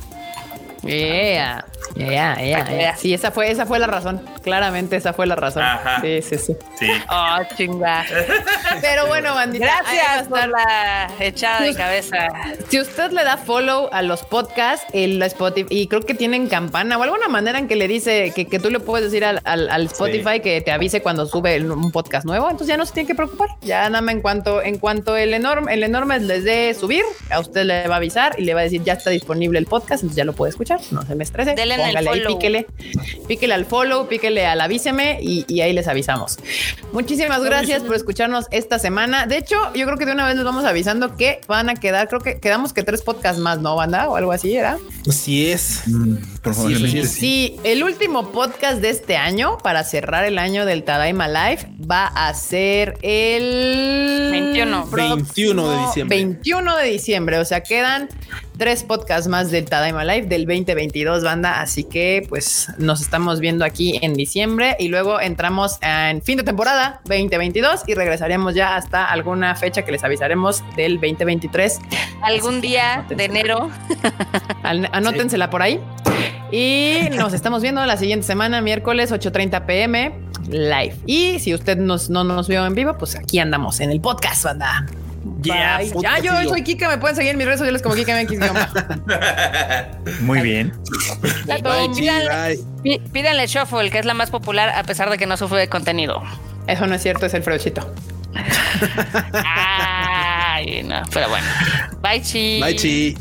Yeah, yeah, yeah, Sí, esa fue, esa fue la razón. Claramente esa fue la razón. Sí, sí, sí. Sí. Oh, chinga. Pero bueno, bandita. Gracias por la echada de cabeza. Si usted le da follow a los podcasts, el Spotify, y creo que tienen campana o alguna manera en que le dice que, que tú le puedes decir al, al, Spotify que te avise cuando sube un podcast nuevo, entonces ya no se tiene que preocupar. Ya nada más en cuanto, en cuanto el enorme, el enorme les dé subir, a usted le va a avisar y le va a decir ya está disponible el podcast, entonces ya lo puede escuchar no se me estrese. Póngale ahí, píquele, píquele al follow, píquele al avíseme y, ahí les avisamos. Muchísimas gracias por escucharnos esta semana. De hecho, yo creo que de una vez les vamos avisando que van a quedar, creo que quedamos que tres podcasts más, ¿no, banda? O algo así, ¿era? Así es. Mm, Probablemente sí. el último podcast de este año para cerrar el año del Tadaima Live va a ser el 21. 21 de diciembre. 21 de diciembre. O sea, quedan tres podcasts más del Tadaima Live del 2022, banda. Así que pues nos estamos viendo aquí en diciembre y luego entramos en fin de temporada 2022 y regresaremos ya hasta alguna fecha que les avisaremos del 2023. Algún día de enero. Anótensela por ahí. Y nos estamos viendo la siguiente semana, miércoles 8:30 pm, live. Y si usted nos, no nos vio en vivo, pues aquí andamos en el podcast, banda. Ya, yo soy Kika, me pueden seguir en mis redes sociales como Kika MX. Muy bien. Pídanle, Shuffle, que es la más popular a pesar de que no sufre de contenido. Eso no es cierto, es el Fredochito. Ay, no, pero bueno. Bye, chi. Bye, chi.